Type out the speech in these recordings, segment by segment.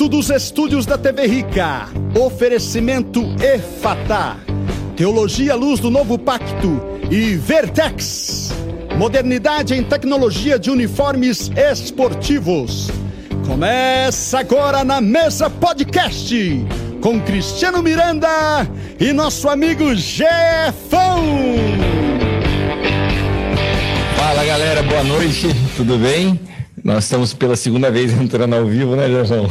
Direto dos estúdios da TV Rica, oferecimento EFATA, Teologia Luz do Novo Pacto e Vertex, modernidade em tecnologia de uniformes esportivos. Começa agora na Mesa Podcast, com Cristiano Miranda e nosso amigo Jefão. Fala galera, boa noite, tudo bem? Nós estamos pela segunda vez entrando ao vivo, né, Jafão?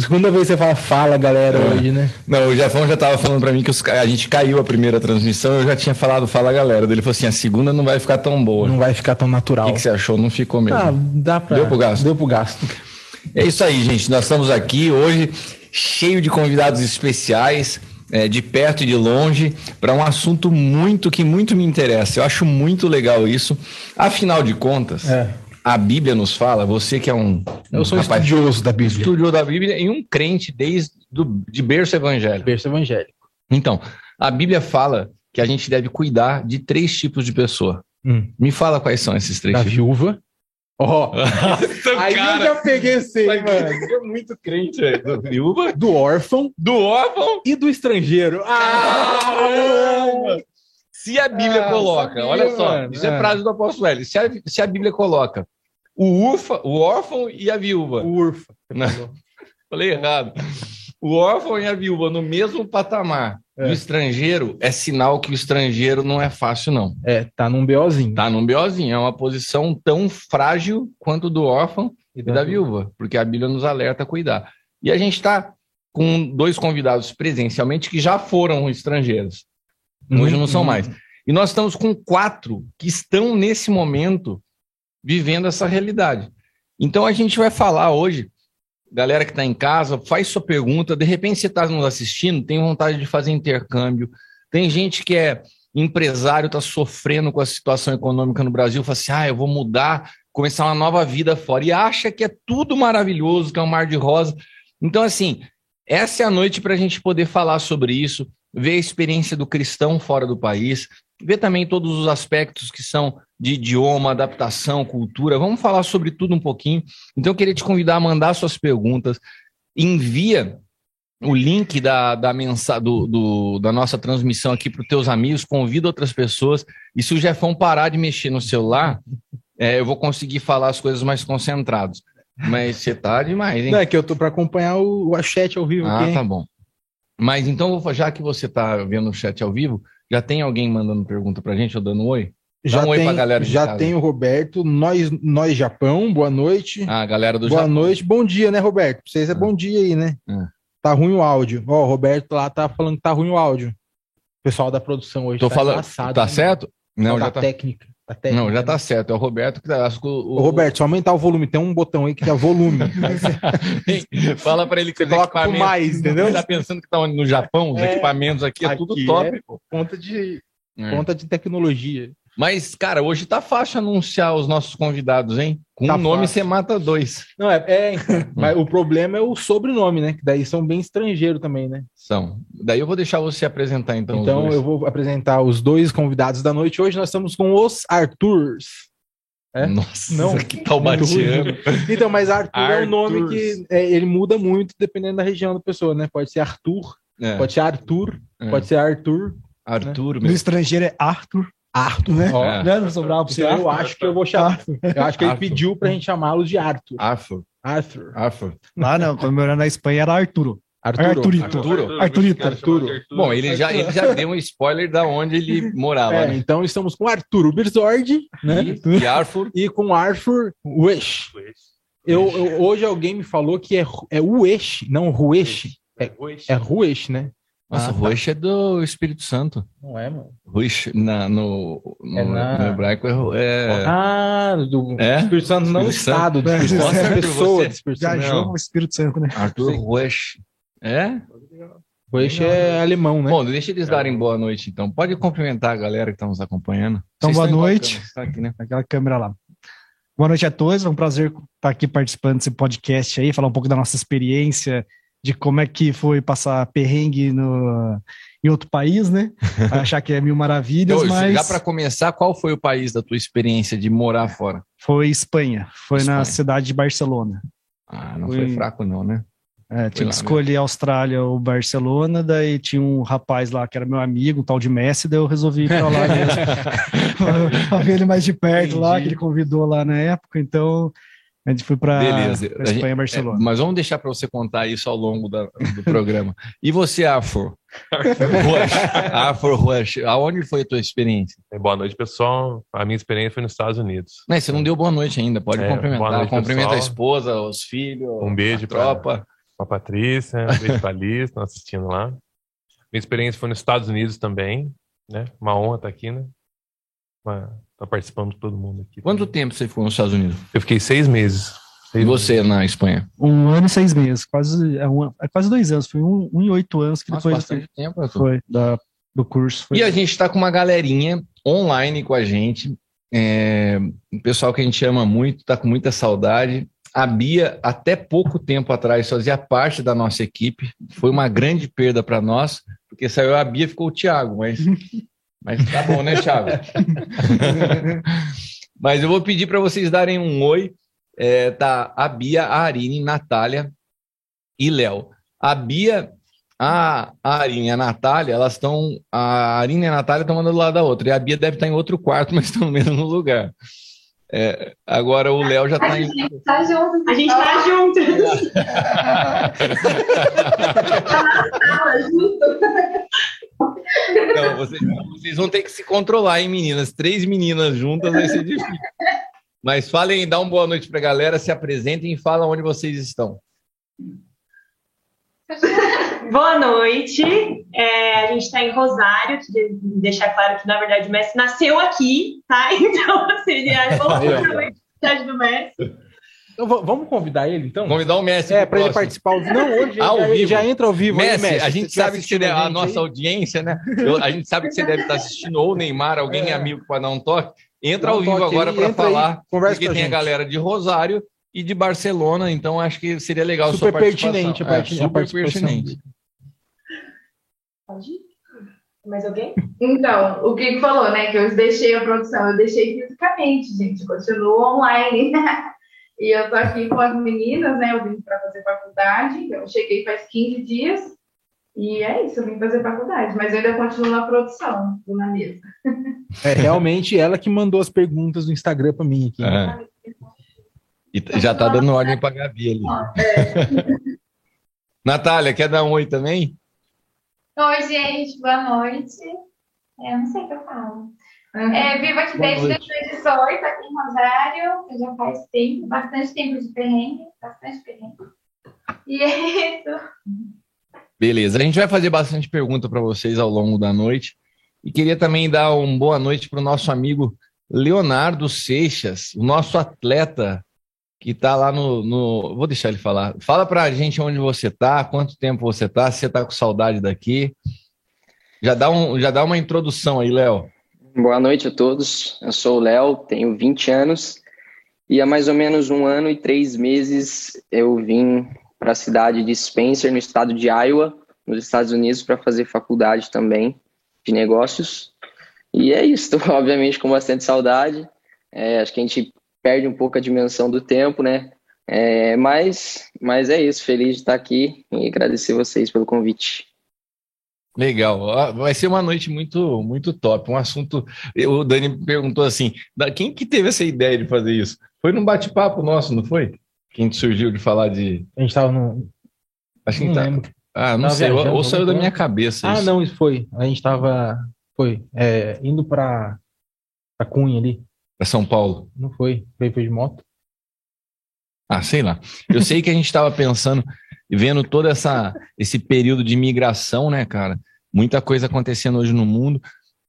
Segunda vez você fala fala, galera, é. hoje, né? Não, o Jafão já estava falando para mim que os, a gente caiu a primeira transmissão, eu já tinha falado fala, galera. Ele falou assim: a segunda não vai ficar tão boa. Não vai ficar tão natural. O que, que você achou? Não ficou mesmo? Ah, dá pra. Deu pro gasto? Deu pro gasto. É isso aí, gente. Nós estamos aqui hoje cheio de convidados especiais. É, de perto e de longe, para um assunto muito que muito me interessa. Eu acho muito legal isso. Afinal de contas, é a Bíblia nos fala, você que é um. Eu sou um rapaz, estudioso da Bíblia. Estudioso da Bíblia e um crente desde do, de berço evangélico. Berço evangélico. Então, a Bíblia fala que a gente deve cuidar de três tipos de pessoa. Hum. Me fala quais são esses três da tipos. viúva. Ó, oh. aí cara, eu já peguei esse, mano. É muito crente, velho. Do viúva, do órfão, do órfão e do estrangeiro. Ah! Se a Bíblia ah, coloca, sabia, olha só, mano. isso é, frase do apóstolo L. Se a, se a Bíblia coloca o urfa, o órfão e a viúva. O urfa. Falei errado. O órfão e a viúva no mesmo patamar é. do estrangeiro é sinal que o estrangeiro não é fácil, não. É, tá num BOzinho. Tá num BOzinho. É uma posição tão frágil quanto do órfão e, e da, viúva, porque a Bíblia nos alerta a cuidar. E a gente está com dois convidados presencialmente que já foram estrangeiros. Hoje não são mais. E nós estamos com quatro que estão nesse momento vivendo essa realidade. Então a gente vai falar hoje, galera que está em casa, faz sua pergunta. De repente você está nos assistindo, tem vontade de fazer intercâmbio. Tem gente que é empresário, está sofrendo com a situação econômica no Brasil, fala assim: ah, eu vou mudar, começar uma nova vida fora. E acha que é tudo maravilhoso, que é um mar de rosa. Então, assim, essa é a noite para a gente poder falar sobre isso ver a experiência do cristão fora do país, ver também todos os aspectos que são de idioma, adaptação, cultura. Vamos falar sobre tudo um pouquinho. Então, eu queria te convidar a mandar suas perguntas. Envia o link da, da, mensa, do, do, da nossa transmissão aqui para os teus amigos, convida outras pessoas. E se o Jefão parar de mexer no celular, é, eu vou conseguir falar as coisas mais concentrados. Mas você tá demais, hein? Não, é que eu tô para acompanhar o, o chat ao vivo. Ah, aqui, tá bom. Mas então, já que você está vendo o chat ao vivo, já tem alguém mandando pergunta para a gente ou dando um oi? Já um tem, oi pra galera Já casa. tem o Roberto, nós, nós Japão, boa noite. Ah, galera do boa Japão. Boa noite, bom dia, né, Roberto? Pra vocês é ah. bom dia aí, né? Ah. Tá ruim o áudio. Ó, o Roberto lá tá falando que tá ruim o áudio. O pessoal da produção hoje Tô tá falando, tá né? certo? Não, já tá técnica. Técnica, não, já tá certo. É o Roberto que tá. O, o... Roberto, só aumentar o volume. Tem um botão aí que é volume. Fala para ele que ele coloca mais, entendeu? Ele tá pensando que tá no Japão, os é, equipamentos aqui é aqui tudo top. É ponta de, é. ponta de tecnologia. Mas, cara, hoje tá fácil anunciar os nossos convidados, hein? Com tá um nome fácil. você mata dois. Não, é, é mas o problema é o sobrenome, né? Que daí são bem estrangeiros também, né? São. Daí eu vou deixar você apresentar, então. Então eu vou apresentar os dois convidados da noite. Hoje nós estamos com os Arthurs. É? Nossa, não, que tal batiano. Então, mas Arthur Arthurs. é um nome que é, ele muda muito dependendo da região da pessoa, né? Pode ser Arthur, é. pode ser Arthur, é. pode ser Arthur. Arthur, né? No estrangeiro é Arthur. Arthur, né? É. Né? Não sobrava pra você. Então, eu acho que eu vou chamar. Eu acho que ele pediu pra gente chamá-los de Arthur. Arthur. Arthur. Arthur. Lá não, quando morando na Espanha era Arturo. Arturo. Arturito. Arturo. Arturito. Arturo. Bom, ele já, ele já deu um spoiler da onde ele morava. É, né? Então estamos com Arturo Birzord, né? E, e Arthur. E com Arthur Wish. Eu, eu, hoje alguém me falou que é, é Uesh, não Ruesh. É, é Ruesh, né? Nossa, ah, Rush tá. é do Espírito Santo. Não é, mano? Rush na, no, no, é na... no hebraico é, é... Ah, do é? Espírito Santo, não Espírito Estado. Santo. Do Espírito Santo. É, pessoa do Espírito Santo. Viajou o Espírito Santo, né? Arthur Rush. É? Rush é alemão, né? Bom, deixa eles darem boa noite, então. Pode cumprimentar a galera que está nos acompanhando. Então, Vocês boa noite. Tá aqui, né? Aquela câmera lá. Boa noite a todos. É um prazer estar aqui participando desse podcast aí, falar um pouco da nossa experiência de como é que foi passar perrengue no, em outro país, né? Achar que é mil maravilhas, então, mas... Já para começar, qual foi o país da tua experiência de morar fora? Foi Espanha, foi Espanha. na cidade de Barcelona. Ah, não foi, foi fraco não, né? É, tinha que escolher a Austrália ou Barcelona, daí tinha um rapaz lá que era meu amigo, um tal de Messi, daí eu resolvi ir pra lá mesmo. pra ver ele mais de perto Entendi. lá, que ele convidou lá na época, então a gente foi para Espanha e Barcelona. É, mas vamos deixar para você contar isso ao longo da, do programa. E você, Afro? Afro Rush, aonde foi a tua experiência? É, boa noite, pessoal. A minha experiência foi nos Estados Unidos. Não, você não deu boa noite ainda, pode é, cumprimentar. Noite, Cumprimenta pessoal. a esposa, os filhos, um beijo para tropa. a Patrícia, um beijo para a Liz, estão assistindo lá. Minha experiência foi nos Estados Unidos também, né? Uma honra estar aqui, né? Uma Tá participando de todo mundo aqui. Quanto tempo você ficou nos Estados Unidos? Eu fiquei seis meses. Seis e você meses. na Espanha? Um ano e seis meses, quase, é, um, é quase dois anos. Foi um, um e oito anos que Nossa, depois. Bastante foi, tempo, foi da, do curso. Foi. E a gente está com uma galerinha online com a gente. É, um pessoal que a gente ama muito, está com muita saudade. A Bia, até pouco tempo atrás, fazia parte da nossa equipe. Foi uma grande perda para nós, porque saiu a Bia ficou o Thiago, mas Mas tá bom, né, Thiago? Mas eu vou pedir para vocês darem um oi. É, tá a Bia, a Arine, Natália e Léo. A Bia, a Arine e a Natália, elas estão. A Arine e a Natália estão andando do lado da outra. E a Bia deve estar em outro quarto, mas estão no mesmo lugar. É, agora o Léo já está em. Tá junto. A gente está junto. tá na sala, junto. Não, vocês, vocês, vão ter que se controlar, hein, meninas? Três meninas juntas vai ser difícil. Mas falem, dá uma boa noite para a galera, se apresentem e falem onde vocês estão. Boa noite. É, a gente está em Rosário, queria deixar claro que, na verdade, o Messi nasceu aqui, tá? Então, seria a cidade do Messi. Então, vamos convidar ele, então? Convidar o Messi. É, para ele participar. Não, hoje ao já, vivo. já entra ao vivo. Messi, aí, Messi a gente sabe que você a, a nossa aí. audiência, né? Eu, a gente sabe que você deve estar assistindo ou o Neymar, alguém é. amigo para dar um toque. Entra Dá ao vivo agora para falar. Aí, conversa porque tem a, a galera de Rosário e de Barcelona, então acho que seria legal Super pertinente, a é, super pertinente. Pode ir? Mais alguém? Então, o que falou, né? Que eu deixei a produção, eu deixei fisicamente, gente. Continuo online. E eu tô aqui com as meninas, né? Eu vim para fazer faculdade. Eu cheguei faz 15 dias. E é isso, eu vim fazer faculdade, mas eu ainda continuo na produção, na mesa. É realmente ela que mandou as perguntas do Instagram para mim aqui. É. E já tá dando ordem para Gabi ali. É. Natália, quer dar um oi também? Oi, gente, boa noite. É, eu não sei o que eu falo. Uhum. É, vivo aqui desde 2018, aqui em Rosário, já faz tempo, bastante tempo de perrengue, bastante perrengue. E é isso. Beleza, a gente vai fazer bastante pergunta para vocês ao longo da noite. E queria também dar uma boa noite para o nosso amigo Leonardo Seixas, o nosso atleta que está lá no, no, Vou deixar ele falar. Fala para a gente onde você está, quanto tempo você está, se você está com saudade daqui. Já dá, um, já dá uma introdução aí, Léo. Boa noite a todos. Eu sou o Léo, tenho 20 anos e há mais ou menos um ano e três meses eu vim para a cidade de Spencer, no estado de Iowa, nos Estados Unidos, para fazer faculdade também de negócios. E é isso, obviamente com bastante saudade. É, acho que a gente perde um pouco a dimensão do tempo, né? É, mas, mas é isso, feliz de estar aqui e agradecer vocês pelo convite. Legal, vai ser uma noite muito muito top. Um assunto. O Dani perguntou assim: da quem que teve essa ideia de fazer isso? Foi num bate-papo nosso, não foi? Quem surgiu de falar de. A gente estava no. Acho que não tá... lembro. Ah, não tava sei, viajando, ou saiu da minha cabeça. Ah, isso. não, isso foi. A gente estava. Foi. É, indo para a Cunha ali. Para São Paulo. Não foi. Foi, foi de moto. Ah, sei lá. Eu sei que a gente estava pensando vendo todo essa, esse período de migração, né, cara? Muita coisa acontecendo hoje no mundo.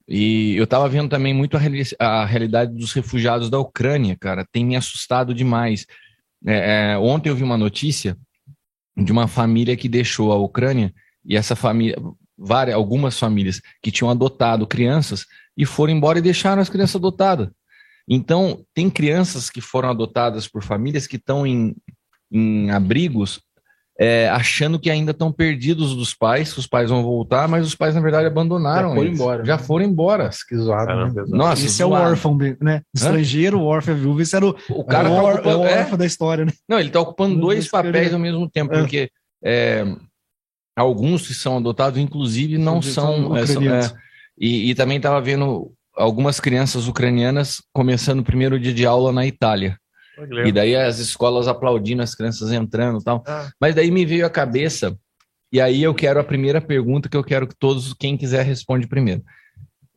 E eu estava vendo também muito a, a, realidade dos refugiados da Ucrânia, cara. Tem me assustado demais. É, é, ontem eu vi uma notícia de uma família que deixou a Ucrânia e essa família, várias, algumas famílias que tinham adotado crianças e foram embora e deixaram as crianças adotadas. Então, tem crianças que foram adotadas por famílias que estão em, em abrigos é, achando que ainda estão perdidos dos pais, que os pais vão voltar, mas os pais, na verdade, abandonaram. Já foram eles. embora. Já foram embora. Nossa, que zoado. Caramba, né? Nossa, isso é o órfão, né? Estrangeiro, o órfão, viúva, isso era o, o cara o, tá ocupando, é o órfão é? da história, né? Não, ele está ocupando dois papéis ao mesmo tempo, é. porque é, alguns que são adotados, inclusive, não são. São é, é, e, e também estava vendo algumas crianças ucranianas começando o primeiro dia de aula na Itália. E daí as escolas aplaudindo as crianças entrando e tal. Ah. Mas daí me veio a cabeça, e aí eu quero a primeira pergunta que eu quero que todos, quem quiser, responde primeiro.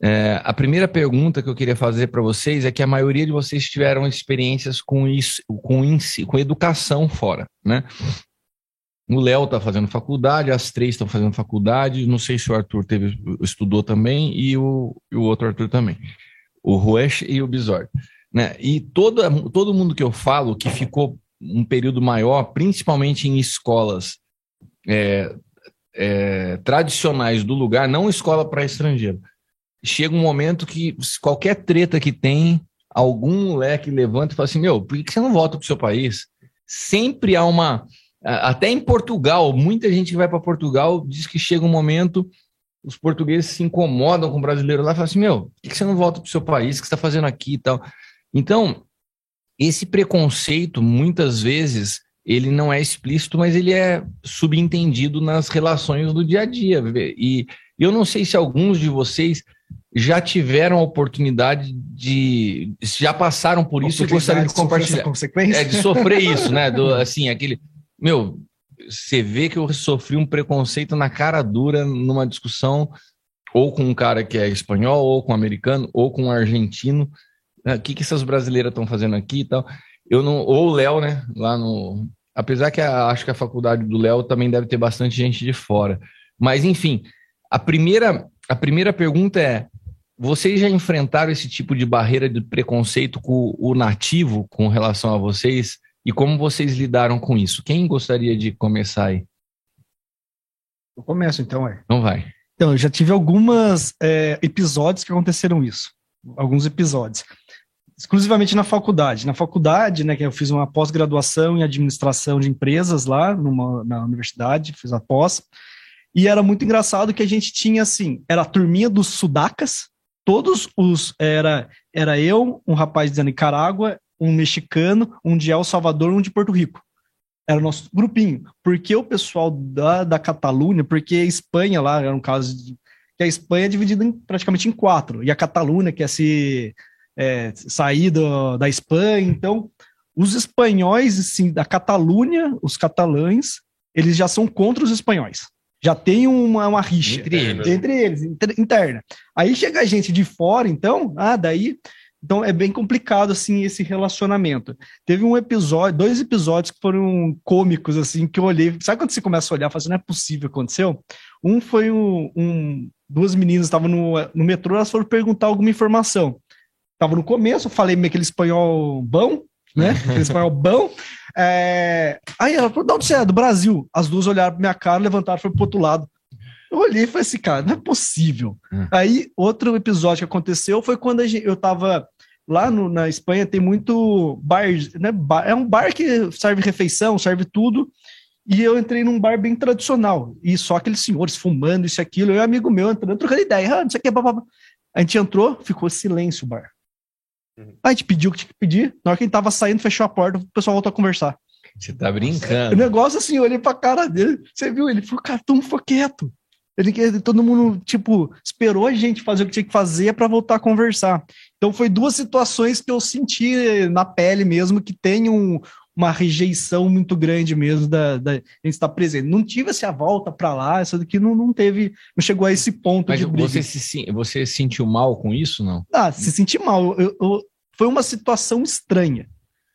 É, a primeira pergunta que eu queria fazer para vocês é que a maioria de vocês tiveram experiências com isso, com, com educação fora, né? O Léo está fazendo faculdade, as três estão fazendo faculdade, não sei se o Arthur teve, estudou também e o, e o outro Arthur também. O Ruesch e o Bizor. Né? E todo, todo mundo que eu falo que ficou um período maior, principalmente em escolas é, é, tradicionais do lugar, não escola para estrangeiro. Chega um momento que qualquer treta que tem, algum moleque levanta e fala assim: Meu, por que você não volta para o seu país? Sempre há uma. Até em Portugal, muita gente que vai para Portugal diz que chega um momento, os portugueses se incomodam com o brasileiro lá e falam assim: Meu, por que você não volta para o seu país? O que você está fazendo aqui e tal? Então, esse preconceito, muitas vezes, ele não é explícito, mas ele é subentendido nas relações do dia a dia. E eu não sei se alguns de vocês já tiveram a oportunidade de. já passaram por isso e gostariam de compartilhar. Consequência? É, de sofrer isso, né? Do, assim, aquele. Meu, você vê que eu sofri um preconceito na cara dura numa discussão, ou com um cara que é espanhol, ou com um americano, ou com um argentino. O que, que essas brasileiras estão fazendo aqui e tal? Eu não. Ou o Léo, né? Lá no. Apesar que a- acho que a faculdade do Léo também deve ter bastante gente de fora. Mas, enfim, a primeira, a primeira pergunta é: vocês já enfrentaram esse tipo de barreira de preconceito com o nativo com relação a vocês? E como vocês lidaram com isso? Quem gostaria de começar aí? Eu começo então, é. Não vai. Então, eu já tive alguns episódios que aconteceram isso. Alguns episódios. Exclusivamente na faculdade. Na faculdade, né, que eu fiz uma pós-graduação em administração de empresas lá numa, na universidade, fiz a pós. E era muito engraçado que a gente tinha assim, era a turminha dos sudacas, todos os era era eu, um rapaz da Nicarágua, um mexicano, um de El Salvador, um de Porto Rico. Era o nosso grupinho. Porque o pessoal da, da Catalunha, porque a Espanha lá, era um caso de, que a Espanha é dividida em, praticamente em quatro, e a Catalunha quer se é, sair do, da Espanha, então os espanhóis, assim, da Catalunha, os catalães, eles já são contra os espanhóis. Já tem uma, uma rixa Entre eles. entre eles, inter- interna. Aí chega a gente de fora, então, ah, daí. Então é bem complicado assim esse relacionamento. Teve um episódio, dois episódios que foram cômicos assim que eu olhei. Sabe quando você começa a olhar, e fala assim, não é possível, aconteceu? Um foi um, um- duas meninas estavam no, no metrô, elas foram perguntar alguma informação. Tava no começo, falei meio aquele espanhol bom, né? Aquele espanhol bom. É... Aí ela falou, de onde você é? Do Brasil. As duas olharam pra minha cara, levantaram e foram pro outro lado. Eu olhei e falei assim, cara, não é possível. Hum. Aí, outro episódio que aconteceu foi quando gente- eu tava lá no- na Espanha, tem muito bar, né? bar- é um bar que serve refeição, serve tudo. E eu entrei num bar bem tradicional. E só aqueles senhores fumando, isso e aquilo. Eu e um amigo meu entrando, trocando ideia. Ah, não sei o que, babá. A gente entrou, ficou silêncio o bar. Uhum. Aí a gente pediu o que tinha que pedir. Na hora que a gente tava saindo, fechou a porta, o pessoal voltou a conversar. Você tá O brincando. negócio assim, eu olhei pra cara dele, você viu? Ele falou, cara, todo mundo ficou quieto. Ele, todo mundo, tipo, esperou a gente fazer o que tinha que fazer pra voltar a conversar. Então, foi duas situações que eu senti na pele mesmo, que tem um- uma rejeição muito grande mesmo da, da gente estar presente. Não tive essa volta pra lá, essa daqui não, não teve, não chegou a esse ponto Mas de briga. você se, você se sentiu mal com isso, não? Ah, se sentir mal. Eu- eu- foi uma situação estranha.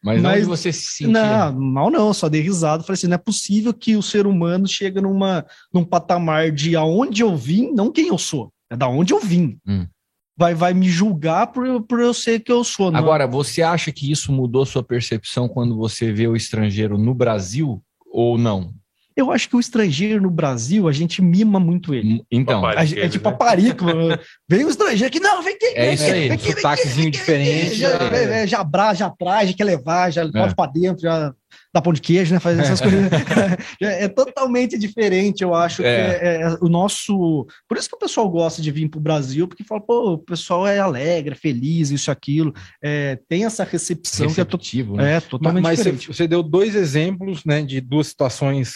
Mas, Mas- onde você se sentia? Não, mal não, só dei risada. Falei assim, não é possível que o ser humano chega numa, num patamar de aonde eu vim, não quem eu sou, é da onde eu vim. Hum. Vai, vai me julgar por, eu- por eu ser que eu sou. não- Agora, você acha que isso mudou sua percepção quando você vê o estrangeiro no Brasil ou não? eu acho que o estrangeiro no Brasil, a gente mima muito ele. Então. A é tipo paparico. vem o estrangeiro aqui, não, vem aqui. É vem isso aqui, aí, vem vem vem aqui, diferente, Já, é. é, já abraça, já traz, já quer levar, já bota pra dentro, já dá pão de queijo, né? Faz essas coisas. é, é totalmente diferente, eu acho. que É. é- é o nosso. Por isso que o pessoal gosta de vir pro Brasil, porque fala, pô, o pessoal é alegre, é feliz, isso, aquilo. É, tem essa recepção que é, to- receptivo, né? é totalmente Mas você, diferente. você deu dois exemplos né, de duas situações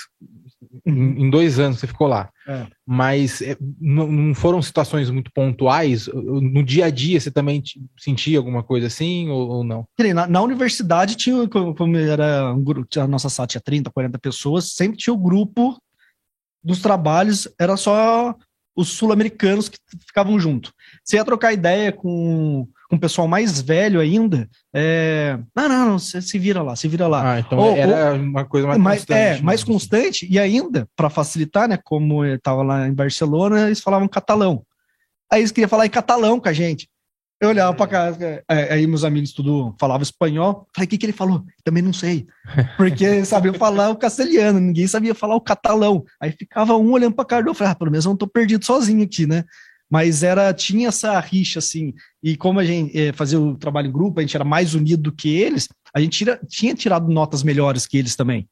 em, dois anos você ficou lá. É. Mas é, não, não foram situações muito pontuais? No dia a dia você também sentia alguma coisa assim ou, ou não? Na, na universidade tinha, como como era um grupo, a nossa sala tinha 30, 40 pessoas, sempre tinha o grupo dos trabalhos, era só os sul-americanos que ficavam junto. Você ia trocar ideia com, com o pessoal mais velho ainda, é, não, não, não, você se vira lá, se vira lá. Ah, então Ou- era uma coisa mais mais, constante. é, né? mais constante, e ainda, para facilitar, né, como eu estava lá em Barcelona, eles falavam catalão. Aí eles queriam falar em catalão com a gente. Eu olhava para casa, é, aí meus amigos tudo falavam espanhol. Falei, o que, que ele falou? Também não sei. Porque sabiam falar o castelhano, ninguém sabia falar o catalão. Aí ficava um olhando para cara do outro. Falei, ah, pelo menos eu não tô perdido sozinho aqui, né? Mas era, tinha essa rixa, assim. E como a gente eh, fazia o trabalho em grupo, a gente era mais unido do que eles, a gente tira- tinha tirado notas melhores que eles também.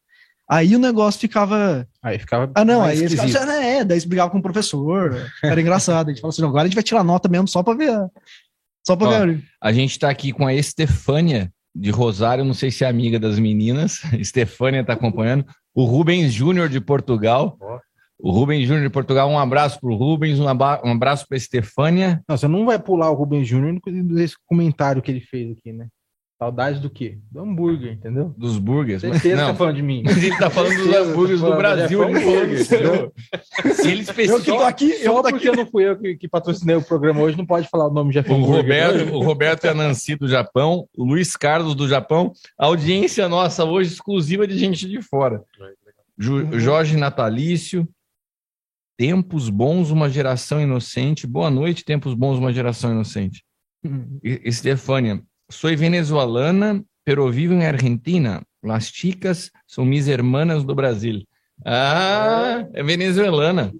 Aí o negócio ficava. Aí ficava. Ah, não, mais aí eles ficavam, é, daí eles brigavam com o professor. Era engraçado. A gente falou assim: não, agora a gente vai tirar nota mesmo só pra ver. Só pra Ó, ver. A gente está aqui com a Estefânia de Rosário, não sei se é amiga das meninas. Estefânia está acompanhando. O Rubens Júnior de Portugal. Ó. O Rubens Júnior de Portugal, um abraço para o Rubens, um, abraço para a Estefânia. Não, você não vai pular o Rubens Júnior nesse comentário que ele fez aqui, né? Saudade do quê? Do hambúrguer, entendeu? Dos burgers. Mas, Certeza que não, tá falando de mim. mas ele está falando dos Certeza, hambúrgueres tá do Brasil. é falou, hambúrguer, entendeu? Se ele Eu que tô aqui, eu Só tô porque aqui. não fui eu que, que patrocinei o programa hoje, não pode falar o nome de Jeff O. Roberto, o Roberto e a Nancy do Japão, o Luiz Carlos do Japão, audiência nossa hoje exclusiva de gente de fora. Jorge Natalício, Tempos Bons, uma geração inocente. Boa noite, Tempos Bons, uma geração inocente. E- Estefânia, sou venezuelana, pero vivo em Argentina. Las chicas são mis hermanas do Brasil. Ah, é venezuelana.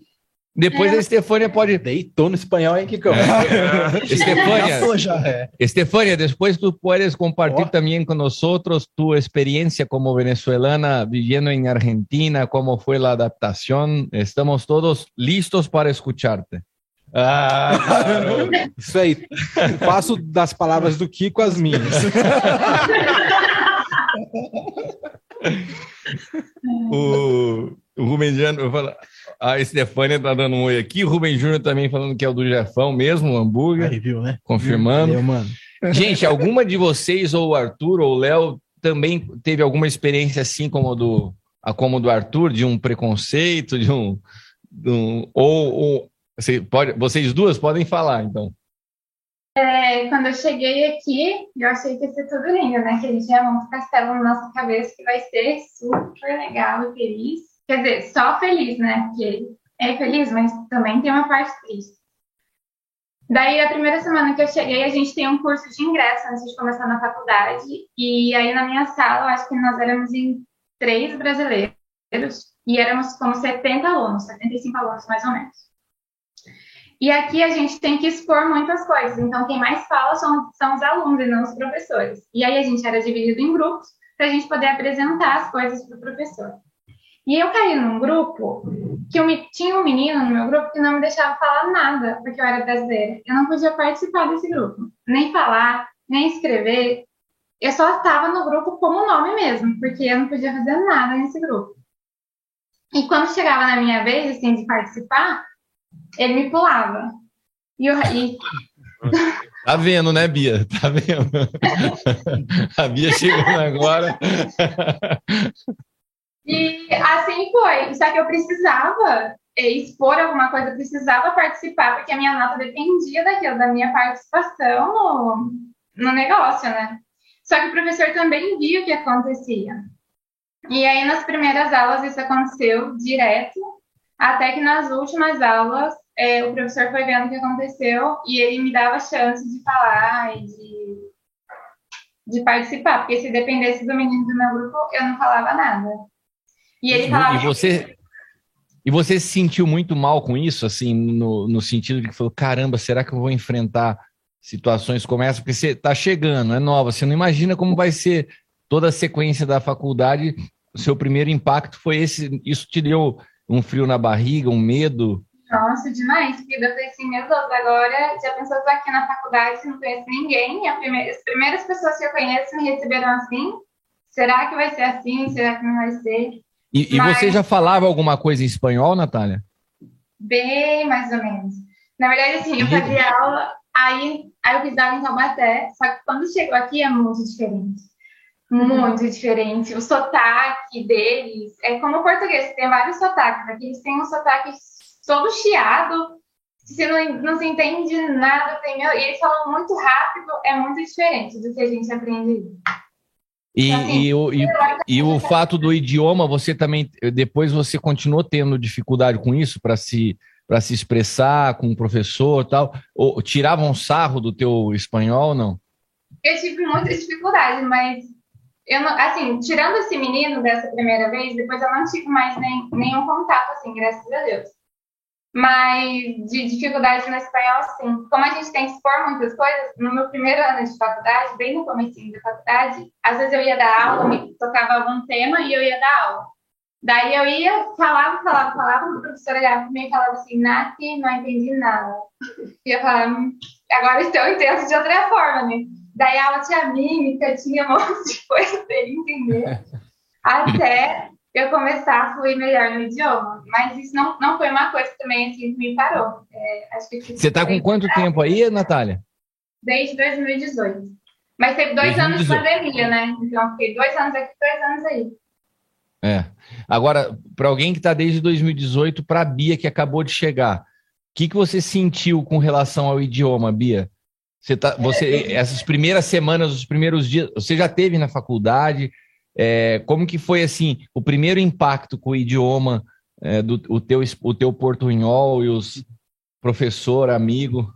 Depois a Estefânia pode Deitou no espanhol, hein, Kikão? Estefânia, Passou já. Estefania, después tú puedes compartir también con nosotros tu experiencia como venezolana viviendo en Argentina, cómo fue la adaptación. Estamos todos listos para escucharte. Ah, Isso aí. Faço das palavras do Kiko as minhas. o, o Júnior fala. A Estefânia tá dando um oi aqui. O Rubem Júnior também falando que é o do Jefão mesmo, o hambúrguer, Aí, viu, né? confirmando. Valeu, mano. Gente, alguma de vocês, ou o Arthur ou o Léo, também teve alguma experiência assim como a do, a como do Arthur, de um preconceito, de um. de um- ou, ou você pode, vocês duas podem falar, então. É, quando eu cheguei aqui, eu achei que ia ser tudo lindo, né? Que a gente ia montar um castelo na nossa cabeça que vai ser super legal e feliz. Quer dizer, só feliz, né? Porque é feliz, mas também tem uma parte triste. Daí, a primeira semana que eu cheguei, a gente tem um curso de ingresso antes de começar na faculdade. E aí, na minha sala, eu acho que nós éramos em três brasileiros. E éramos como 70 alunos, 75 alunos, mais ou menos. E aqui a gente tem que expor muitas coisas. Então, quem mais fala são, são os alunos e não os professores. E aí a gente era dividido em grupos para a gente poder apresentar as coisas para o professor. E eu caí num grupo que eu me- tinha um menino no meu grupo que não me deixava falar nada, porque eu era brasileira. Eu não podia participar desse grupo, nem falar, nem escrever. Eu só estava no grupo como nome mesmo, porque eu não podia fazer nada nesse grupo. E quando chegava na minha vez, assim, de participar, ele me pulava. E, eu, e Tá vendo, né, Bia? Tá vendo? a Bia chegando agora. E assim foi. Só que eu precisava eh, expor alguma coisa, precisava participar, porque a minha nota dependia daquilo, da minha participação no, no negócio, né? Só que o professor também viu o que acontecia. E aí, nas primeiras aulas, isso aconteceu direto, até que nas últimas aulas, eh, o professor foi vendo o que aconteceu e ele me dava chance de falar e de, de participar, porque se dependesse do menino do meu grupo, eu não falava nada. E ele falava. E você, e você se sentiu muito mal com isso, assim, no, no sentido de que falou: caramba, será que eu vou enfrentar situações como essa? Porque você está chegando, é nova, você não imagina como vai ser toda a sequência da faculdade. O seu primeiro impacto foi esse, isso te deu um frio na barriga, um medo? Nossa, demais, porque eu falei assim, meu Deus, agora já pensou eu tô aqui na faculdade, não conheço ninguém, e a primeira- as primeiras pessoas que eu conheço me receberam assim, será que vai ser assim, será que não vai ser? E, e Mas- você já falava alguma coisa em espanhol, Natália? Bem mais ou menos. Na verdade, assim, eu fazia aula, aí, aí eu fiz aula em Taubaté, só que quando chegou aqui é muito diferente. Muito diferente. O sotaque deles é como o português, tem vários sotaques. Aqui eles têm um sotaque todo chiado, você não, não se entende nada, tem, e eles falam muito rápido, é muito diferente do que a gente aprende. E, Assim, e, o, e, e o fato do idioma, você também, depois você continuou tendo dificuldade com isso para se para se expressar com o professor tal? Ou tiravam sarro do teu espanhol ou não? Eu tive muita dificuldade, mas eu não, assim, tirando esse menino dessa primeira vez, depois eu não tive mais nem, nenhum contato, assim, graças a Deus. Mas de dificuldade no espanhol, sim. Como a gente tem que expor muitas coisas, no meu primeiro ano de faculdade, bem no comecinho da faculdade, às vezes eu ia dar aula, me tocava algum tema e eu ia dar aula. Daí eu ia, falava, falava, falava, o professor olhava para mim e falava assim, Nath, não entendi nada. E eu falava, "Hum, agora eu entendo de outra forma, né? Daí a aula tinha mímica, tinha um monte de coisa para ele entender. Até eu começar a fluir melhor no idioma. Mas isso não, não foi uma coisa também assim que me parou. É, acho que Você está com quanto tempo aí, Natália? Desde 2018. Mas teve dois anos de 2018. pandemia, né? Então fiquei dois anos aqui, dois anos aí. É. Agora, para alguém que está desde 2018, para a Bia que acabou de chegar, o que, que você sentiu com relação ao idioma, Bia? Você tá, você, essas primeiras semanas, os primeiros dias, você já teve na faculdade? É, como que foi assim o primeiro impacto com o idioma é, do o teu, o teu portunhol e os professor, amigo?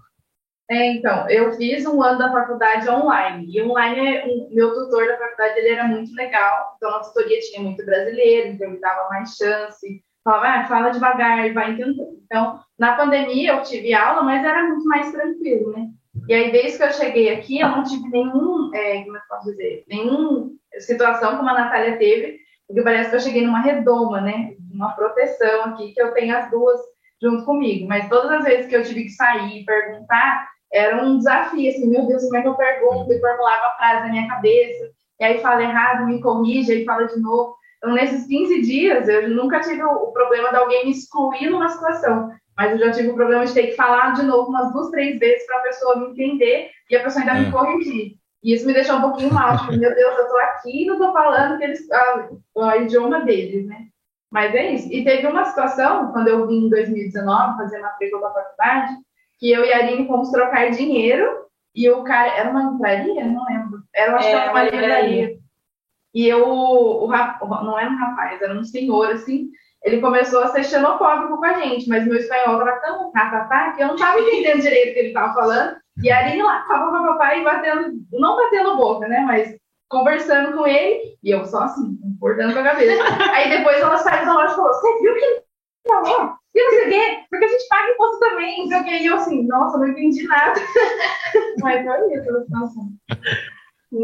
É, então, eu fiz um ano da faculdade online. E online, um- meu tutor da faculdade, ele era muito legal. Então, a tutoria tinha muito brasileiro, então me dava mais chance. Falava, ah, fala devagar e vai entendendo. Então, na pandemia, eu tive aula, mas era muito mais tranquilo, né? E aí, desde que eu cheguei aqui, eu não tive nenhum, é, como eu posso dizer, nenhuma situação como a Natália teve, porque parece que eu cheguei numa redoma, né? Uma proteção aqui, que eu tenho as duas junto comigo. Mas todas as vezes que eu tive que sair e perguntar, era um desafio, assim, meu Deus, como é que eu pergunto? E formulava a frase na minha cabeça, e aí fala errado, me corrige, aí fala de novo. Então, nesses 15 dias, eu nunca tive o problema de alguém me excluir numa situação, mas eu já tive o problema de ter que falar de novo umas duas, três vezes para a pessoa me entender e a pessoa ainda É. me corrigir. E isso me deixou um pouquinho mal, tipo, meu Deus, eu tô aqui e não tô falando que eles, o idioma deles, né? Mas é isso. E teve uma situação, quando eu vim em 2019 fazer matrícula da faculdade, que eu e a Aline fomos trocar dinheiro e o cara. Era uma livraria? Não lembro. Era acho que É, era uma livraria. E eu, o, o- não era um rapaz, era um senhor, assim. Ele começou a ser xenofóbico com a gente, mas meu espanhol estava tão ratatá que eu não estava entendendo direito o que ele estava falando. E a Aline lá, papapá, e batendo, não batendo boca, né? Mas conversando com ele, e eu só assim, importando com a cabeça. Aí depois ela saiu da loja e falou: Você viu o que ele falou? E não sei o quê, porque a gente paga imposto também. E eu assim, nossa, não entendi nada. Mas foi isso a situação.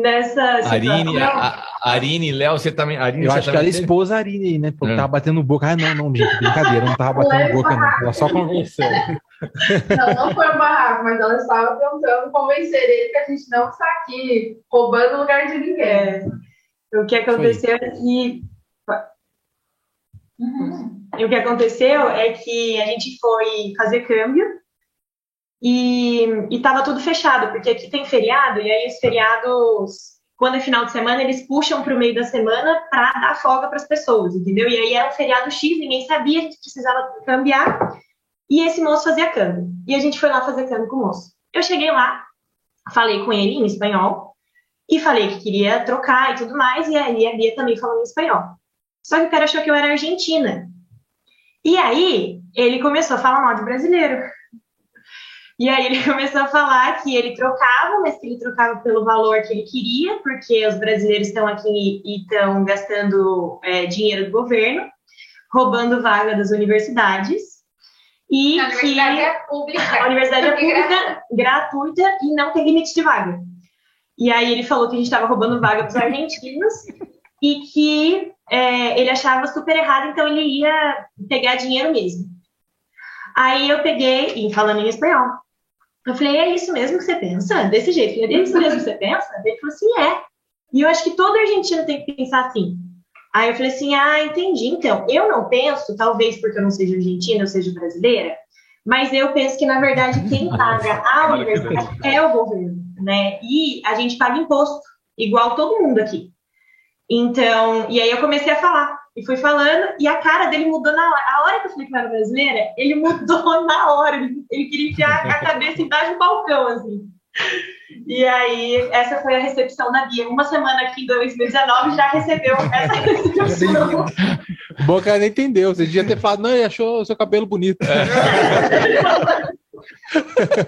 Nessa Arine, situação- a, a- Arine, Léo, você também. Arine, Eu você acho que também ela teve? expôs a Arine aí, né? Porque É. tava batendo boca. Ah, não, não, gente, brincadeira, não tava batendo boca, não. Tava só conversando. Não, não foi um barraco, mas ela estava tentando convencer ele que a gente não está aqui roubando o lugar de ninguém. É, o que aconteceu é que E o que aconteceu é que a gente foi fazer câmbio e estava tudo fechado, porque aqui tem feriado, e aí os feriados, quando é final de semana, eles puxam para o meio da semana para dar folga para as pessoas, entendeu? E aí era um feriado X, ninguém sabia, a gente precisava cambiar, e esse moço fazia câmbio. E a gente foi lá fazer câmbio com o moço. Eu cheguei lá, falei com ele em espanhol, e falei que queria trocar e tudo mais, e aí a Bia também falou em espanhol. Só que o cara achou que eu era argentina. E aí, ele começou a falar mal de brasileiro. E aí ele começou a falar que ele trocava, mas que ele trocava pelo valor que ele queria, porque os brasileiros estão aqui e estão gastando é, dinheiro do governo, roubando vaga das universidades. E A que universidade é pública. a universidade é pública, gratuita e não tem limite de vaga. E aí ele falou que a gente estava roubando vaga para os argentinos e que é, ele achava super errado, então ele ia pegar dinheiro mesmo. Aí eu peguei, e falando em espanhol, eu falei, é isso mesmo que você pensa? Desse jeito? É isso mesmo que você pensa? Ele falou assim, é. E eu acho que todo argentino tem que pensar assim. Aí eu falei assim: ah, entendi. Então, eu não penso, talvez porque eu não seja argentina, eu seja brasileira, mas eu penso que, na verdade, quem paga a universidade é o governo, né? E a gente paga imposto, igual todo mundo aqui. Então, e aí eu comecei a falar, e fui falando, e a cara dele mudou na hora. A hora que eu falei que eu era brasileira, ele mudou na hora. Ele, ele queria enfiar a cabeça embaixo do balcão, assim. E aí, essa foi a recepção da Bia. Uma semana aqui em 2019 já recebeu essa recepção. Boca nem entendeu. Você devia ter falado, não, ele achou o seu cabelo bonito.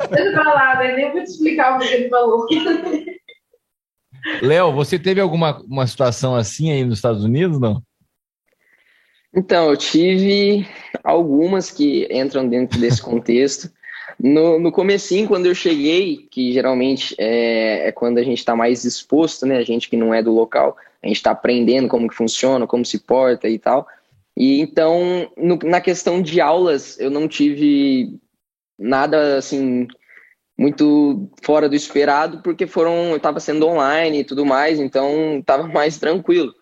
Deixa eu falar, né? nem vou te explicar o que ele falou. Léo, você teve alguma uma situação assim aí nos Estados Unidos, não? Então, eu tive algumas que entram dentro desse contexto. No, no comecinho, quando eu cheguei, que geralmente é, é quando a gente está mais exposto, né? A gente que não é do local, a gente está aprendendo como que funciona, como se porta e tal. E então, no, na questão de aulas, eu não tive nada assim muito fora do esperado, porque foram, eu estava sendo online e tudo mais, então estava mais tranquilo.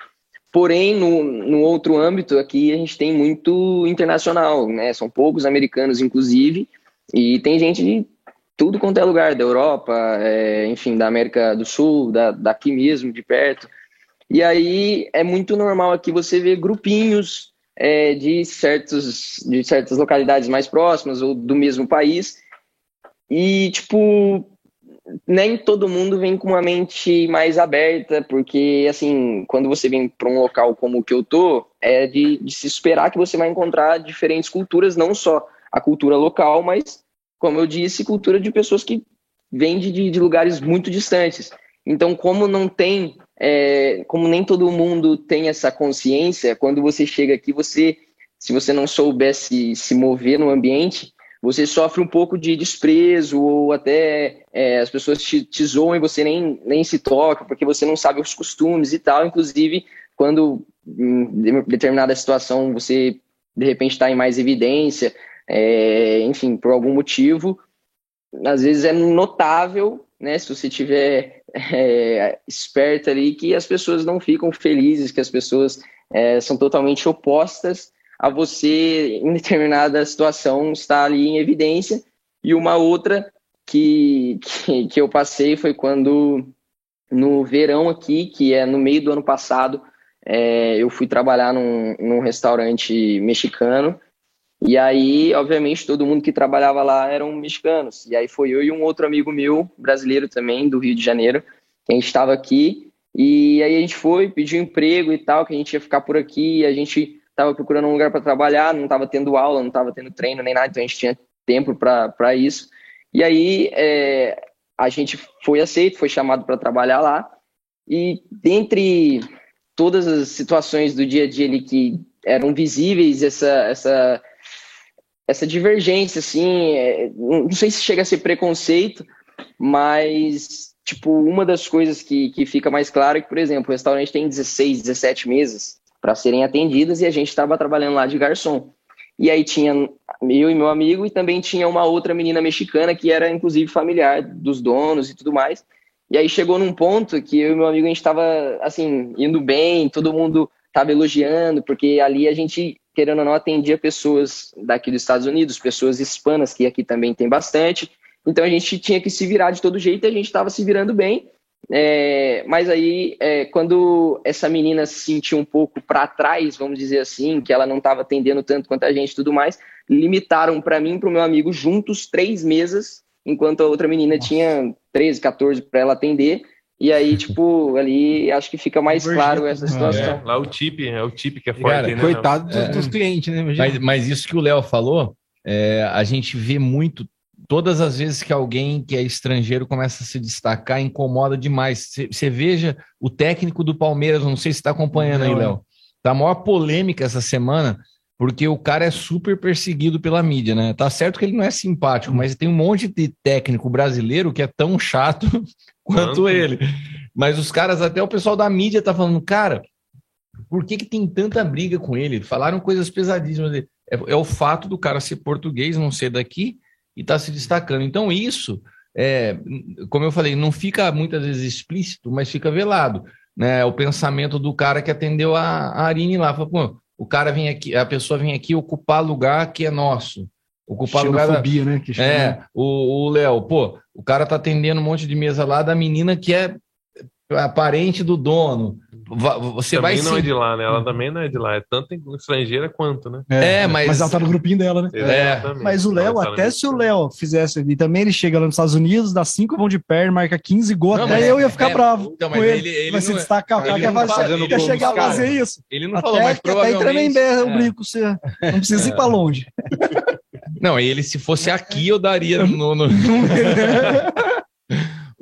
Porém, no, no outro âmbito aqui, a gente tem muito internacional, né? São poucos americanos, inclusive, e tem gente de tudo quanto é lugar, da Europa, é, enfim, da América do Sul, da, daqui mesmo, de perto. E aí é muito normal aqui você ver grupinhos é, de, certos, de certas localidades mais próximas ou do mesmo país e, tipo, nem todo mundo vem com uma mente mais aberta, porque, assim, quando você vem para um local como o que eu tô, é de, de, se esperar que você vai encontrar diferentes culturas, não só a cultura local, mas, como eu disse, cultura de pessoas que vêm de, de lugares muito distantes. Então, como não tem, é, como nem todo mundo tem essa consciência, quando você chega aqui, você, se você não soubesse se mover no ambiente, você sofre um pouco de desprezo ou até é, as pessoas te, te zoam e você nem, nem se toca porque você não sabe os costumes e tal. Inclusive, quando em determinada situação você de repente está em mais evidência, é, enfim, por algum motivo, às vezes é notável, né, se você tiver é, esperto ali, que as pessoas não ficam felizes, que as pessoas é, são totalmente opostas a você, em determinada situação, estar ali em evidência. E uma outra que, que, que eu passei foi quando, no verão aqui, que é no meio do ano passado, é, eu fui trabalhar num, num restaurante mexicano. E aí, obviamente, todo mundo que trabalhava lá eram mexicanos. E aí foi eu e um outro amigo meu, brasileiro também, do Rio de Janeiro, que a gente estava aqui. E aí a gente foi, pediu emprego e tal, que a gente ia ficar por aqui. A gente estava procurando um lugar para trabalhar, não estava tendo aula, não estava tendo treino nem nada, então a gente tinha tempo para isso. E aí é, a gente foi aceito, foi chamado para trabalhar lá. E dentre todas as situações do dia a dia ali que eram visíveis, essa, essa, essa divergência, assim, é, não sei se chega a ser preconceito, mas, tipo, uma das coisas que, que fica mais clara é que, por exemplo, o restaurante tem 16, 17 mesas para serem atendidas e a gente estava trabalhando lá de garçom. E aí tinha eu e meu amigo e também tinha uma outra menina mexicana que era inclusive familiar dos donos e tudo mais. E aí chegou num ponto que eu e meu amigo a gente estava assim indo bem, todo mundo estava elogiando porque ali a gente querendo ou não atendia pessoas daqui dos Estados Unidos, pessoas hispanas que aqui também tem bastante. Então a gente tinha que se virar de todo jeito e a gente estava se virando bem. É, mas aí, é, quando essa menina se sentiu um pouco para trás, vamos dizer assim, que ela não estava atendendo tanto quanto a gente e tudo mais, limitaram para mim e para o meu amigo juntos três mesas, enquanto a outra menina Nossa. tinha 13, 14 para ela atender. E aí, tipo, ali acho que fica mais claro essa situação. É, lá o tip, é o tip que é forte. Cara, né, coitado dos, dos, clientes, né? Mas, mas, isso que o Léo falou, é, a gente vê muito todas as vezes que alguém que é estrangeiro começa a se destacar, incomoda demais. Você veja o técnico do Palmeiras, não sei se está acompanhando não, aí, Léo. Tá a maior polêmica essa semana, porque o cara é super perseguido pela mídia, né? Tá certo que ele não é simpático, hum. mas tem um monte de técnico brasileiro que é tão chato quanto ele. Mas os caras, até o pessoal da mídia tá falando, cara, por que, que tem tanta briga com ele? Falaram coisas pesadíssimas. É, é o fato do cara ser português, não ser daqui, e está se destacando. Então, isso, é, como eu falei, não fica muitas vezes explícito, mas fica velado. né, o pensamento do cara que atendeu a, a Arine lá. Falou, o cara vem aqui, a pessoa vem aqui ocupar lugar que é nosso. Ocupar lugar da, né? Que chama. é, o o Léo, pô, o cara tá atendendo um monte de mesa lá da menina que é a parente do dono. Você também vai não é sim. de lá, né? Ela também não é de lá. É tanto em estrangeira quanto, né? É, mas- Mas ela tá no grupinho dela, né? Exatamente. Mas o Léo, tá até se o Léo fizesse ali também, ele chega lá nos Estados Unidos, dá cinco vão de perna, marca 15 gols, até mas eu ia é- ficar é, bravo então, com mas ele. ele- ele vai se não- destacar, ele quer, não fazer, fazendo chegar a fazer isso. Ele não Até, falou, mas que até em provavelmente... Tremembé eu é. brinco, você não precisa ir pra longe. Não, ele se fosse aqui eu daria no... no...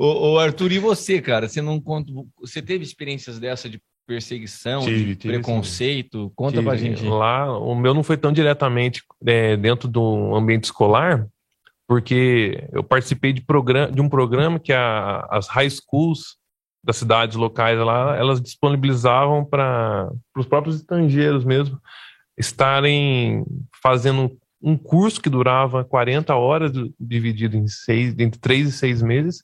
Ô, ô, Arthur, e você, cara? Você não conta... Você teve experiências dessa de perseguição, Tive, de tive, preconceito? Conta Tive. pra gente. Lá, o meu não foi tão diretamente é, dentro do ambiente escolar, porque eu participei de, programa, de um programa que a- as high schools das cidades locais lá, elas disponibilizavam para os próprios estrangeiros mesmo estarem fazendo um curso que durava 40 horas, dividido em seis, entre três e seis meses,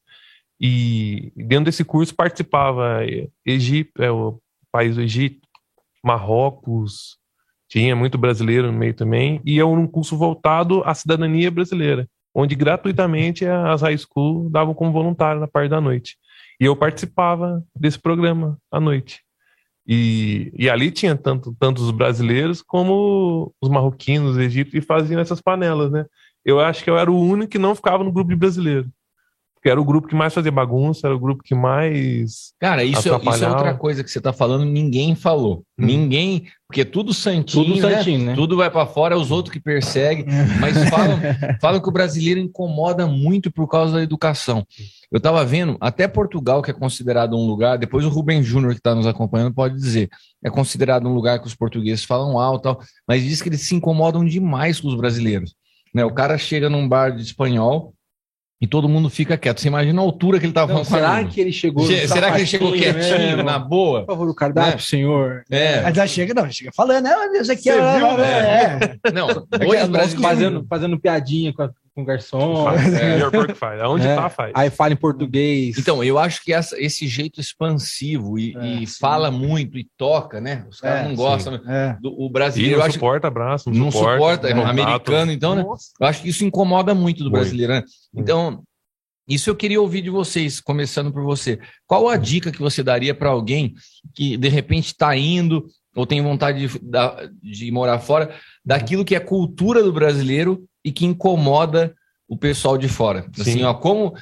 e dentro desse curso participava eh, Egito, é, o país do Egito, Marrocos, tinha muito brasileiro no meio também, e é um curso voltado à cidadania brasileira, onde gratuitamente as high school davam como voluntário na parte da noite. E eu participava desse programa à noite. E, e ali tinha tanto, tanto os brasileiros como os marroquinos, os egípcios, e faziam essas panelas, né? Eu acho que eu era o único que não ficava no grupo de brasileiro. Porque era o grupo que mais fazia bagunça, era o grupo que mais. Cara, isso, é- isso é outra coisa que você tá falando, ninguém falou. Ninguém, porque tudo santinho, Tudo santinho, né? Tudo vai para fora, é os outros que perseguem, mas falam, falam que o brasileiro incomoda muito por causa da educação. Eu tava vendo, até Portugal, que é considerado um lugar, depois o Rubem Júnior que está nos acompanhando pode dizer, é considerado um lugar que os portugueses falam alto, tal, mas diz que eles se incomodam demais com os brasileiros. Né? O cara chega num bar de espanhol e todo mundo fica quieto. Você imagina a altura que ele tava Não, falando será que ele chegou? Che- Será que ele chegou quietinho, na boa? Por favor, o cardápio, Né? senhor. É. Mas já chega, não, chega falando, né? Deus, aqui é, viu, é, é. Não, É dois brasileiros. fazendo, fazendo piadinha com, a- com garçom. Faz, é. faz. Aonde É. tá, faz. Aí fala em português. Então, eu acho que essa- esse jeito expansivo e, É, e fala muito e toca, né? Os caras É, não gostam. né? É. Do, o E brasileiro, eu não acho suporta abraço, não suporta, é contato. americano, então, né? Nossa. Eu acho que isso incomoda muito do brasileiro, né? Então, isso eu queria ouvir de vocês, começando por você. Qual a dica que você daria para alguém que de repente está indo ou tem vontade de, de morar fora daquilo que é cultura do brasileiro e que incomoda o pessoal de fora? Assim, Sim. ó, como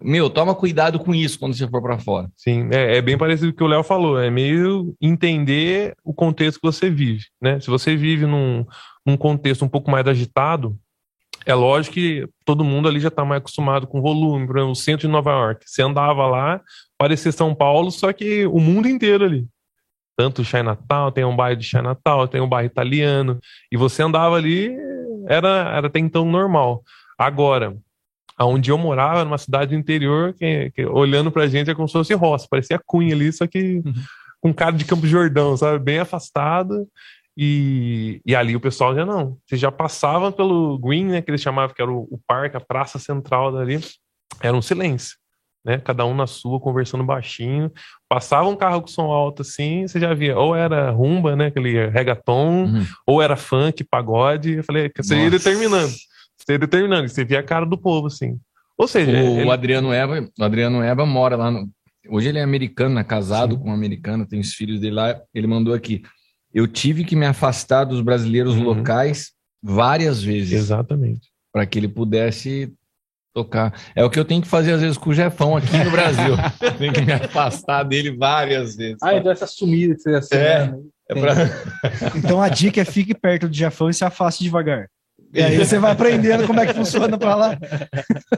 meu, toma cuidado com isso quando você for para fora. Sim, é, é bem parecido com o que o Léo falou. É meio entender o contexto que você vive, né? Se você vive num, num contexto um pouco mais agitado, é lógico que todo mundo ali já está mais acostumado com volume. Por exemplo, o centro de Nova York. Você andava lá, parecia São Paulo, só que o mundo inteiro ali. Tanto Chinatown, tem um bairro de Chinatown, tem um bairro italiano. E você andava ali, era, era até então normal. Agora, aonde eu morava, numa cidade do interior, que, que olhando pra gente é como se fosse roça, parecia Cunha ali, só que com cara de Campo Jordão, sabe? Bem afastado. E, e ali o pessoal já não. Você já passava pelo Green, né? Que eles chamavam que era o, o parque, a praça central dali. Era um silêncio, né? Cada um na sua, conversando baixinho. Passava um carro com som alto assim, você já via. Ou era rumba, né? Aquele reggaeton, Uhum. ou era funk, pagode. Eu falei, você ia Nossa. determinando. Você ia determinando. Você via a cara do povo, assim. Ou seja, O, ele- Adriano Eva, o Adriano Eva mora lá no, Hoje ele é americano, né? casado com um americano, tem os filhos dele lá. Ele mandou aqui. Eu tive que me afastar dos brasileiros Uhum. locais várias vezes Exatamente. para que ele pudesse tocar. É o que eu tenho que fazer às vezes com o Jefão aqui no Brasil. Tenho que me afastar dele várias vezes. Ah, então essa sumida que você É. acerta. É pra- Então a dica é fique perto do Jafão e se afaste devagar. E aí você vai aprendendo como é que funciona pra lá.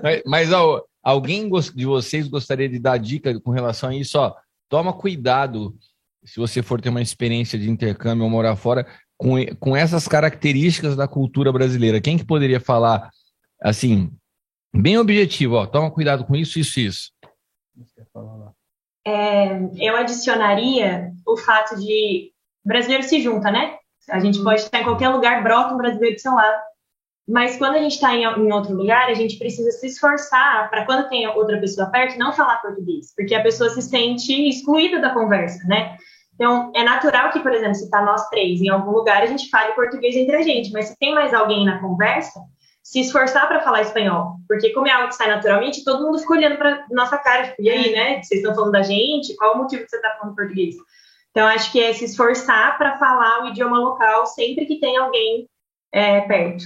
Mas, mas, ó, alguém de vocês gostaria de dar dica com relação a isso? Ó, toma cuidado se você for ter uma experiência de intercâmbio ou morar fora com, com essas características da cultura brasileira. Quem que poderia falar assim, bem objetivo? Ó, toma cuidado com isso, isso, isso. É, eu adicionaria o fato de brasileiro se junta, né? A gente pode estar em qualquer lugar, brota um brasileiro do seu lado. Mas quando a gente está em, em outro lugar, a gente precisa se esforçar para quando tem outra pessoa perto, não falar português, porque a pessoa se sente excluída da conversa, né? Então, é natural que, por exemplo, se está nós três em algum lugar, a gente fale português entre a gente, mas se tem mais alguém na conversa, se esforçar para falar espanhol, porque como é algo que sai naturalmente, todo mundo fica olhando para nossa cara, tipo, e aí, né? Vocês estão falando da gente? Qual o motivo que você está falando português? Então, acho que é se esforçar para falar o idioma local sempre que tem alguém é, perto.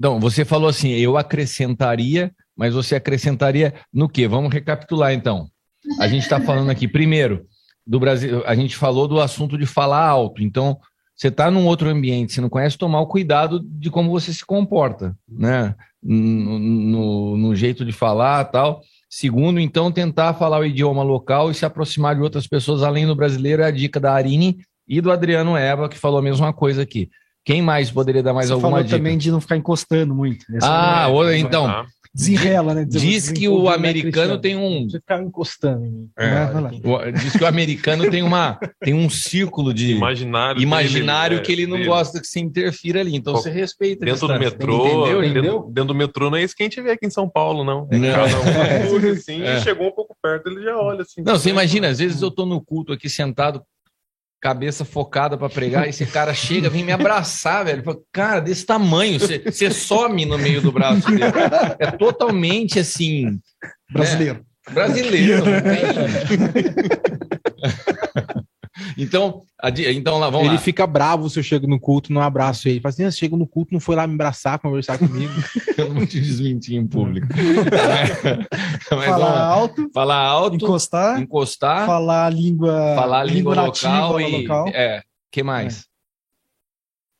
Então, você falou assim, eu acrescentaria, mas você acrescentaria no quê? Vamos recapitular então. A gente está falando aqui, primeiro, do Brasil, a gente falou do assunto de falar alto. Então, você está num outro ambiente, você não conhece, tomar o cuidado de como você se comporta, né? No, no, no, jeito de falar tal. Segundo, então, tentar falar o idioma local e se aproximar de outras pessoas além do brasileiro é a dica da Arine e do Adriano Eva, que falou a mesma coisa aqui. Quem mais poderia dar mais você alguma falou dica? também de não ficar encostando muito. Essa ah, é, então. Desenrela, né? Diz que o americano tem um. Você ficar encostando em mim. É, diz que o americano tem, uma, tem um círculo de imaginário, imaginário dele, que ele não dele. gosta que se interfira ali. Então você respeita. Dentro do metrô, entendeu? Dentro, entendeu? dentro, do metrô não é isso que a gente vê aqui em São Paulo, não. Não. Cada um É. assim, É. chegou um pouco perto, ele já olha assim. Não, você imagina, às vezes eu tô no culto aqui sentado, cabeça focada para pregar, esse cara chega, vem me abraçar, velho. Fala, Cara, desse tamanho, você, some no meio do braço dele. É totalmente assim. Brasileiro. é, brasileiro. Então, então lá, vamos ele lá. fica bravo se eu chego no culto, não abraço ele. Fala assim, "Ah, chega no culto, não foi lá me abraçar, conversar comigo. Eu não vou te desmentir em público. Mas Falar alto, Falar alto, encostar, encostar, falar a língua, falar a língua, local nativa e. local. É, que mais?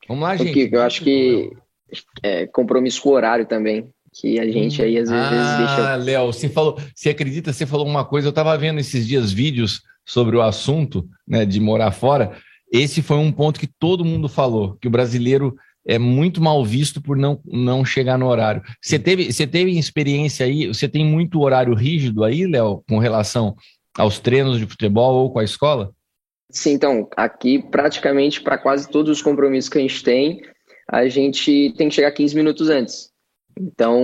Vamos lá, gente. Eu acho que é compromisso com o horário também, que a gente aí às vezes deixa. Ah, Léo, você falou, você acredita, você falou uma coisa, eu estava vendo esses dias vídeos sobre o assunto, né, de morar fora. Esse foi um ponto que todo mundo falou, que o brasileiro é muito mal visto por não, não chegar no horário. Você teve, você teve experiência aí, você tem muito horário rígido aí, Léo, com relação aos treinos de futebol ou com a escola? Sim, então, aqui praticamente para quase todos os compromissos que a gente tem, a gente tem que chegar 15 minutos antes. Então,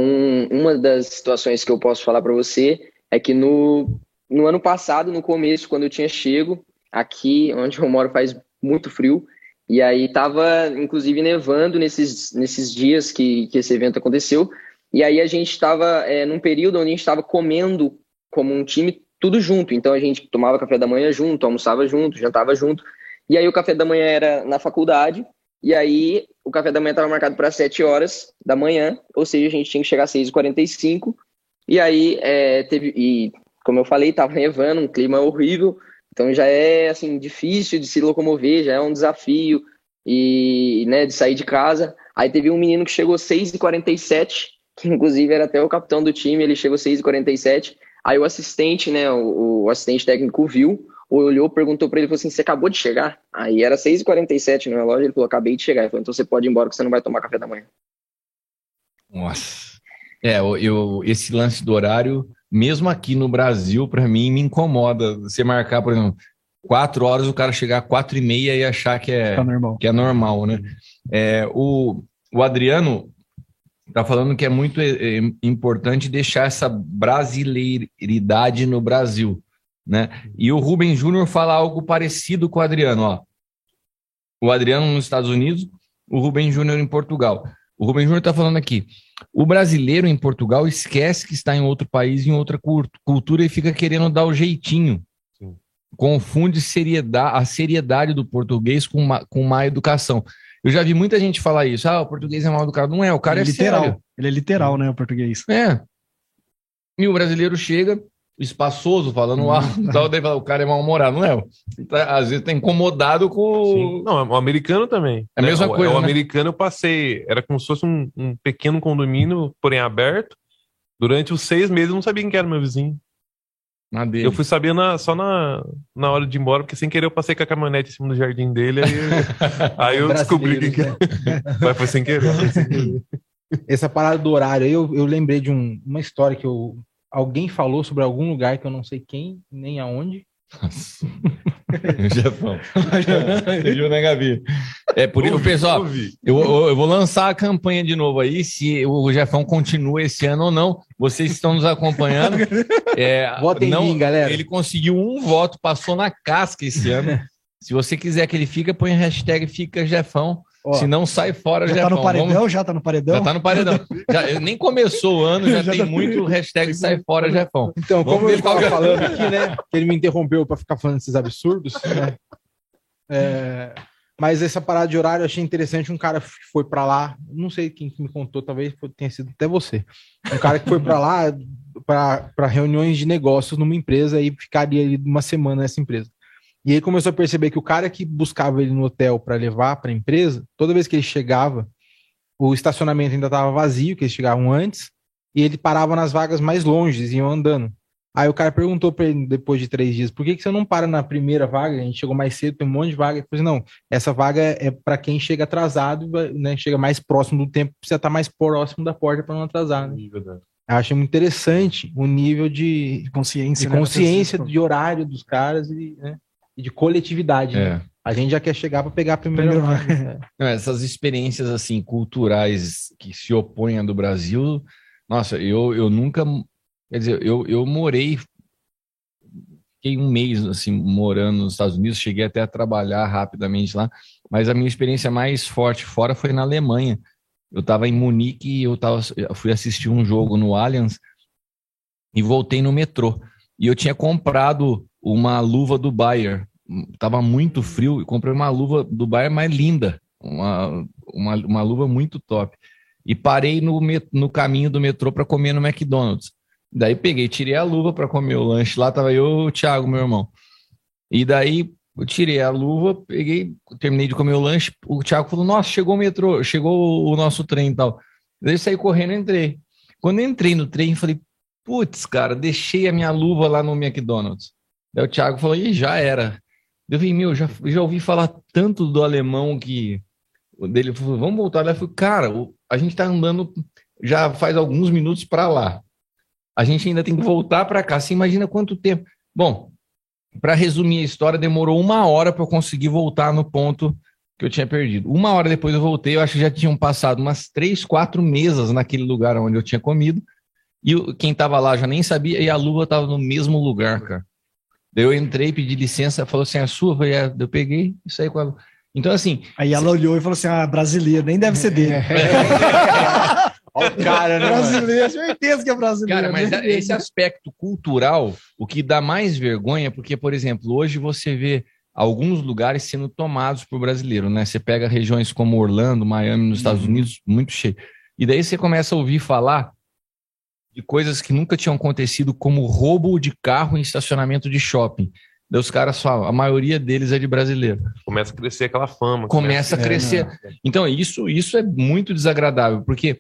uma das situações que eu posso falar para você é que no, no ano passado, no começo, quando eu tinha chego, aqui onde eu moro faz muito frio, e aí estava inclusive nevando nesses, nesses dias que, que esse evento aconteceu, e aí a gente estava é, num período onde a gente estava comendo como um time tudo junto. Então a gente tomava café da manhã junto, almoçava junto, jantava junto. E aí o café da manhã era na faculdade, e aí o café da manhã estava marcado para 7 horas da manhã, ou seja, a gente tinha que chegar às 6h45. E aí é, teve. E como eu falei, estava nevando, um clima horrível. Então já é assim difícil de se locomover, já é um desafio e né, de sair de casa. Aí teve um menino que chegou 6h47, que inclusive era até o capitão do time, ele chegou 6h47. Aí o assistente, né, o, o assistente técnico viu, olhou, perguntou para ele, falou assim, você acabou de chegar? Aí era 6h47 no relógio, ele falou, acabei de chegar. Ele falou, então você pode ir embora que você não vai tomar café da manhã. Nossa. É, eu, esse lance do horário, mesmo aqui no Brasil, para mim, me incomoda. Você marcar, por exemplo, quatro horas, o cara chegar quatro e meia e achar que é, Tá normal. que é normal, né? É, o, o Adriano tá falando que é muito é, é, importante deixar essa brasileiridade no Brasil, né? E o Rubem Júnior fala algo parecido com o Adriano, ó. O Adriano nos Estados Unidos, o Rubem Júnior em Portugal. O Rubem Júnior está falando aqui. O brasileiro em Portugal esquece que está em outro país, em outra cultura e fica querendo dar o jeitinho. Sim. Confunde seriedade, a seriedade do português com má, com má educação. Eu já vi muita gente falar isso. Ah, o português é mal educado. Não é, o cara Ele é é literal. sério. Ele é literal, né, o português. É. E o brasileiro chega espaçoso, falando alto, tal, daí fala, o cara é mal-humorado. Não é? Tá- Às vezes tá incomodado com. Sim. Não, o americano também. É a mesma o, coisa, O né? americano eu passei, era como se fosse um, um pequeno condomínio, porém aberto. Durante os seis meses eu não sabia quem que era meu vizinho. Na dele. Eu fui saber na- só na, na hora de ir embora, porque sem querer eu passei com a caminhonete em cima do jardim dele, aí, aí eu descobri quem que era. Mas foi sem querer. Foi sem querer. Essa parada do horário, aí eu, eu lembrei de um- uma história que eu, alguém falou sobre algum lugar que eu não sei quem, nem aonde. Jefão. Você viu, né, Gabi? É por isso, pessoal, eu, eu- vou lançar a campanha de novo aí, se o Jefão continua esse ano ou não. Vocês estão nos acompanhando. É, Votem em não, mim, galera. Ele conseguiu um voto, passou na casca esse ano. Se você quiser que ele fique, põe a hashtag Fica Jefão. Ó, Se não, sai fora, já Jefão. tá no paredão? Vamos- Já tá no paredão? Já tá no paredão. Já- nem começou o ano, já, Já tem tá- muito hashtag sai fora, Jefão. Então, Vamos como eu estava é. falando aqui, né? Que ele me interrompeu para ficar falando esses absurdos, né? É, mas essa parada de horário eu achei interessante. Um cara que foi para lá, não sei quem que me contou, talvez tenha sido até você. Um cara que foi para lá para reuniões de negócios numa empresa e ficaria ali uma semana nessa empresa. E aí começou a perceber que o cara que buscava ele no hotel para levar para a empresa, toda vez que ele chegava, o estacionamento ainda estava vazio, que eles chegavam antes, e ele parava nas vagas mais longe, iam andando. Aí o cara perguntou para ele depois de três dias, por que, que você não para na primeira vaga? A gente chegou mais cedo, tem um monte de vaga. Ele falou assim, não, essa vaga é para quem chega atrasado, né? Chega mais próximo do tempo, precisa estar mais próximo da porta para não atrasar. Né? Eu achei muito interessante o nível de, consciência, de né, consciência pessoa. de horário dos caras e, né, e de coletividade. É. né? A gente já quer chegar para pegar a primeira Primeiro vaga. né? Essas experiências assim culturais que se opõem à do Brasil, nossa, eu, eu nunca, quer dizer, eu, eu morei, fiquei um mês assim morando nos Estados Unidos, cheguei até a trabalhar rapidamente lá, mas a minha experiência mais forte fora foi na Alemanha. Eu estava em Munique e eu, tava, eu fui assistir um jogo no Allianz e voltei no metrô. E eu tinha comprado uma luva do Bayer. Tava muito frio e comprei uma luva do Bayer mais linda. Uma, uma, uma luva muito top. E parei no, no caminho do metrô para comer no McDonald's. Daí peguei, tirei a luva para comer o lanche. Lá tava eu o Thiago, meu irmão. E daí eu tirei a luva, peguei, terminei de comer o lanche. O Thiago falou: Nossa, chegou o metrô, chegou o nosso trem e tal. Daí eu saí correndo e entrei. Quando entrei no trem, falei: Putz, cara, deixei a minha luva lá no McDonald's. Daí o Thiago falou: Ih, já era. Eu falei: Meu, já, já ouvi falar tanto do alemão que. Dele falou: Vamos voltar lá. Eu falei: Cara, a gente tá andando já faz alguns minutos para lá. A gente ainda tem que voltar para cá. Você imagina quanto tempo. Bom, para resumir a história, demorou uma hora para eu conseguir voltar no ponto que eu tinha perdido. Uma hora depois eu voltei, eu acho que já tinham passado umas três, quatro mesas naquele lugar onde eu tinha comido. E quem tava lá já nem sabia, e a luva tava no mesmo lugar, cara. Daí eu entrei, pedi licença, falou assim: a sua? Eu falei, "É." eu peguei e saí com a luva. Então, assim. Aí ela olhou e falou assim: ah, brasileiro, nem deve ser dele. Olha o cara, né? brasileiro, certeza que é brasileiro. Cara, mas né? esse aspecto cultural, o que dá mais vergonha, é porque, por exemplo, hoje você vê alguns lugares sendo tomados por brasileiro, né? Você pega regiões como Orlando, Miami, nos Estados Unidos, muito cheio. E daí você começa a ouvir falar de coisas que nunca tinham acontecido, como roubo de carro em estacionamento de shopping. Daí os caras falam, a maioria deles é de brasileiro. Começa a crescer aquela fama. Começa a É, crescer. né? Então, isso, isso é muito desagradável, porque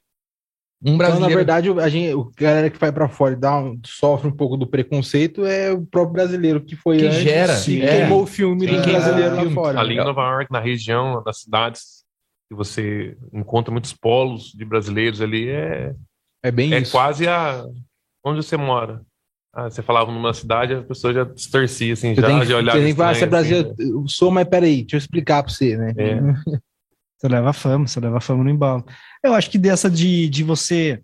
um Então, brasileiro. na verdade, a gente, o galera que vai pra fora e dá um- sofre um pouco do preconceito é o próprio brasileiro que foi Que antes gera, e sim, queimou é. o filme Sim, do queimou brasileiro lá fora. Ali em Nova York, na região, nas cidades, que você encontra muitos polos de brasileiros ali, é, É bem é isso. quase a onde você mora. Ah, você falava numa cidade, a pessoa já distorcia, assim, Você já, tem já olhava você tem que falar, você é estranho, assim, brasileiro, eu sou, mas peraí, deixa eu explicar pra você, né? É. Você leva fama, você leva fama no embalo. Eu acho que dessa de, de você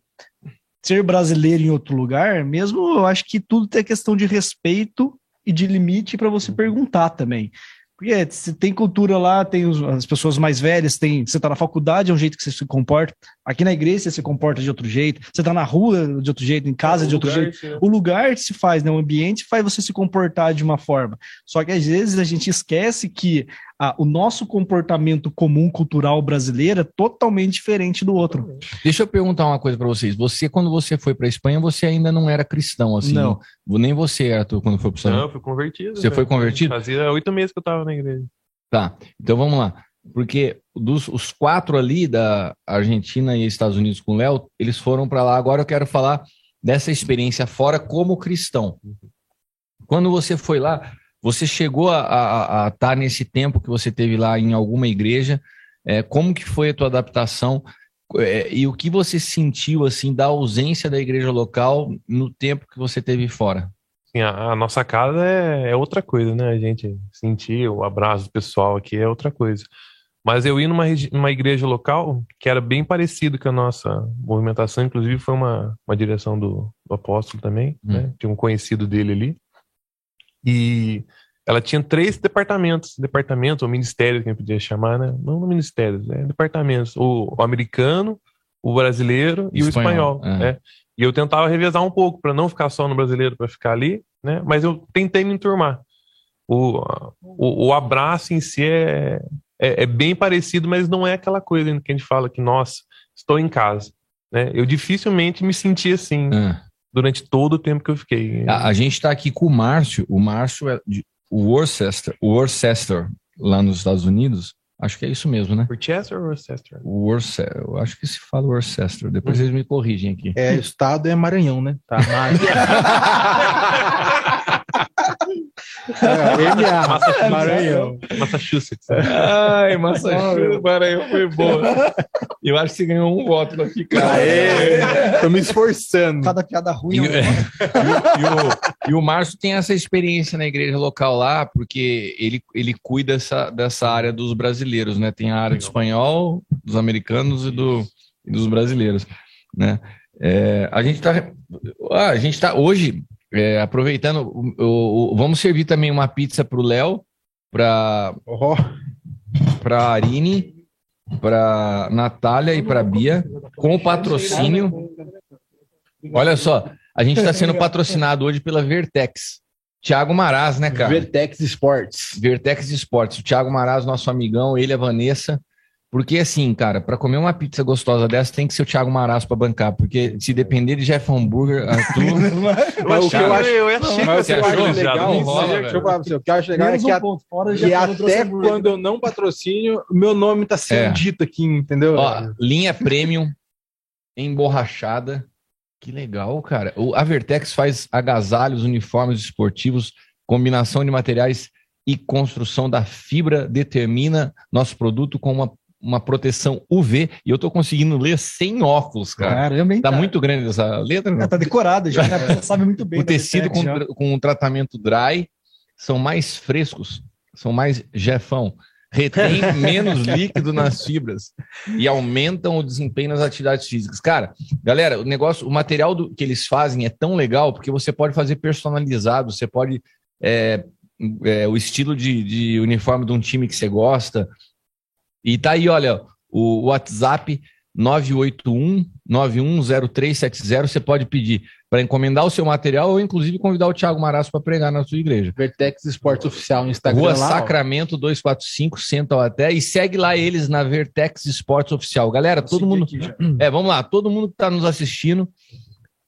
ser brasileiro em outro lugar, mesmo eu acho que tudo tem questão de respeito e de limite para você perguntar também. Porque se tem cultura lá, tem os- as pessoas mais velhas, tem, você tá na faculdade, é um jeito que você se comporta. Aqui na igreja você se comporta de outro jeito, você tá na rua de outro jeito, em casa O de outro jeito. sim. O lugar se faz, né? O ambiente faz você se comportar de uma forma. Só que às vezes a gente esquece que ah, o nosso comportamento comum cultural brasileiro é totalmente diferente do outro. Deixa eu perguntar uma coisa para vocês. Você, quando você foi para Espanha, você ainda não era cristão, assim? Não. Nem você, Arthur, quando foi para Não, Espanha. eu fui convertido. Você já. foi convertido? Fazia oito meses que eu tava na igreja. Tá. Então vamos lá. Porque dos os quatro ali da Argentina e Estados Unidos com o Léo, eles foram para lá. Agora eu quero falar dessa experiência fora como cristão. Quando você foi lá, você chegou a estar nesse tempo que você teve lá em alguma igreja? É, como que foi a tua adaptação? É, e o que você sentiu assim da ausência da igreja local no tempo que você teve fora? Assim, a, a nossa casa é, é outra coisa, né? A gente sentir o abraço do pessoal aqui é outra coisa. Mas eu ia numa, numa igreja local que era bem parecido com a nossa movimentação, inclusive foi uma, uma direção do, do apóstolo também, Hum. né? Tinha um conhecido dele ali. E ela tinha três departamentos, departamentos ou ministérios que a gente podia chamar, né? Não ministérios, é departamentos. O, o americano, o brasileiro e Espanhol, o espanhol, é. né? E eu tentava revezar um pouco para não ficar só no brasileiro, para ficar ali, né? Mas eu tentei me enturmar. O, o, o abraço em si é, é, é bem parecido, mas não é aquela coisa que a gente fala que, nossa, estou em casa. Né? Eu dificilmente me senti assim Ah. Durante todo o tempo que eu fiquei. A, a gente está aqui com o Márcio. O Márcio é de Worcester, Worcester, lá nos Estados Unidos. Acho que é isso mesmo, né? Worcester ou Worcester? Worcester, eu acho que se fala Worcester. Depois eles me corrigem aqui. É, o estado é Maranhão, né? Tá, mas... é, MA, Massachusetts. Maranhão. Massachusetts. Ai, Massachusetts, Maranhão foi boa. Eu acho que você ganhou um voto pra ficar. Aê, tô me esforçando. Cada piada ruim. E, é um- é, e o- e o, e o Márcio tem essa experiência na igreja local lá, porque ele, ele cuida dessa, dessa área dos brasileiros, né? Tem a área do espanhol, dos americanos e, do, e dos brasileiros, né? É, a gente tá, ah, a gente tá hoje é, aproveitando, o- o- vamos servir também uma pizza para o Léo, para para a Arine, para Natália e para Bia, com o patrocínio. Olha só, a gente está sendo patrocinado hoje pela Vertex. Thiago Maraz, né, cara? Vertex Sports. Vertex Esportes. O Thiago Maraz, nosso amigão, ele, a Vanessa. Porque assim, cara, para comer uma pizza gostosa dessa tem que ser o Thiago Maraz para bancar. Porque se depender de Jeff Hambúrguer, Arthur. Mas que eu acho, eu achei mas o que eu Você achou? acho legal, Não rola, deixa eu falar pra você, o que eu acho legal é Menos que, um a- ponto fora, que até quando eu não patrocínio, meu nome tá sendo É. dito aqui, entendeu? Ó, linha premium, emborrachada. Que legal, cara. O, a Vertex faz agasalhos, uniformes esportivos, combinação de materiais e construção da fibra determina nosso produto com uma, uma proteção UV. E eu tô conseguindo ler sem óculos, cara. Caramba, hein? Tá muito grande essa letra, não? É, tá decorado já, né? Sabe muito bem. O tecido com, já. com um tratamento dry são mais frescos, são mais jefão, retém menos líquido nas fibras e aumentam o desempenho nas atividades físicas. Cara, galera, o negócio, o material do- que eles fazem é tão legal porque você pode fazer personalizado, você pode é, é, o estilo de, de uniforme de um time que você gosta. E tá aí, olha, o WhatsApp 981 910370, você pode pedir para encomendar o seu material ou inclusive convidar o Thiago Marasso para pregar na sua igreja. Vertex Sports Oficial no Instagram. Rua lá, ó. Sacramento 245, Central até e segue lá eles na Vertex Esportes Oficial. Galera, todo Consegui mundo, aqui é, vamos lá, todo mundo que tá nos assistindo,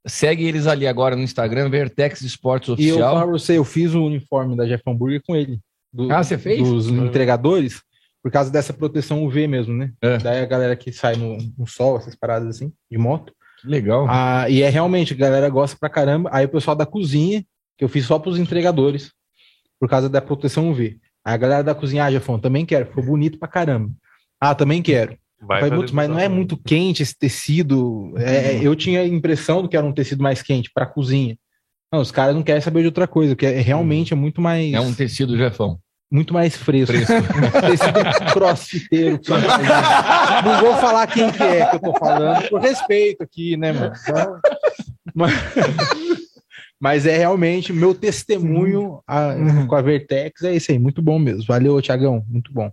segue eles ali agora no Instagram, Vertex Esportes E eu Oficial. falo pra você, eu fiz o uniforme da Jeff Hambúrguer com ele. Do- Ah, você fez? Dos entregadores, por causa dessa proteção UV mesmo, né? É. Daí a galera que sai no, no sol, essas paradas assim, de moto. Que legal. Ah, e é realmente, a galera gosta pra caramba. Aí o pessoal da cozinha, que eu fiz só pros entregadores, por causa da proteção UV. Aí a galera da cozinha, ah, Jefão, também quero, ficou bonito pra caramba. Ah, também quero. Vai Falei, fazer "Putz, mas não é muito quente esse tecido. É, eu tinha a impressão de que era um tecido mais quente pra cozinha. Não, os caras não querem saber de outra coisa, que é, realmente é muito mais, É um tecido Jefão. Muito mais fresco. tecido crossfiteiro. não vou falar quem que é que eu tô falando, por respeito aqui, né, mano? Então, mas, mas é realmente meu testemunho a- com a Vertex, é isso aí, muito bom mesmo. Valeu, Tiagão, muito bom.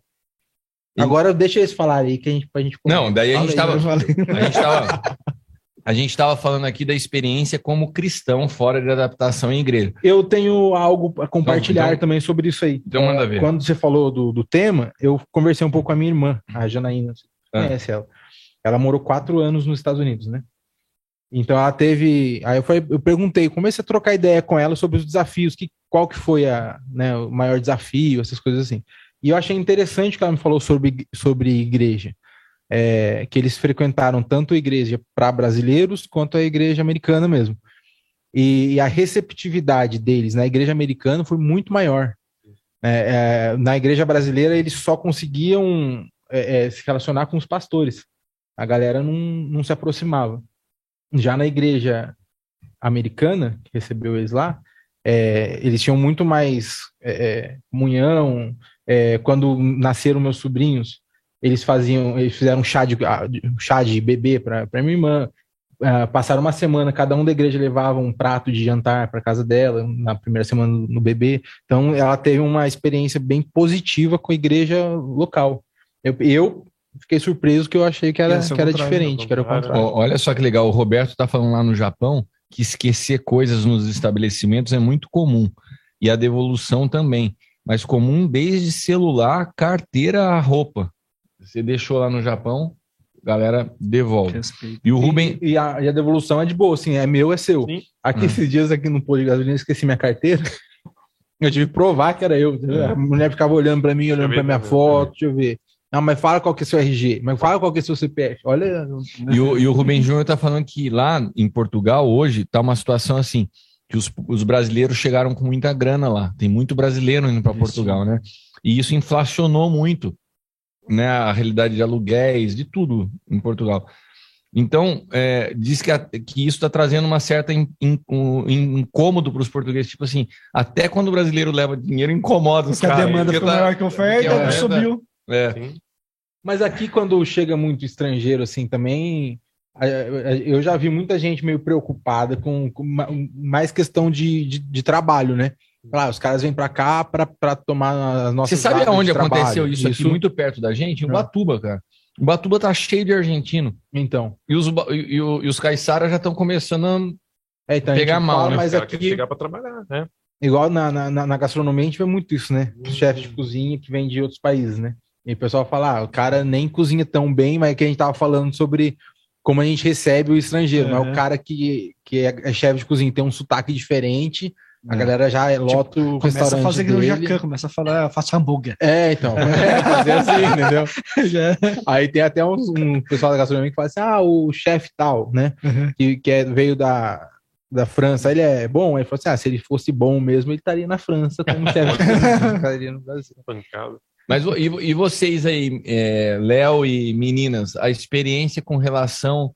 Agora deixa eles falarem aí que a gente, pra gente Não, daí a gente aí, tava, a gente tava, a gente tava falando aqui da experiência como cristão fora de adaptação em igreja. Eu tenho algo para compartilhar Então- também sobre isso aí. Então manda ver. Quando você falou do, do tema, eu conversei um pouco com a minha irmã, a Janaína. Você Ah. conhece ela? Ela morou quatro anos nos Estados Unidos, né? Então ela teve. Aí eu, foi, eu perguntei, comecei a trocar ideia com ela sobre os desafios, que, qual que foi a, né, o maior desafio, essas coisas assim. E eu achei interessante que ela me falou sobre, sobre igreja. É, que eles frequentaram tanto a igreja para brasileiros quanto a igreja americana mesmo. E, e a receptividade deles na igreja americana foi muito maior. É, é, na igreja brasileira, eles só conseguiam é, é, se relacionar com os pastores. A galera não, não se aproximava. Já na igreja americana, que recebeu eles lá, é, eles tinham muito mais é, é, comunhão. É, quando nasceram meus sobrinhos, eles faziam, eles fizeram um chá de, ah, um chá de bebê para minha irmã. Ah, passaram uma semana, cada um da igreja levava um prato de jantar para casa dela na primeira semana no bebê. Então ela teve uma experiência bem positiva com a igreja local. Eu, eu fiquei surpreso que eu achei que era, que era diferente, que era o contrário. olha só que legal, o Roberto está falando lá no Japão que esquecer coisas nos estabelecimentos é muito comum e a devolução também, mas comum desde celular, carteira, roupa. Você deixou lá no Japão, galera devolve. Respeito. E o Rubem, E, e a, e a devolução é de boa, assim, é meu, é seu. Sim. Aqui Hum. esses dias aqui no posto de gasolina, eu esqueci minha carteira. Eu tive que provar que era eu. entendeu? A mulher ficava olhando pra mim, olhando ver, minha ver, foto, deixa eu ver. Não, mas fala qual que é seu RG, mas fala qual que é seu CPF. Olha, E o, e o Rubem Júnior está falando que lá em Portugal hoje está uma situação assim, que os, os brasileiros chegaram com muita grana lá. Tem muito brasileiro indo para Portugal, né? E isso inflacionou muito né, a realidade de aluguéis, de tudo em Portugal. Então, é, diz que, a- que isso está trazendo uma certa in- in- um incômodo para os portugueses. Tipo assim, até quando o brasileiro leva dinheiro, incomoda os Porque a caras. demanda ficou tá- maior que a oferta, porque a subiu. É. Sim. mas aqui quando chega muito estrangeiro, assim, também, eu já vi muita gente meio preocupada com, com ma- mais questão de, de, de trabalho, né? Lá, os caras vêm pra cá pra pra tomar as Você nossas sabe vagas de aonde aconteceu isso, aqui, muito perto da gente? Em É. Ubatuba, cara. Ubatuba tá cheio de argentino. Então, E os, e, e os caiçaras já estão começando a é, então a Pegar gente mal, fala, né? mas aqui chegar pra trabalhar, né? Igual na, na, na- na gastronomia, a gente vê muito isso, né? Uhum. Chefe de cozinha que vem de outros países, né? E o pessoal fala, ah, o cara nem cozinha tão bem, mas é que a gente tava falando sobre como a gente recebe o estrangeiro, mas Uhum. o cara que, que é, é chefe de cozinha tem um sotaque diferente, a É. galera já lota o Começa a restaurante fazer que no dele. Jacan, começa a falar, "Ah, faço hambúrguer. É, então, é, fazer assim, entendeu? Já. Aí tem até uns, um pessoal da gastronomia que fala assim, ah, o chefe tal, né? Uhum. Que, que é- veio da, da França, ele é bom? Aí ele falou assim, ah, se ele fosse bom mesmo, ele estaria na França como chefe não estaria no Brasil. Pancada. Mas e, e vocês aí, é, Léo e meninas, a experiência com relação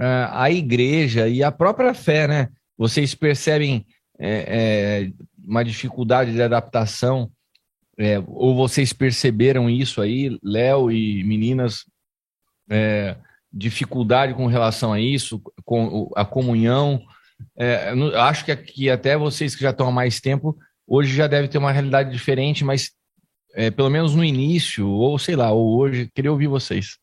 ah, à igreja e à própria fé, né? Vocês percebem é, é, uma dificuldade de adaptação? É, ou vocês perceberam isso aí, Léo e meninas, é, dificuldade com relação a isso, com a comunhão? É, acho que aqui até vocês que já estão há mais tempo, hoje já deve ter uma realidade diferente, mas é, pelo menos no início, ou sei lá, ou hoje, queria ouvir vocês.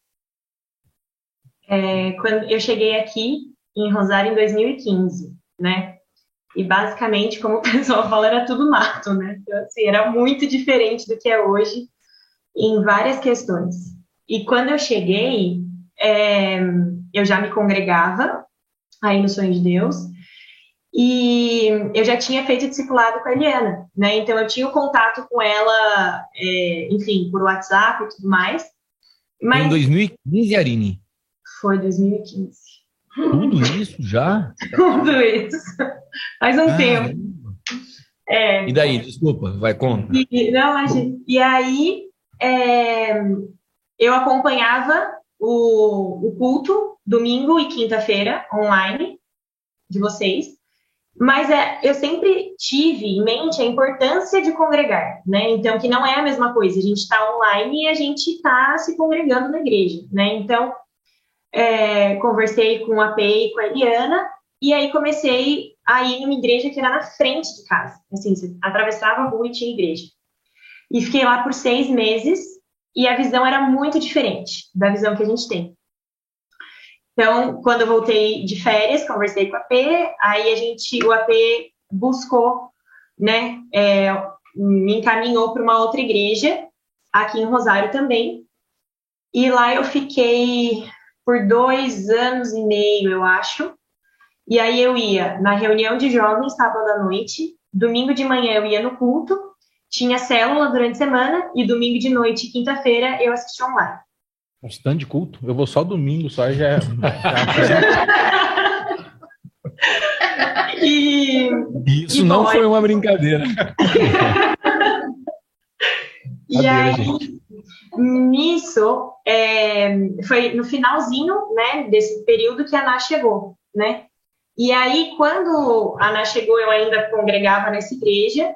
É, quando eu cheguei aqui em Rosário em 2015, né? E basicamente, como o pessoal fala, era tudo mato, né? Então, assim, era muito diferente do que é hoje em várias questões. E quando eu cheguei, é, eu já me congregava aí no Sonho de Deus e eu já tinha feito discipulado com a Eliana, né? Então eu tinha o contato com ela, é, enfim, por WhatsApp e tudo mais. Mas Em 2015, Arine. foi 2015. Tudo isso já? Tudo isso. Faz um Ah, tempo. É, E daí, desculpa, vai conta. e, não, imagina. E aí, é, eu acompanhava o, o culto domingo e quinta-feira online de vocês, mas é, eu sempre tive em mente a importância de congregar, né? Então, que não é a mesma coisa. A gente está online e a gente está se congregando na igreja, né? Então, é, conversei com a Pei com a Eliana, e aí comecei a ir numa igreja que era na frente de casa. Assim, você atravessava a rua e tinha igreja. E fiquei lá por seis meses, e a visão era muito diferente da visão que a gente tem. Então, quando eu voltei de férias, conversei com a AP, aí a gente, o AP buscou, né, é, me encaminhou para uma outra igreja, aqui em Rosário também, e lá eu fiquei por dois anos e meio, eu acho, e aí eu ia na reunião de jovens, sábado à noite, domingo de manhã eu ia no culto, tinha célula durante a semana, e domingo de noite e quinta-feira eu assistia online. Um stand de culto. Eu vou só domingo, só já. já- E Isso E não bom, foi uma brincadeira. E aí, nisso, é, foi no finalzinho, né, desse período que a Ana chegou, né? E aí, quando a Ana chegou, eu ainda congregava nessa igreja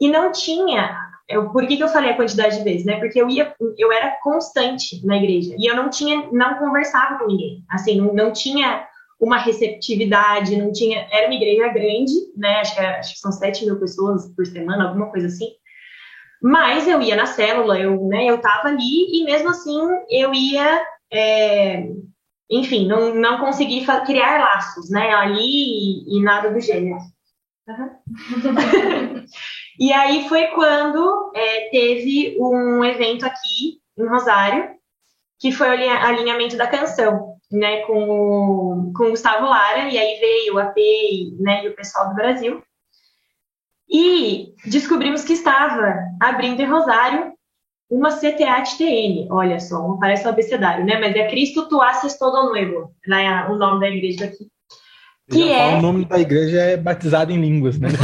e não tinha eu, por que, que eu falei a quantidade de vezes, né? Porque eu ia, eu era constante na igreja e eu não tinha, não conversava com ninguém. Assim, não, não tinha uma receptividade, não tinha. Era uma igreja grande, né? Acho que, acho que são 7 mil pessoas por semana, alguma coisa assim. Mas eu ia na célula, eu, né, eu tava ali e mesmo assim eu ia, é, enfim, não, não consegui criar laços, né, ali e, e nada do gênero. Uhum. e aí foi quando é, teve um evento aqui em Rosário, que foi o alinhamento da canção, né, com o, com o Gustavo Lara, e aí veio o AP né, e o pessoal do Brasil. E descobrimos que estava abrindo em Rosário uma CTA-TN. Olha só, não parece um abecedário, né? Mas é Cristo tu haces todo nuevo, né? o nome da igreja aqui. Que é... O nome da igreja é batizado em línguas, né?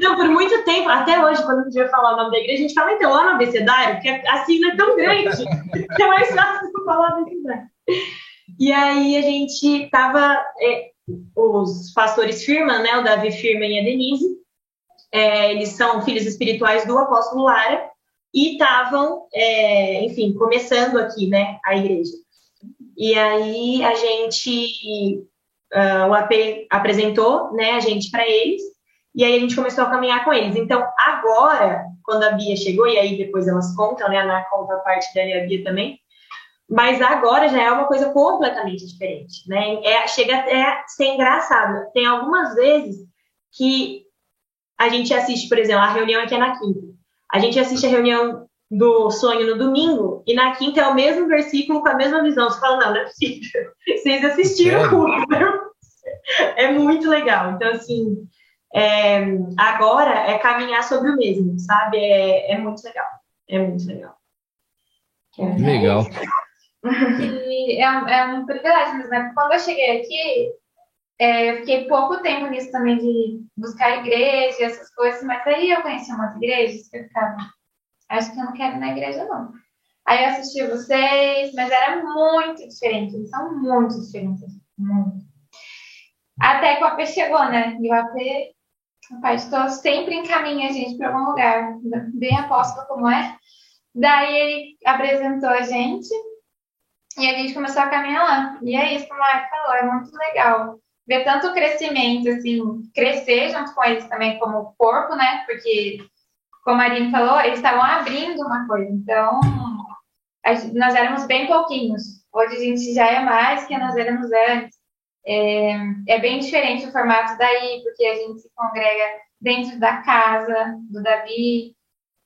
Não, por muito tempo, até hoje, quando a gente vai falar o nome da igreja, a gente fala, então, lá no abecedário, que a sigla é tão grande, que é mais fácil falar o abecedário. E aí a gente tava, é, os pastores Firman, né, o Davi Firman e a Denise, é, eles são filhos espirituais do apóstolo Lara, e estavam, é, enfim, começando aqui, né, a igreja. E aí a gente, uh, o AP apresentou, né, a gente para eles, e aí a gente começou a caminhar com eles. Então, agora, quando a Bia chegou, e aí depois elas contam, né, a Ana conta a parte dela e a Bia também, mas agora já é uma coisa completamente diferente, né? É, chega até a ser engraçado. Tem algumas vezes que a gente assiste, por exemplo, a reunião aqui é na quinta. A gente assiste a reunião do sonho no domingo e na quinta é o mesmo versículo com a mesma visão. Você fala, não, não é possível. Vocês assistiram o culto, né? É muito legal. Então, assim, é, agora é caminhar sobre o mesmo, sabe? É, é muito legal. É muito legal. Legal. E é, é um privilégio mesmo, né? Quando eu cheguei aqui, é, fiquei pouco tempo nisso também de buscar igreja, essas coisas, mas aí eu conheci umas igrejas que eu ficava, acho que eu não quero ir na igreja, não. Aí eu assisti vocês, mas era muito diferente, eles são muito diferentes, muito. Até que o AP chegou, né? E o AP, o Todos, sempre encaminha a gente para algum lugar, bem apóstolo como é. Daí ele apresentou a gente, e a gente começou a caminhar lá. E é isso que o Marco falou, é muito legal. Ver tanto crescimento, assim, crescer junto com eles também como corpo, né? Porque, como a Aline falou, eles estavam abrindo uma coisa. Então, nós éramos bem pouquinhos. Hoje a gente já é mais que nós éramos antes. É, é bem diferente o formato daí, porque a gente se congrega dentro da casa do Davi.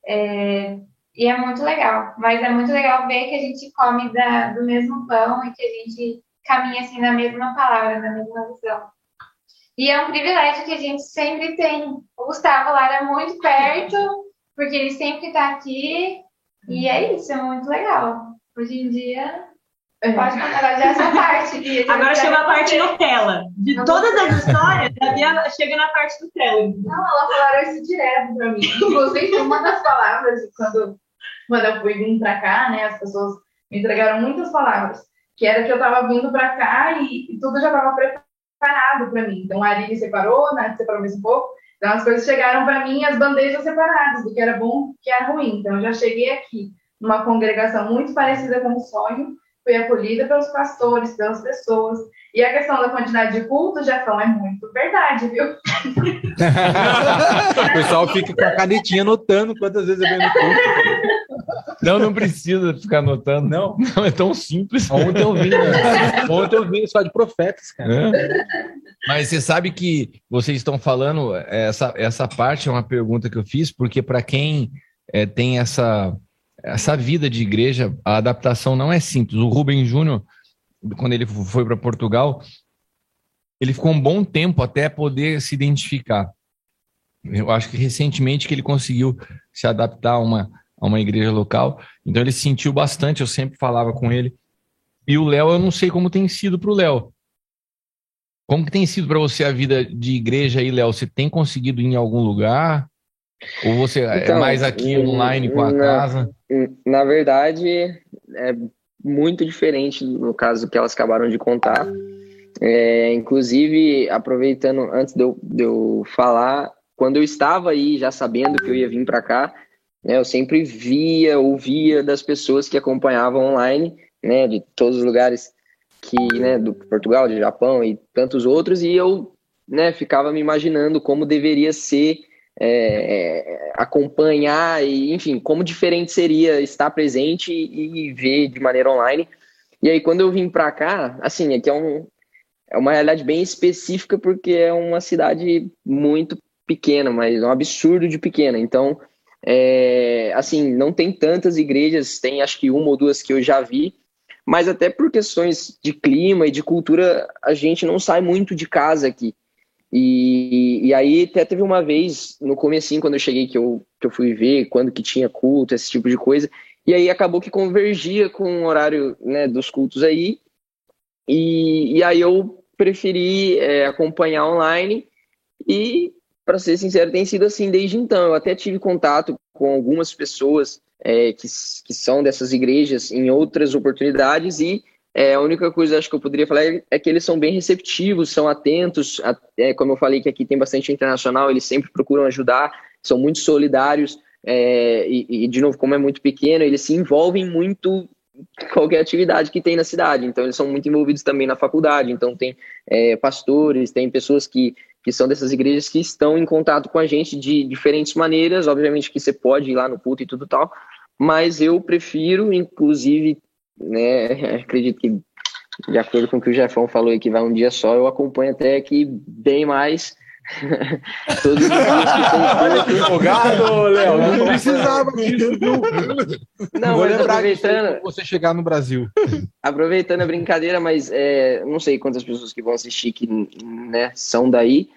É, e é muito legal. Mas é muito legal ver que a gente come da, do mesmo pão e que a gente caminha assim na mesma palavra, na mesma visão. E é um privilégio que a gente sempre tem. O Gustavo lá era muito perto, porque ele sempre está aqui. E é isso, é muito legal. Hoje em dia, é. Pode contar agora já essa parte. agora chegou a parte Nutella. De não todas as histórias, a Bia chega na parte Nutella. Não, ela falaram isso direto pra mim. Inclusive, uma das palavras, quando quando eu fui vir para cá, né, as pessoas me entregaram muitas palavras, que era que eu estava vindo para cá e, e, tudo já estava preparado para mim. Então a Aline separou, né, separou mais um pouco. Então as coisas chegaram para mim, as bandejas separadas, do que era bom, do que era ruim. Então eu já cheguei aqui numa congregação muito parecida com o sonho, fui acolhida pelos pastores, pelas pessoas. E a questão da quantidade de cultos, Jefão, é muito verdade, viu? o pessoal fica com a canetinha anotando quantas vezes eu venho no culto. Não, não precisa ficar anotando. Não, não é tão simples. Ontem eu vi, né? Ontem eu vi só de profetas, cara. É. Mas você sabe que vocês estão falando, essa, essa parte é uma pergunta que eu fiz, porque para quem é, tem essa, essa vida de igreja, a adaptação não é simples. O Rubem Júnior, quando ele foi para Portugal, ele ficou um bom tempo até poder se identificar. Eu acho que recentemente que ele conseguiu se adaptar a uma a uma igreja local. Então ele sentiu bastante, eu sempre falava com ele. E o Léo, eu não sei como tem sido para o Léo. Como que tem sido para você a vida de igreja aí, Léo? Você tem conseguido ir em algum lugar? Ou você é então, é mais aqui online com a na, casa? Na verdade, é muito diferente no caso que elas acabaram de contar. É, inclusive, aproveitando, antes de eu, de eu falar, quando eu estava aí, já sabendo que eu ia vir para cá, né, eu sempre via, ouvia das pessoas que acompanhavam online, né, de todos os lugares que, né, do Portugal, de Japão e tantos outros, e eu, né, ficava me imaginando como deveria ser é, acompanhar e, enfim, como diferente seria estar presente e, e ver de maneira online. E aí, quando eu vim para cá, assim, aqui é, um, é uma realidade bem específica porque é uma cidade muito pequena, mas é um absurdo de pequena. Então, é, assim, não tem tantas igrejas, tem acho que uma ou duas que eu já vi, mas até por questões de clima e de cultura, a gente não sai muito de casa aqui. E, e aí até teve uma vez, no comecinho, quando eu cheguei, que eu, que eu fui ver quando que tinha culto, esse tipo de coisa, e aí acabou que convergia com o horário né, dos cultos aí, e, e aí eu preferi é, acompanhar online, e para ser sincero, tem sido assim desde então. Eu até tive contato com algumas pessoas é, que, que são dessas igrejas em outras oportunidades e é, a única coisa acho que eu poderia falar é, é que eles são bem receptivos, são atentos. A, é, como eu falei que aqui tem bastante internacional, eles sempre procuram ajudar, são muito solidários. É, e, e, de novo, como é muito pequeno, eles se envolvem muito qualquer atividade que tem na cidade. Então, eles são muito envolvidos também na faculdade. Então, tem é, pastores, tem pessoas que, que são dessas igrejas que estão em contato com a gente de diferentes maneiras. Obviamente que você pode ir lá no culto e tudo tal, mas eu prefiro, inclusive, né? Acredito que, de acordo com o que o Jefão falou aí, que vai um dia só, eu acompanho até aqui bem mais. Todos os dias que são empolgado, Léo. Não precisava disso. Não, Vou mas aproveitando. Você chegar no Brasil. Aproveitando a brincadeira, mas é, não sei quantas pessoas que vão assistir que né, são daí.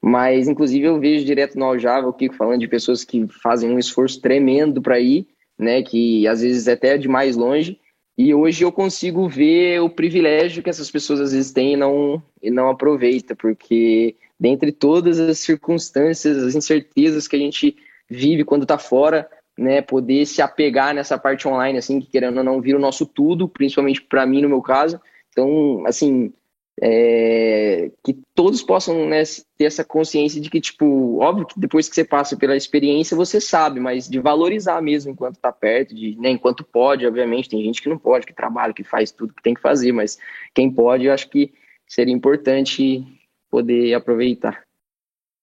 Mas, inclusive, eu vejo direto no Aljava o Kiko falando de pessoas que fazem um esforço tremendo para ir, né? Que às vezes é até de mais longe. E hoje eu consigo ver o privilégio que essas pessoas às vezes têm e não, e não aproveita, porque dentre todas as circunstâncias, as incertezas que a gente vive quando está fora, né, poder se apegar nessa parte online, assim, que querendo ou não vir o nosso tudo, principalmente para mim no meu caso. Então, assim, é, que todos possam né, ter essa consciência de que, tipo, óbvio que depois que você passa pela experiência, você sabe, mas de valorizar mesmo enquanto está perto, de, né, enquanto pode, obviamente, tem gente que não pode, que trabalha, que faz tudo que tem que fazer, mas quem pode, eu acho que seria importante poder aproveitar.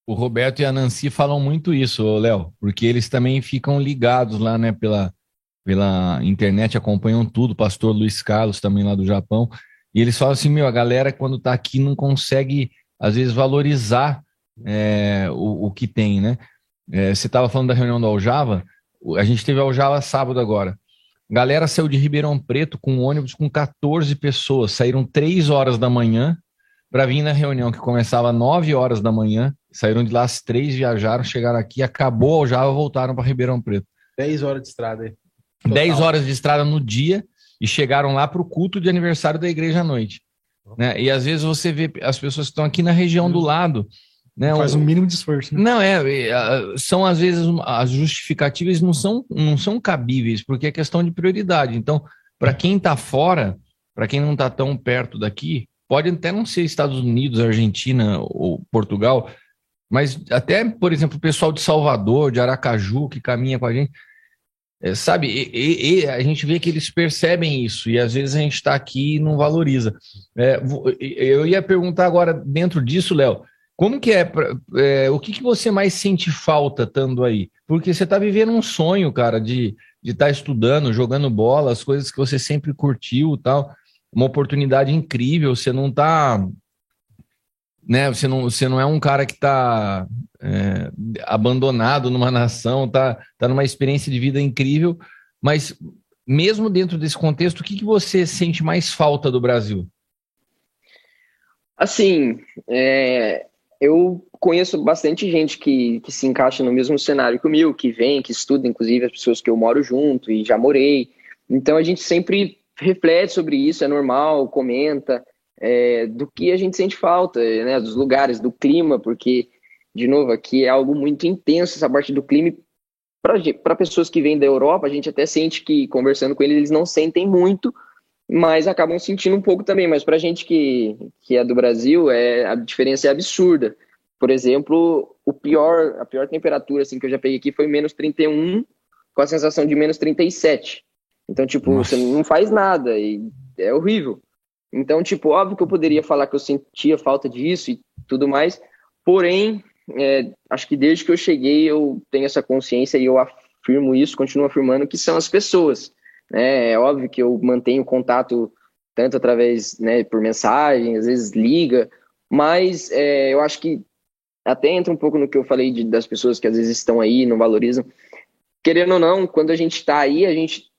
O Roberto e a Nancy falam muito isso, Léo, porque eles também ficam ligados lá, né, pela, pela internet, acompanham tudo, o pastor Luiz Carlos também lá do Japão, e eles falam assim, meu, a galera quando está aqui não consegue, às vezes, valorizar é, o, o que tem, né? É, você estava falando da reunião do Aljava, a gente teve Aljava sábado agora. Galera saiu de Ribeirão Preto com um ônibus com 14 pessoas, saíram 3 horas da manhã para vir na reunião que começava às 9 horas da manhã, saíram de lá às 3, viajaram, chegaram aqui, acabou Aljava, voltaram para Ribeirão Preto. 10 horas de estrada aí. 10 horas de estrada no dia, e chegaram lá para o culto de aniversário da igreja à noite. Né? E às vezes você vê as pessoas que estão aqui na região do lado. Né? Faz o um mínimo de esforço. Né? Não, é, são às vezes as justificativas não são, não são cabíveis, porque é questão de prioridade. Então, para quem está fora, para quem não está tão perto daqui, pode até não ser Estados Unidos, Argentina ou Portugal, mas até, por exemplo, o pessoal de Salvador, de Aracaju, que caminha com a gente, é, sabe, e, e, a gente vê que eles percebem isso e às vezes a gente está aqui e não valoriza. É, eu ia perguntar agora, dentro disso, Léo, como que é, é o que, que você mais sente falta estando aí? Porque você está vivendo um sonho, cara, de estar tá estudando, jogando bola, as coisas que você sempre curtiu tal, uma oportunidade incrível, você não está né? Você não, você não é um cara que está é, abandonado numa nação, tá, tá numa experiência de vida incrível, mas mesmo dentro desse contexto, o que, que você sente mais falta do Brasil? Assim, é, eu conheço bastante gente que, que se encaixa no mesmo cenário comigo, que vem, que estuda, inclusive as pessoas que eu moro junto e já morei. Então a gente sempre reflete sobre isso, é normal, comenta é, do que a gente sente falta, né, dos lugares, do clima, porque, de novo, aqui é algo muito intenso essa parte do clima. Para pessoas que vêm da Europa, a gente até sente que, conversando com eles, eles não sentem muito, mas acabam sentindo um pouco também. Mas para a gente que, que é do Brasil, é, a diferença é absurda. por exemplo, o pior, a pior temperatura assim que eu já peguei aqui foi menos 31, com a sensação de menos 37. Então, tipo, Nossa. você não faz nada e é horrível. Então, tipo, óbvio que eu poderia falar que eu sentia falta disso e tudo mais, porém, é, acho que desde que eu cheguei eu tenho essa consciência e eu afirmo isso, continuo afirmando que são as pessoas. Né? É óbvio que eu mantenho contato tanto através, né, por mensagem, às vezes liga, mas é, eu acho que até entra um pouco no que eu falei de, das pessoas que às vezes estão aí e não valorizam. Querendo ou não, quando a gente está aí, a gente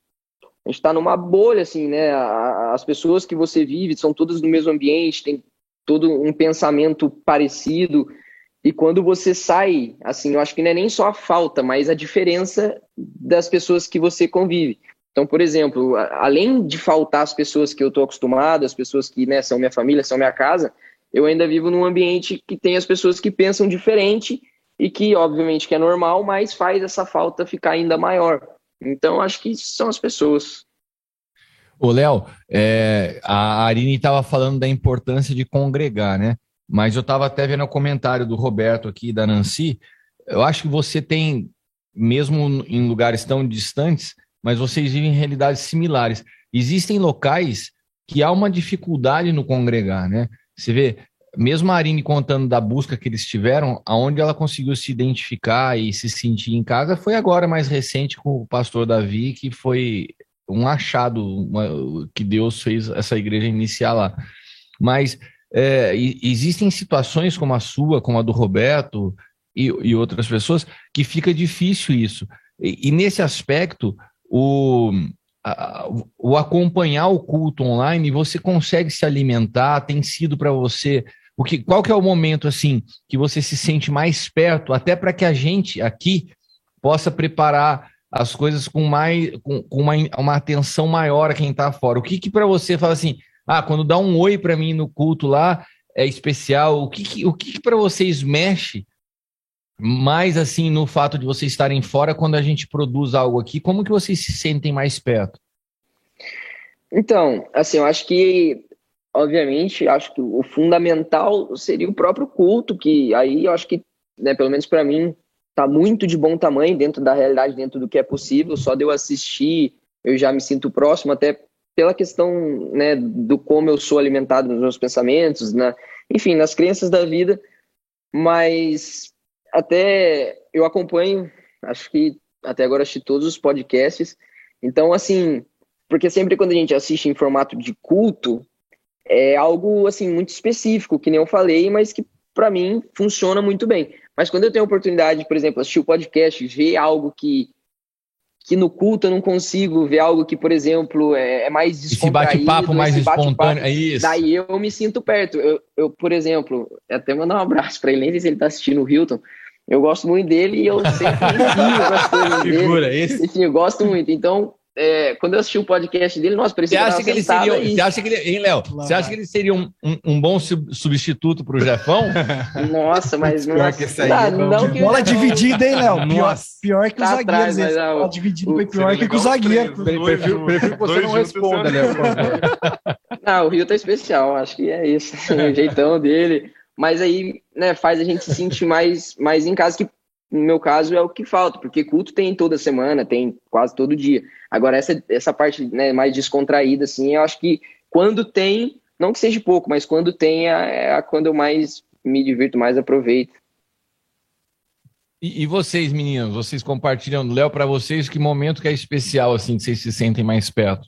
a gente está numa bolha, assim, né? As pessoas que você vive são todas no mesmo ambiente, tem todo um pensamento parecido. E quando você sai, assim, eu acho que não é nem só a falta, mas a diferença das pessoas que você convive. Então, por exemplo, além de faltar as pessoas que eu estou acostumado, as pessoas que né, são minha família, são minha casa, eu ainda vivo num ambiente que tem as pessoas que pensam diferente e que, obviamente, que é normal, mas faz essa falta ficar ainda maior. Então, acho que são as pessoas. Ô, Léo, é, a Arine estava falando da importância de congregar, né? Mas eu estava até vendo o comentário do Roberto aqui, da Nancy. Eu acho que você tem, mesmo em lugares tão distantes, mas vocês vivem em realidades similares. Existem locais que há uma dificuldade no congregar, né? Você vê, mesmo a Arine contando da busca que eles tiveram, aonde ela conseguiu se identificar e se sentir em casa foi agora mais recente com o pastor Davi, que foi um achado uma- que Deus fez essa igreja iniciar lá. Mas é, existem situações como a sua, como a do Roberto e, e outras pessoas, que fica difícil isso. E, e nesse aspecto, o, a- o acompanhar o culto online, você consegue se alimentar, tem sido para você. O que, qual que é o momento assim que você se sente mais perto, até para que a gente aqui possa preparar as coisas com mais com, com uma, uma atenção maior a quem está fora. O que que para você fala assim, ah, quando dá um oi para mim no culto lá é especial. O que que, o que, que para vocês mexe mais assim no fato de vocês estarem fora quando a gente produz algo aqui? Como que vocês se sentem mais perto? Então, assim, eu acho que, obviamente, acho que o fundamental seria o próprio culto, que aí eu acho que, né, pelo menos para mim, tá muito de bom tamanho dentro da realidade, dentro do que é possível. Só de eu assistir, eu já me sinto próximo, até pela questão, né, do como eu sou alimentado nos meus pensamentos, na, enfim, nas crenças da vida. Mas até eu acompanho, acho que até agora assisti todos os podcasts. Então, assim, porque sempre quando a gente assiste em formato de culto, é algo assim muito específico, que nem eu falei, mas que para mim funciona muito bem. Mas quando eu tenho a oportunidade, por exemplo, assistir o podcast, ver algo que que no culto eu não consigo ver algo que, por exemplo, é, é mais Esse bate-papo mais espontâneo, é isso. Daí eu me sinto perto. Eu, eu por exemplo, até mandar um abraço para ele, nem sei se ele tá assistindo o Hilton. Eu gosto muito dele e eu sempre ensino as coisas dele. Figura, esse. Enfim, eu gosto muito. Então, é, quando eu assisti o podcast dele, nossa, Você parecia acha que ele seria, sentado você acha que ele, hein, Léo? Você acha que ele seria um, um, um bom sub- substituto para o Jefão? aí. Nossa, mas Pior nossa, que esse aí não, é não que Bola dividida, hein, Léo? Pior, pior que os Tá zagueiros. atrás, mas, esse. ah, Bola dividida foi o- pior que com os os zagueiros. Prefiro, prefiro que você não responda, você- Léo. Não, o Rio tá especial, acho que é isso, o jeitão dele. Mas aí, né, faz a gente se sentir mais, mais em casa, que no meu caso é o que falta, porque culto tem toda semana, tem quase todo dia. Agora, essa, essa parte né, mais descontraída, assim, eu acho que quando tem, não que seja pouco, mas quando tem, é a- quando eu mais me divirto, mais aproveito. E, e vocês, meninos, vocês compartilham, Léo, para vocês, que momento que é especial, assim, que vocês se sentem mais perto?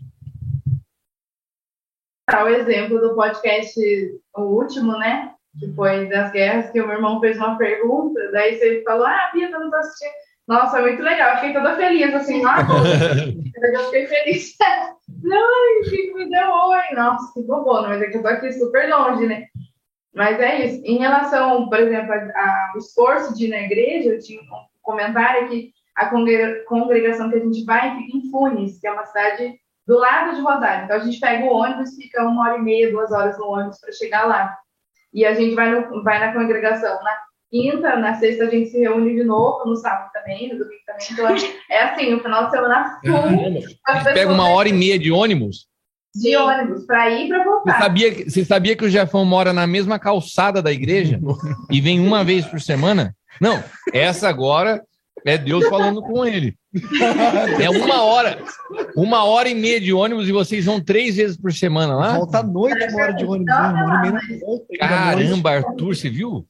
Tá o exemplo do podcast, o último, né? Que foi das guerras, que o meu irmão fez uma pergunta, daí você falou, ah, Bia, eu não tô assistindo. Nossa, muito legal, eu fiquei toda feliz, assim, ah, eu fiquei feliz. Ai, que me deu oi. Nossa, que bom, mas é que eu tô aqui super longe, né? Mas é isso. Em relação, por exemplo, ao esforço de ir na igreja, eu tinha um comentário que a congre- congregação que a gente vai fica em Funes, que é uma cidade do lado de Rosário. Então a gente pega o ônibus, fica uma hora e meia, duas horas no ônibus para chegar lá. E a gente vai, no, vai na congregação na quinta, na sexta a gente se reúne de novo, no sábado também, no domingo também. Então é assim, o final de semana full. as Pega uma hora e meia de ônibus? de ônibus para ir e para Você voltar. sabia, que- você sabia que o Jefão mora na mesma calçada da igreja e vem uma vez por semana? Não, essa agora é Deus falando com ele. É uma hora, uma hora e meia de ônibus e vocês vão três vezes por semana lá? Volta à noite, uma hora de ônibus. Caramba, Arthur, você viu?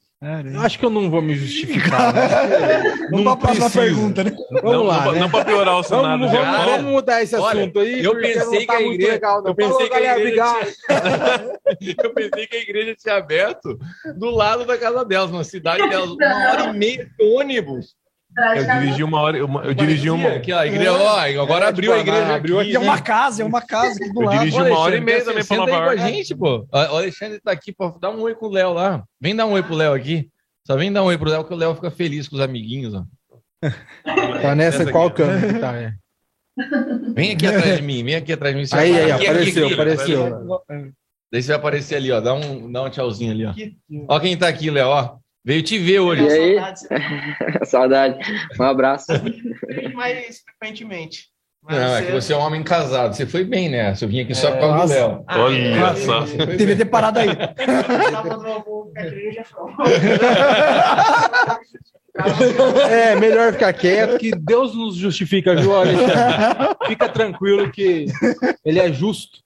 Eu acho que eu não vou me justificar. né? Pra próxima precisa. pergunta, né? Vamos não, lá, não, né? não pra piorar o cenário Vamos, vamos, vamos mudar esse Olha, assunto aí. eu porque pensei não tá que a igreja- legal, não. eu pensei Falou, que a igreja. Eu pensei que a igreja tinha aberto do lado da casa delas, na cidade delas, uma hora e meia de ônibus. Eu dirigi uma hora, eu, eu dirigi uma, Aqui, ó, a igreja, ó, agora É, abriu a tipo, igreja. abriu aqui, é uma casa, é uma casa aqui do Eu lado. dirigi Ô, uma hora e meia também pra Nova com a York. gente, pô. O o Alexandre tá aqui, pô. Dá um oi pro Léo lá. Vem dar um oi pro Léo aqui. Só vem dar um oi pro Léo que o Léo fica feliz com os amiguinhos, ó. Tá nessa, Essa qual câmera que tá? é? Vem aqui atrás de mim, vem aqui atrás de mim. Aí, aí, aqui, aqui, apareceu, aqui. apareceu. Daí você vai aparecer ali, ó. Dá um, dá um tchauzinho ali, ó. Ó quem tá aqui, Léo, ó. Veio te ver hoje. E aí? Saudade. Um abraço. mais frequentemente. Não, é que você é um homem casado. Você foi bem nessa. Eu vim aqui só por causa do. Léo. Olha só. Devia ter parado aí. É, melhor ficar quieto, que Deus nos justifica, viu, Alexandre? Fica tranquilo que ele é justo.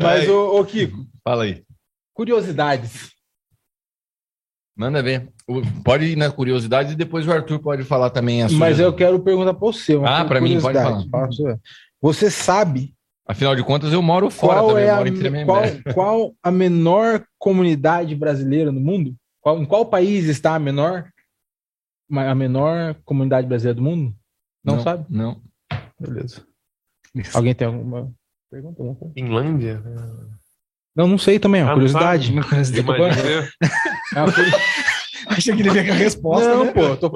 Mas, ô, ô, Kiko, Fala aí. Curiosidades. Manda ver. O- Pode ir na curiosidade e depois o Arthur pode falar também a sua. Mas eu quero perguntar para você. Ah, pra mim, pode curiosidade. Fala pra você. Sabe Afinal de contas, eu moro fora qual também. é eu a, moro em Tremembé. qual, qual a menor comunidade brasileira no mundo? Qual- em qual país está a menor, a menor comunidade brasileira do mundo? Não, sabe? Não. Beleza. Alguém tem alguma pergunta? Coisa? Não, não sei também, é uma Ah, não curiosidade. sabe? Eu tô Imagina falando- eu. é Achei que ele veio com a resposta. Não, né? pô, eu tô Eu,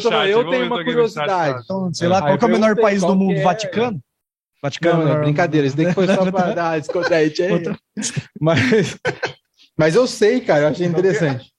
tô chat, eu vamos tenho uma curiosidade. Então, sei lá, Aí qual que é o menor país do mundo? é. Vaticano? Vaticano. Não, não, brincadeira, isso daí foi só pra dar descontente aí. Mas, mas eu sei, cara, eu achei interessante.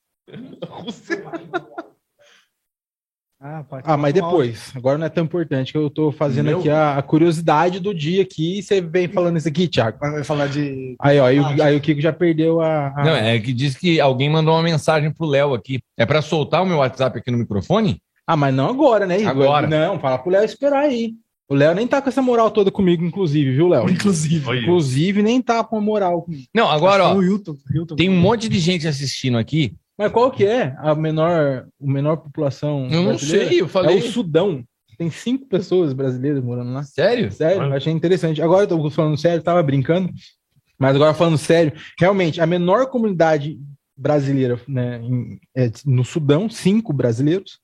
Ah, Ah, mas falar mal. depois. Agora não é tão importante que eu tô fazendo Meu? aqui a, a curiosidade do dia aqui e você vem falando isso aqui, Thiago. Vai falar de. Aí, ó, aí, o- aí o Kiko já perdeu a. a- Não, é que diz que alguém mandou uma mensagem pro Léo aqui. É pra soltar o meu WhatsApp aqui no microfone? Ah, mas não agora, né, Igor? Agora. Não, fala pro Léo esperar aí. O Léo nem tá com essa moral toda comigo, inclusive, viu, Léo? Inclusive. Olha. Inclusive, nem tá com a moral comigo. Não, agora, ó. O Hilton. Hilton. Tem um monte de gente assistindo aqui. Mas qual que é a menor, a menor população? Eu não brasileira? sei, eu É falei. o Sudão. Tem cinco pessoas brasileiras morando lá. Sério? Sério, eu achei interessante. Agora eu tô falando sério, tava brincando, mas agora falando sério, realmente, a menor comunidade brasileira né, em- é no Sudão, cinco brasileiros.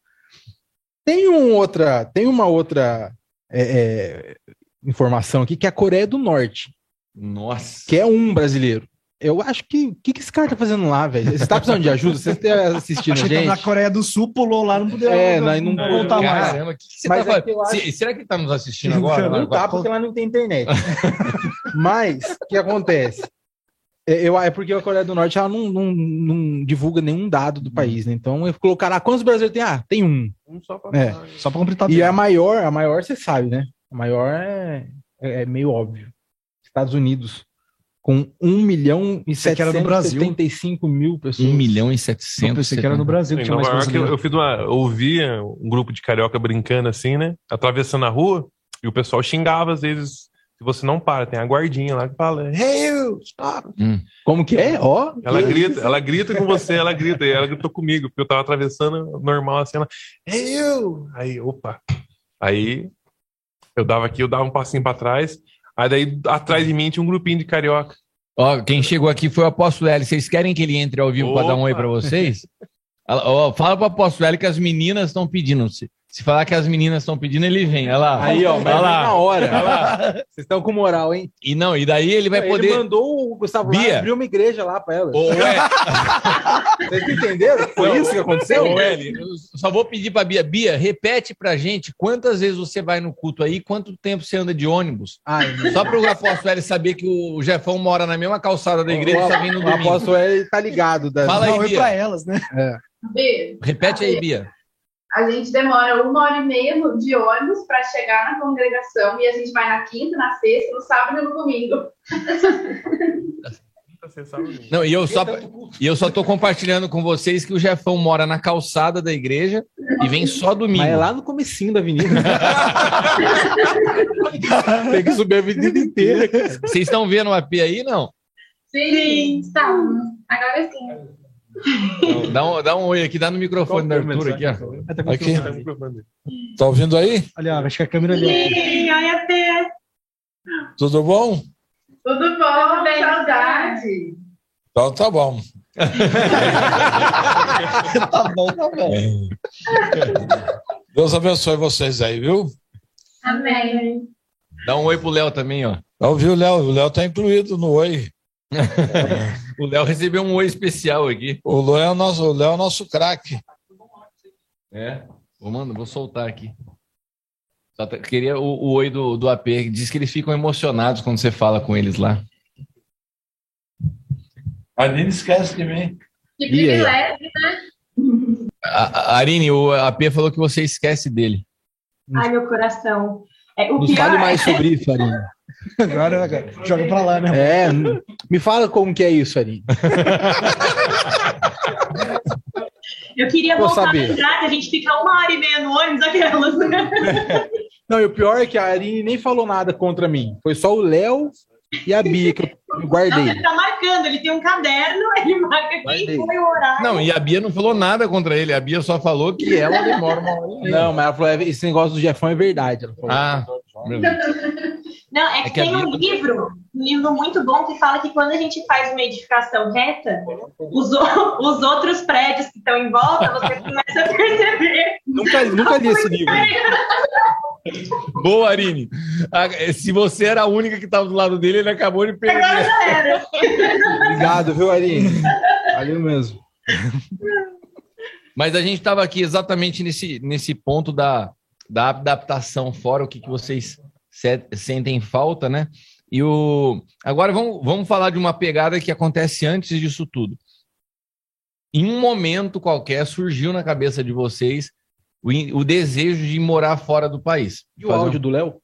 Tem, um outra, tem uma outra é, é, informação aqui, que é a Coreia do Norte, Nossa. que é um brasileiro. Eu acho que. O que, que esse cara tá fazendo lá, velho? Você tá precisando de ajuda? Você tá assistindo a Achei que tava na gente? Coreia do Sul, pulou lá, não podia É, não, não não voltar mais. Caramba, o que, que você Mas tá é acho- Se- Será que ele tá nos assistindo agora? Não tá, porque lá não tem internet. Mas, o que acontece? É, eu, é porque a Coreia do Norte ela não, não, não divulga nenhum dado do país, né? Então, eu colocar lá, quantos brasileiros tem? Ah, tem um. Um só pra É. Só pra completar E tudo. a maior, a maior você sabe, né? A maior é, é, é meio óbvio. Estados Unidos, com 1 milhão e Pensei que era do Brasil. 775 mil pessoas. 1 milhão e Eu 700. pensei que era no Brasil que Em tinha mais York, eu, eu fiz uma. Eu ouvia um grupo de carioca brincando assim, né? Atravessando a rua, e o pessoal xingava às vezes. Se você não para, tem a guardinha lá que fala, hey, you, stop. Como que é? Ó, Ela que- grita, ela grita com você, ela grita, e ela gritou comigo, porque eu tava atravessando normal assim, ela, hey, you. Aí, opa. Aí eu dava aqui, eu dava um passinho pra trás, aí daí atrás de mim tinha um grupinho de carioca. Ó, quem chegou aqui foi o Apóstolo L. Vocês querem que ele entre ao vivo para dar um oi para vocês? Ó, fala pro Apóstolo L que as meninas estão pedindo. Se, falar que as meninas estão pedindo, ele vem. Olha lá. Aí, ó, Olha lá. na hora. Vocês estão com moral, hein? E não, e daí ele vai Ele poder. mandou o Gustavo Bia. lá abrir uma igreja lá pra ela. Ô, ué, Vocês entenderam? Foi isso que aconteceu? ô, eu só vou pedir pra Bia. Bia, repete pra gente quantas vezes você vai no culto aí, quanto tempo você anda de ônibus. Ai, Só para o Apóstolo L saber que o Jefão mora na mesma calçada da igreja e tá vindo no O domingo. apóstolo ele tá ligado. Da... Fala aí, Bia. pra elas, né? Beijo. Repete aí, Bia. A gente demora uma hora e meia no- de ônibus para chegar na congregação e a gente vai na quinta, na sexta, no sábado e no domingo. Não, e eu só, e eu só tô compartilhando com vocês que o Jefão mora na calçada da igreja e vem só domingo. Mas é lá no comecinho da avenida. Tem que subir a avenida inteira. Vocês estão vendo o AP aí, não? Sim, estamos. Agora sim. Dá um, dá um oi aqui, dá no microfone da Arthur aqui, ó. Aqui. Tá ouvindo aí? Ó, acho que a câmera ali. Sim, olha Pê. Tudo bom? Tudo bom, saudade. Então tá bom. tá bom, tá bom. Deus abençoe vocês aí, viu? Amém. Dá um oi pro Léo também, ó. Ouviu o Léo? O Léo tá incluído no Oi. O Léo recebeu um oi especial aqui. O Léo é o nosso, o Léo é o nosso craque. É. Vou, mandar, vou soltar aqui. Só queria o, o oi do, do AP. que Diz que eles ficam emocionados quando você fala com eles lá. A Nina esquece de mim. Que E privilégio, né? A, a- Arine, o AP falou que você esquece dele. Ai, meu coração. É, o Nos pior fale é- mais sobre isso, Arina. Agora, agora joga pra lá, né? É, me fala como que é isso, Arina. Eu queria Vou voltar saber. cidade, a gente fica uma hora e meia no ônibus, aquelas. Não, e o pior é que a Arine nem falou nada contra mim. Foi só o Léo e a Bia que eu eu Não, guardei. ele tá marcando, ele tem um caderno, ele marca quem Guardei. foi o horário. Não, e a Bia não falou nada contra ele. A Bia só falou que ela demora uma hora. Não, mas ela falou, "É, esse negócio do Jefão é verdade. Ela falou. Ah, Não, é que, É que tem um Bia- livro, um livro muito bom que fala que quando a gente faz uma edificação reta, os, o- os outros prédios que estão em volta, você começa a perceber. Nunca, nunca li esse livro. Boa, Arine. Ah, Se você era a única que estava do lado dele, ele acabou de Agora perder. Já era. Obrigado, viu, Arine? Valeu mesmo. Mas a gente estava aqui exatamente nesse, nesse ponto da, da adaptação fora, o que, que vocês se- sentem falta, né? E o... agora vamos, vamos falar de uma pegada que acontece antes disso tudo. Em um momento qualquer surgiu na cabeça de vocês o, o desejo de morar fora do país. E o Fazer um- áudio do Léo?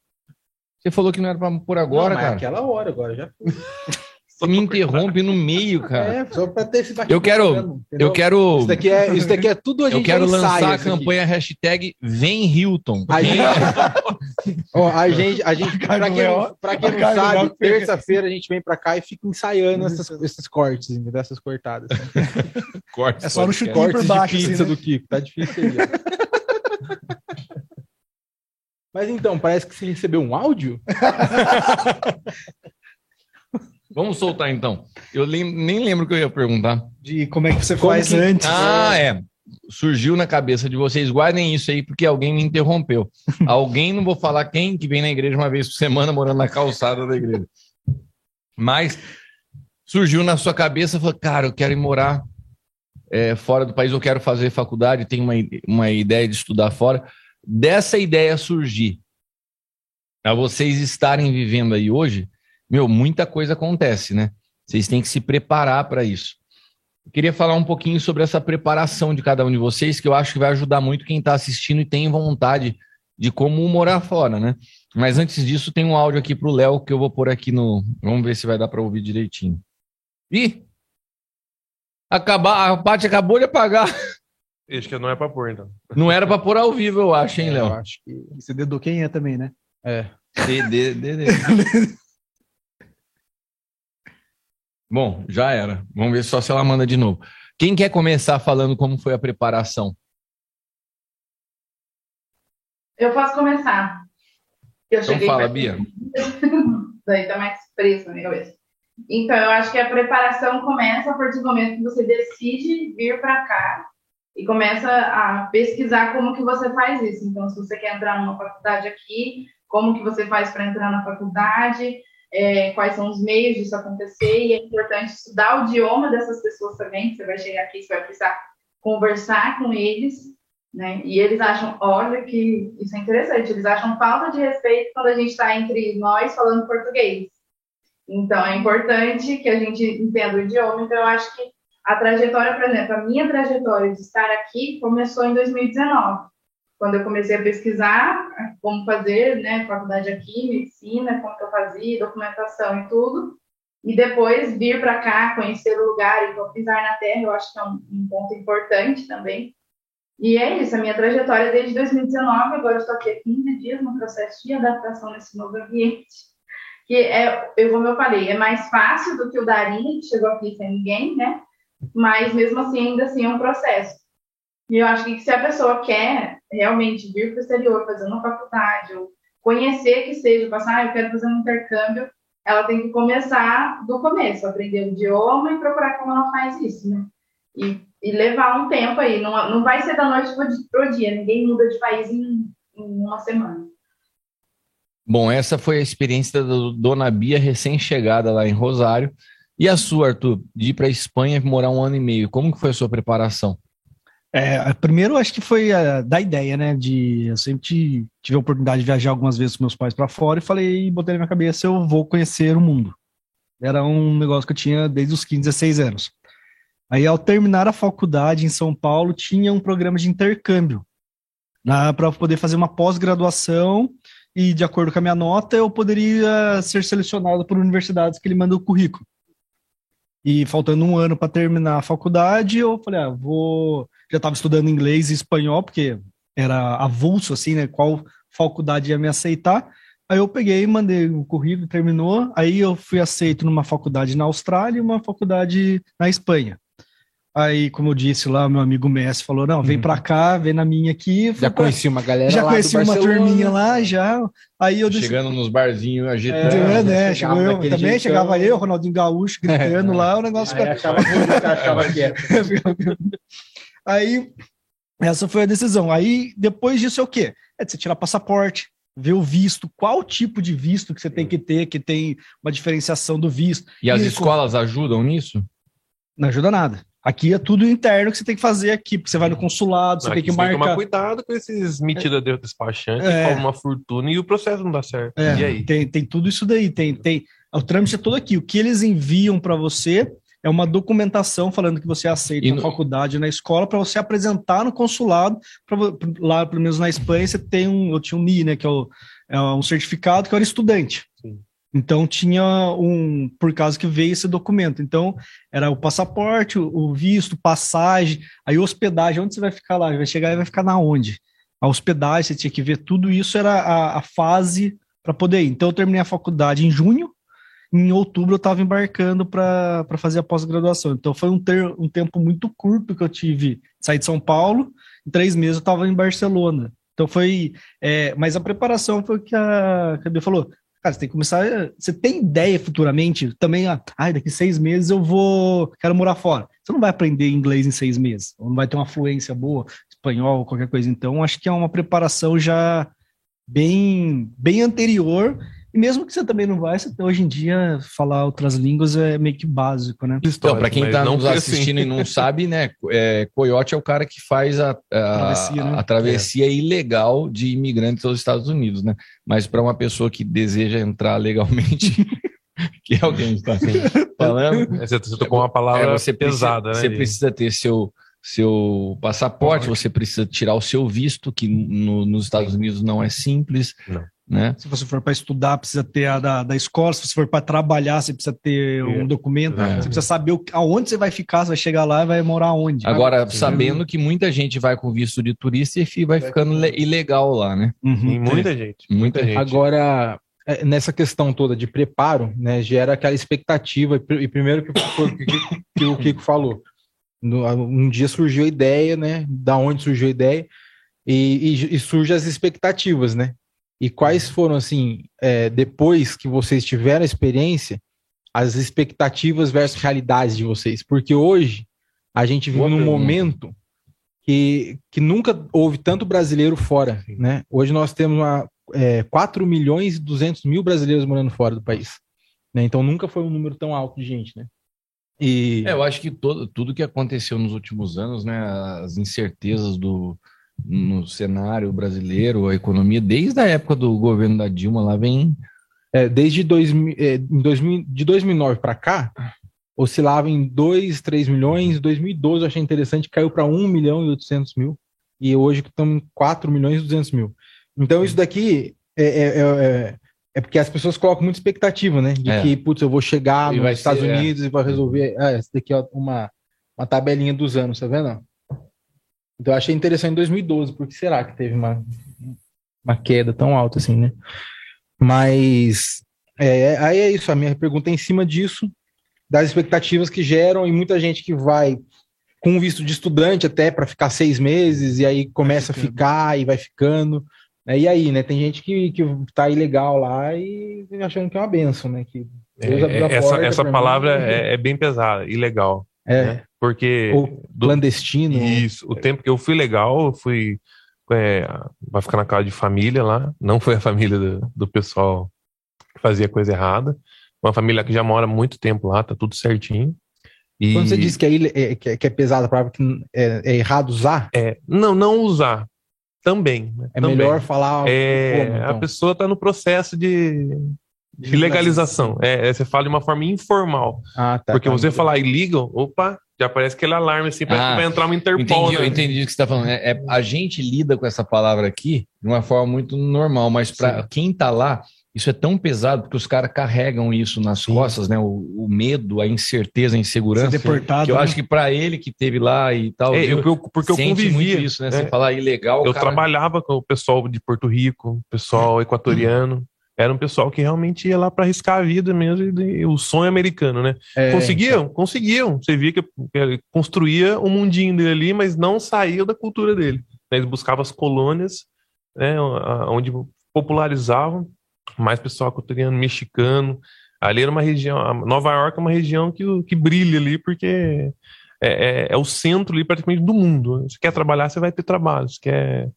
Você falou que não era para por agora, Não, mas cara. aquela hora agora já. Você me interrompe no meio, cara. É, só pra ter esse Eu quero, entendeu? eu quero, Isso daqui é, isso daqui é tudo a gente eu quero lançar a isso aqui. campanha hashtag Vem Hilton. A gente, Ó, a gente, a gente pra quem, não- pra quem não sabe, terça-feira a gente vem pra cá e fica ensaiando essas, esses cortes, entendeu? essas cortadas. Cortes, É só no chutinho por Cortes baixo, de pizza assim, né? do Kiko, tá difícil aí. Mas então, parece que você recebeu um áudio? Vamos soltar então. Eu lem- nem lembro o que eu ia perguntar. De como é que você Como faz que- antes. Ah, é. Surgiu na cabeça de vocês. Guardem isso aí, porque alguém me interrompeu. alguém, não vou falar quem, que vem na igreja uma vez por semana, morando na calçada da igreja. Mas surgiu na sua cabeça, falou, cara, eu quero ir morar é, fora do país, eu quero fazer faculdade, tenho uma, uma ideia de estudar fora. Dessa ideia surgir, a vocês estarem vivendo aí hoje, meu, muita coisa acontece, né? Vocês têm que se preparar para isso. Eu queria falar um pouquinho sobre essa preparação de cada um de vocês, que eu acho que vai ajudar muito quem está assistindo e tem vontade de como morar fora, né? Mas antes disso, tem um áudio aqui para o Léo que eu vou pôr aqui no. Vamos ver se vai dar para ouvir direitinho. Ih! Acabar, a Paty acabou de apagar. Acho que não é pra pôr, então. Não era para pôr ao vivo, eu acho, hein, Eu Léo? acho que. Você dedou quem é também, né? É. DD, DD. Bom, já era. Vamos ver só se ela manda de novo. Quem quer começar falando como foi a preparação? Eu posso começar. Eu Então fala, pra- Bia. Daí tá mais preso na minha cabeça. Então, eu acho que a preparação começa a partir do momento que você decide vir para cá e começa a pesquisar como que você faz isso. Então, se você quer entrar numa faculdade aqui, como que você faz para entrar na faculdade, é, quais são os meios disso acontecer, e é importante estudar o idioma dessas pessoas também, você vai chegar aqui, você vai precisar conversar com eles, né? E eles acham, olha que isso é interessante, eles acham falta de respeito quando a gente está entre nós falando português. Então, é importante que a gente entenda o idioma. Então, eu acho que a trajetória, por exemplo, a minha trajetória de estar aqui começou em 2019. quando eu comecei a pesquisar como fazer, né, faculdade aqui, medicina, como que eu fazia, documentação e tudo, e depois vir para cá, conhecer o lugar e pisar na terra, eu acho que é um, um, ponto importante também. E é isso, a minha trajetória desde 2019, agora estou aqui há 15 dias no processo de adaptação nesse novo ambiente, que é, eu, como eu falei, é mais fácil do que o Darinha, que chegou aqui sem ninguém, né? Mas mesmo assim, ainda assim é um processo. E eu acho que se a pessoa quer realmente vir para o exterior, fazer uma faculdade, ou conhecer que seja, passar, ah, eu quero fazer um intercâmbio, ela tem que começar do começo, aprender o idioma e procurar como ela faz isso, né? E, e levar um tempo aí, não, não vai ser da noite para o dia, ninguém muda de país em, em uma semana. Bom, essa foi a experiência da Dona Bia recém-chegada lá em Rosário. E a sua, Arthur, de ir para a Espanha morar um ano e meio, como que foi a sua preparação? É, primeiro, acho que foi a, da ideia, né? De eu sempre tive a oportunidade de viajar algumas vezes com meus pais para fora e falei, botei na minha cabeça, eu vou conhecer o mundo. Era um negócio que eu tinha desde os 15, 16 anos. Aí, ao terminar a faculdade em São Paulo, tinha um programa de intercâmbio para poder fazer uma pós-graduação e, de acordo com a minha nota, eu poderia ser selecionado por universidades que ele manda o currículo. E faltando um ano para terminar a faculdade, eu falei, ah, vou. Já estava estudando inglês e espanhol, porque era avulso, assim, né? Qual faculdade ia me aceitar. Aí eu peguei, mandei o currículo, terminou. Aí eu fui aceito numa faculdade na Austrália e uma faculdade na Espanha. Aí, como eu disse lá, meu amigo Messi falou: não, vem uhum. pra cá, vem na minha aqui. Já pra... conheci uma galera Já conheci uma turminha lá, já. Aí eu Chegando nos barzinhos, agitando. É, né? Chegou eu, também jeitão. chegava eu, Ronaldinho Gaúcho, gritando é. lá, o negócio. Aí achava, achava Aí, essa foi a decisão. Aí, depois disso é o quê? É de você tirar passaporte, ver o visto, qual tipo de visto que você tem que ter, que tem uma diferenciação do visto. E, e as escolas ajudam nisso? Não ajuda nada. Aqui é tudo interno que você tem que fazer aqui, porque você vai no consulado, você aqui tem que marcar. Tem que tomar cuidado com esses metidos de despachante, é. uma fortuna e o processo não dá certo. É. E aí? Tem, tem tudo isso daí, tem, tem. O trâmite é todo aqui. O que eles enviam para você é uma documentação falando que você aceita e na no... faculdade, na escola, para você apresentar no consulado. Pra, lá, pelo menos na Espanha, você tem um. Eu tinha um NI, né? Que é, o, é um certificado que eu era estudante. Então tinha um, por causa que veio esse documento. Então era o passaporte, o visto, passagem, aí hospedagem, onde você vai ficar lá? Vai chegar e vai ficar na onde? A hospedagem, você tinha que ver tudo isso, era a, a fase para poder ir. Então eu terminei a faculdade em junho, em outubro eu estava embarcando para fazer a pós-graduação. Então foi um, ter, um tempo muito curto que eu tive. Saí de São Paulo, em três meses eu estava em Barcelona. Então foi. É, mas a preparação foi o que a Cadê falou. Cara, você tem que começar. Você tem ideia futuramente também, ah, daqui seis meses eu vou. Quero morar fora. Você não vai aprender inglês em seis meses, não vai ter uma fluência boa, espanhol, qualquer coisa. Então, acho que é uma preparação já bem, bem anterior e mesmo que você também não vai, você, hoje em dia falar outras línguas é meio que básico, né? Então, para quem está nos assim. assistindo assim. e não sabe, né? É, Coyote é o cara que faz a, a travessia, né? a travessia é. ilegal de imigrantes aos Estados Unidos, né? Mas para uma pessoa que deseja entrar legalmente. que é alguém está falando. Você, você tocou uma palavra é, você pesada, precisa, né? Você precisa ter seu, seu passaporte, você precisa tirar o seu visto, que no, nos Estados Unidos não é simples. Não. Né? Se você for para estudar, precisa ter a da, da escola. Se você for para trabalhar, você precisa ter um documento. É. Você precisa saber o, aonde você vai ficar, você vai chegar lá e vai morar onde. Agora, sabendo que muita gente vai com visto de turista e vai ficando ilegal lá, né? Uhum. muita gente. Muita gente. Agora, é, nessa questão toda de preparo, né, gera aquela expectativa. E primeiro que, que, que o Kiko falou. Um dia surgiu a ideia, né? Da onde surgiu a ideia. E, e, e surgem as expectativas, né? E quais foram, assim, é, depois que vocês tiveram a experiência, as expectativas versus realidades de vocês? Porque hoje a gente vive num momento que, que nunca houve tanto brasileiro fora, né? Hoje nós temos uma, é, 4 milhões e 200 mil brasileiros morando fora do país. Né? Então nunca foi um número tão alto de gente, né? E... É, eu acho que todo, tudo que aconteceu nos últimos anos, né, as incertezas do, no cenário brasileiro, a economia, desde a época do governo da Dilma, lá vem. É, desde dois, é, 2000, de 2009 para cá, oscilava em 2, 3 milhões. Em 2012, eu achei interessante, caiu para 1 milhão e 800 mil. e hoje estamos em 4 milhões e 200 mil. Então isso daqui é, é, é, é- é porque as pessoas colocam muita expectativa, né? De É. que, putz, eu vou chegar E nos Estados ser. Unidos e vou resolver. Ah, essa daqui é uma, uma tabelinha dos anos, tá vendo? Então eu achei interessante em 2012, porque será que teve uma, uma queda tão alta assim, né? Mas é, aí é isso, a minha pergunta é em cima disso, das expectativas que geram e muita gente que vai com visto de estudante até para ficar seis meses e aí começa a ficar e vai ficando. né? E aí, né? Tem gente que, que tá ilegal lá e achando que é uma benção, né? Que a É, essa essa palavra é, é bem pesada, ilegal. É. né? Porque. Ou do- clandestino. Isso. O tempo que eu fui legal, eu fui. É, vai ficar na casa de família lá. Não foi a família do, do pessoal que fazia coisa errada. Uma família que já mora muito tempo lá, tá tudo certinho. E, Quando você diz que é, é- que é, que é pesada a palavra, que é, é errado usar, é, não, não usar. Também. né? é Também. melhor falar. É, como, então? A pessoa está no processo de, de legalização. É, é, você fala de uma forma informal. Ah, tá. porque tá. você falar illegal, opa, já aparece aquele alarme assim, parece Ah, que vai entrar uma Interpol. Entendi, né? eu entendi o que você está falando. É, é- a gente lida com essa palavra aqui de uma forma muito normal, mas para quem está lá, isso é tão pesado porque os caras carregam isso nas costas, né? O, o medo, a incerteza, a insegurança. Ser deportado, que eu né? acho que para ele que teve lá e tal, É, eu- eu- porque eu convivia, muito isso, né? né? Você falar ilegal, Eu cara- trabalhava com o pessoal de Porto Rico, o pessoal equatoriano. Era um pessoal que realmente ia lá para arriscar a vida mesmo, e, e o sonho americano, né? É, conseguiam, conseguiam. Você via que, que ele construía o mundinho dele ali, mas não saía da cultura dele. né? Eles buscavam as colônias, né, onde popularizavam mais pessoal equatoriano, mexicano. Ali era uma região, Nova York é uma região que, que brilha ali, porque é, é- é o centro ali praticamente do mundo. Você quer trabalhar, você vai ter trabalho. Você quer,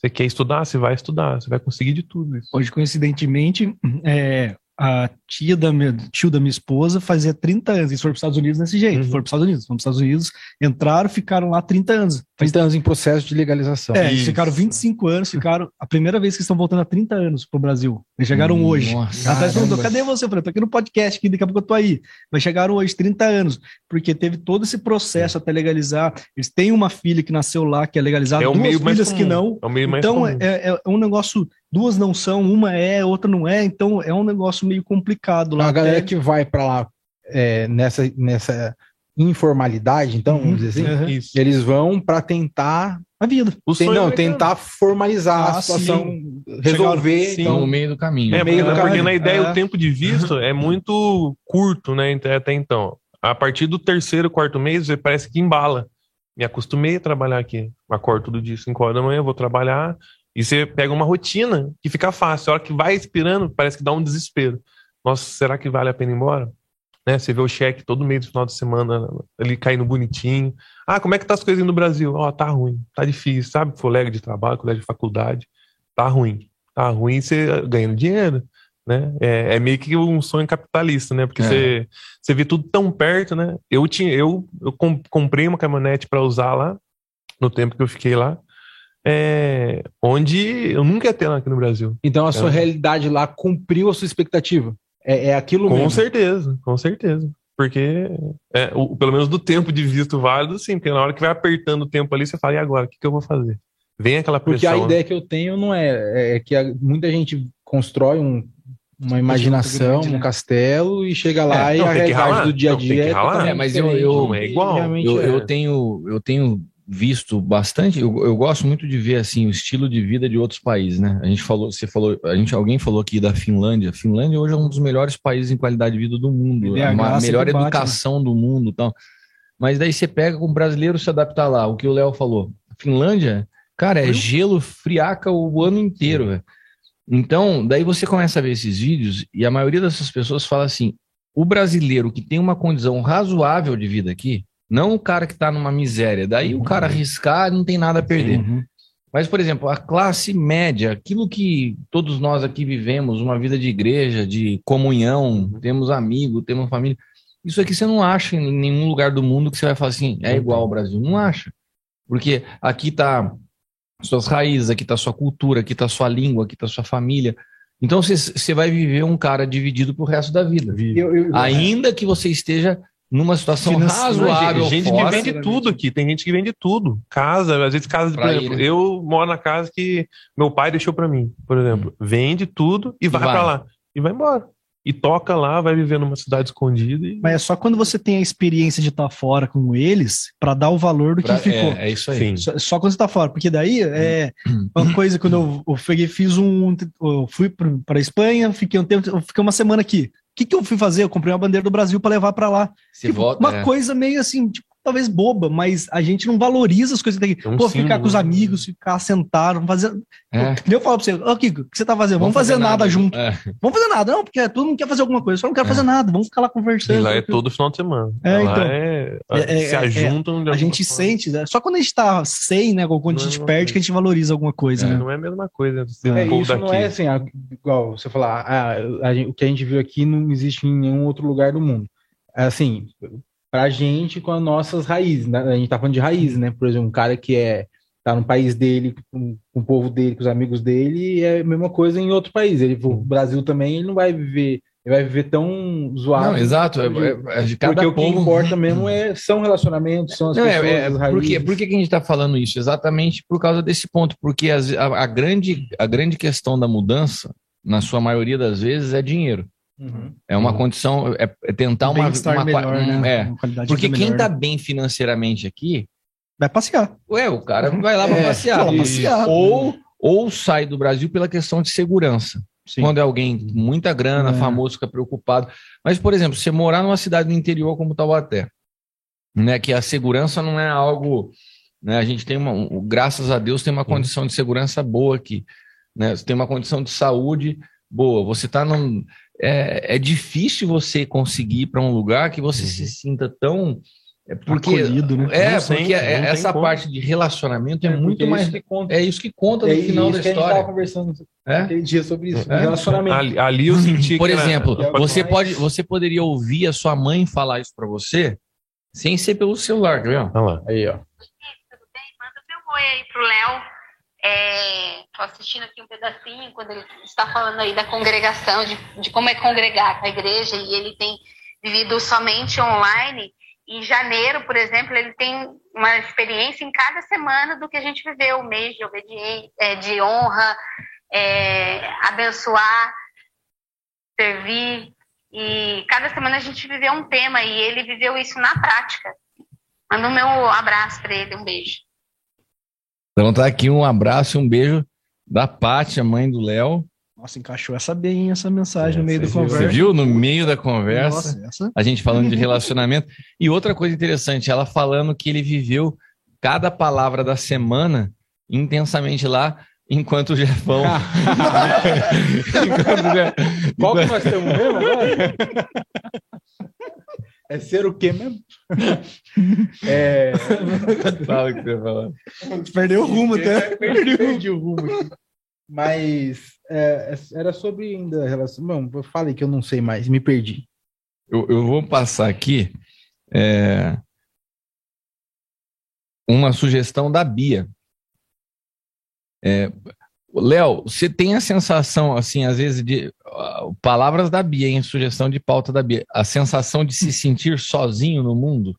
você quer estudar, você vai estudar. Você vai conseguir de tudo isso. Hoje, coincidentemente, é, a tia da minha, tio da minha esposa fazia 30 anos. Eles foram para os Estados Unidos desse jeito. Uhum. Foram para os Estados Unidos. Foram para os Estados Unidos, entraram, ficaram lá 30 anos. 30 anos em processo de legalização. É, eles Isso. ficaram 25 anos, ficaram a primeira vez que estão voltando há 30 anos pro Brasil. Eles chegaram Hum, hoje. nossa. Caramba. cadê você? Eu falei, tô aqui no podcast, aqui, daqui a pouco eu tô aí. Mas chegaram hoje, 30 anos, porque teve todo esse processo até legalizar. Eles têm uma filha que nasceu lá, que é legalizada, É o duas meio mais filhas que não. É o meio mais Então, comum. é, é um negócio, duas não são, uma é, outra não é, então é um negócio meio complicado lá. a galera até- que vai para lá é, nessa, nessa informalidade, então, Uhum, vamos dizer assim, uhum. Eles vão para tentar, A vida. O tem- não, americano. tentar formalizar Ah, a situação, sim. resolver. Chegaram- então, no meio do caminho. É, meio porque, do porque caminho. na ideia É. o tempo de visto é muito curto, né? até- Até então. A partir do terceiro, quarto mês, você parece que embala. Me acostumei a trabalhar aqui. Acordo todo dia, 5 horas da manhã, vou trabalhar. E você pega uma rotina que fica fácil. A hora que vai expirando, parece que dá um desespero. Nossa, será que vale a pena ir embora? Né? Você vê o cheque todo mês, no final de semana, ele caindo bonitinho. Ah, como é que tá as coisas no Brasil? Ó, tá ruim, tá difícil, sabe? Colega de trabalho, colega de faculdade, tá ruim. Tá ruim você ganhando dinheiro, né? É, é meio que um sonho capitalista, né? Porque É. você, você vê tudo tão perto, né? Eu tinha, eu, eu com- comprei uma caminhonete para usar lá, no tempo que eu fiquei lá, é, onde eu nunca ia ter lá aqui no Brasil. então a sua realidade lá cumpriu a sua expectativa. É, é aquilo Com mesmo. certeza, com certeza. Porque, é, o- pelo menos do tempo de visto válido, sim. Porque na hora que vai apertando o tempo ali, você fala, e agora? O que, que eu vou fazer? Vem aquela Porque pressão. a né? ideia que eu tenho não é, é que a- muita gente constrói um- uma imaginação, grande, né? um castelo e chega lá É, e não, a tem que realidade ralar. do dia a Não, tem dia que é ralar. totalmente É, mas eu- eu- Não é igual. E Eu, é. eu tenho, eu tenho visto bastante, eu, eu gosto muito de ver assim o estilo de vida de outros países, né? A gente falou, você falou, a gente, alguém falou aqui da Finlândia. A Finlândia hoje é um dos melhores países em qualidade de vida do mundo, IDH a melhor bate, educação do mundo, tal. Mas daí você pega com o brasileiro se adaptar lá, o que o Léo falou. A Finlândia, cara, é gelo friaca o ano inteiro, velho. Então, daí você começa a ver esses vídeos e a maioria dessas pessoas fala assim: o brasileiro que tem uma condição razoável de vida aqui, não o cara que está numa miséria, daí o cara arriscar não tem nada a perder. Uhum. Mas, por exemplo, a classe média, aquilo que todos nós aqui vivemos, uma vida de igreja, de comunhão, temos amigos, temos família. Isso aqui você não acha em nenhum lugar do mundo que você vai falar assim, é igual ao Brasil. Não acha. Porque aqui tá suas raízes, aqui tá sua cultura, aqui tá sua língua, aqui tá sua família. Então você, você vai viver um cara dividido pro resto da vida. Eu- eu- Ainda que você esteja numa situação Finan- razoável gente que vende tudo aqui, tem gente que vende tudo. Casa, às vezes casa, por Pra exemplo, ir, né? eu moro na casa que meu pai deixou pra mim, por exemplo. Vende tudo e vai, vai. pra lá. E vai embora. E toca lá, vai viver numa cidade escondida e Mas é só quando você tem a experiência de estar fora com eles pra dar o valor do que pra- ficou. É, é isso aí. Só, só quando você tá fora, porque daí é uma coisa quando eu, eu fiz um. Eu fui pra, pra Espanha, fiquei um tempo, eu fiquei uma semana aqui. O que, que eu fui fazer? Eu comprei uma bandeira do Brasil pra levar pra lá. Tipo, volta, uma é. coisa meio assim, tipo, talvez boba, mas a gente não valoriza as coisas daqui. É um Pô, ficar símbolo, com os né? amigos, ficar sentado, não fazer. É. Eu falo pra você, ô Kiko, o que você tá fazendo? Vamos, fazer, nada, junto. É. Vamos fazer nada, não, porque todo mundo quer fazer alguma coisa. Eu só não quero É. fazer nada, vamos ficar lá E conversando. lá é todo final de semana. É, lá então. é, É, é, se é, ajuntam. A gente forma. sente, né? só quando a gente tá sem, né? Ou quando a Não é gente perde, que a gente valoriza alguma coisa, É, né? Não é a mesma coisa. É, um isso não daqui. é assim, igual você falar, ah, a gente- o que a gente viu aqui não existe em nenhum outro lugar do mundo. É Assim, pra gente com as nossas raízes, né? A gente tá falando de raízes, né? Por exemplo, um cara que é tá no país dele, com, com o povo dele, com os amigos dele, é a mesma coisa em outro país. Ele, o Brasil também, ele não vai viver, ele vai viver tão zoado. Não, exato. É, é- é cada Porque o que povo. importa mesmo é, são relacionamentos, são as Não, pessoas, é, é, as por, que, por que que a gente está falando isso? Exatamente por causa desse ponto, porque as- a, a grande, a grande questão da mudança, na sua maioria das vezes, é dinheiro. Uhum. É uma condição, é, é tentar uma, uma, melhor, um- né? é. Uma qualidade de Porque quem melhor, está né? bem financeiramente aqui, Vai passear. ué, o cara vai lá para É, passear. passear. Ou, ou sai do Brasil pela questão de segurança. Sim. Quando é alguém com muita grana, É. famoso, fica preocupado. Mas, por exemplo, você morar numa cidade do interior como Taubaté, né, que a segurança não é algo. Né, a gente tem uma. um- Graças a Deus, tem uma condição de segurança boa aqui. Né, você tem uma condição de saúde boa. Você está num. É, é difícil você conseguir ir para um lugar que você se sinta tão. É porque, Acolhido, né? é, Não porque sente, é- essa como. parte de relacionamento é, É, muito é mais. isso que conta. É isso que conta no É final isso da que a gente tava história. conversando É? aquele dia sobre isso, É. relacionamento. Ali, ali eu senti Por que era- exemplo, que você pode, você poderia ouvir a sua mãe falar isso pra você sem ser pelo celular, ver? Olha lá. Aí, ó. tudo bem? Manda meu oi aí pro Léo. É, tô assistindo aqui um pedacinho quando ele está falando aí da congregação, de, de como é congregar com a igreja, e ele tem vivido somente online. Em janeiro, por exemplo, ele tem uma experiência em cada semana do que a gente viveu, o mês de obediência, é, de honra, é, abençoar, servir. E cada semana a gente viveu um tema e ele viveu isso na prática. Manda o meu abraço para ele, um beijo. Então tá aqui um abraço e um beijo da Paty, a mãe do Léo. Nossa, encaixou essa bem, essa mensagem no meio viu? conversa. Você viu no meio da conversa? Nossa. A gente falando de relacionamento. E outra coisa interessante, ela falando que ele viveu cada palavra da semana intensamente lá, enquanto o Jefão. enquanto o Qual que nós temos mesmo agora? É ser o quê mesmo? É... Fala o que você vai falar. Perdeu o rumo até. perdi, perdi o rumo aqui. Mas é, era sobre ainda a relação. Não, eu falei que eu não sei mais, me perdi. Eu, eu vou passar aqui é, uma sugestão da Bia. É, Léo, você tem a sensação, assim, às vezes, de. ah, palavras da Bia, em sugestão de pauta da Bia. A sensação de se sentir sozinho no mundo?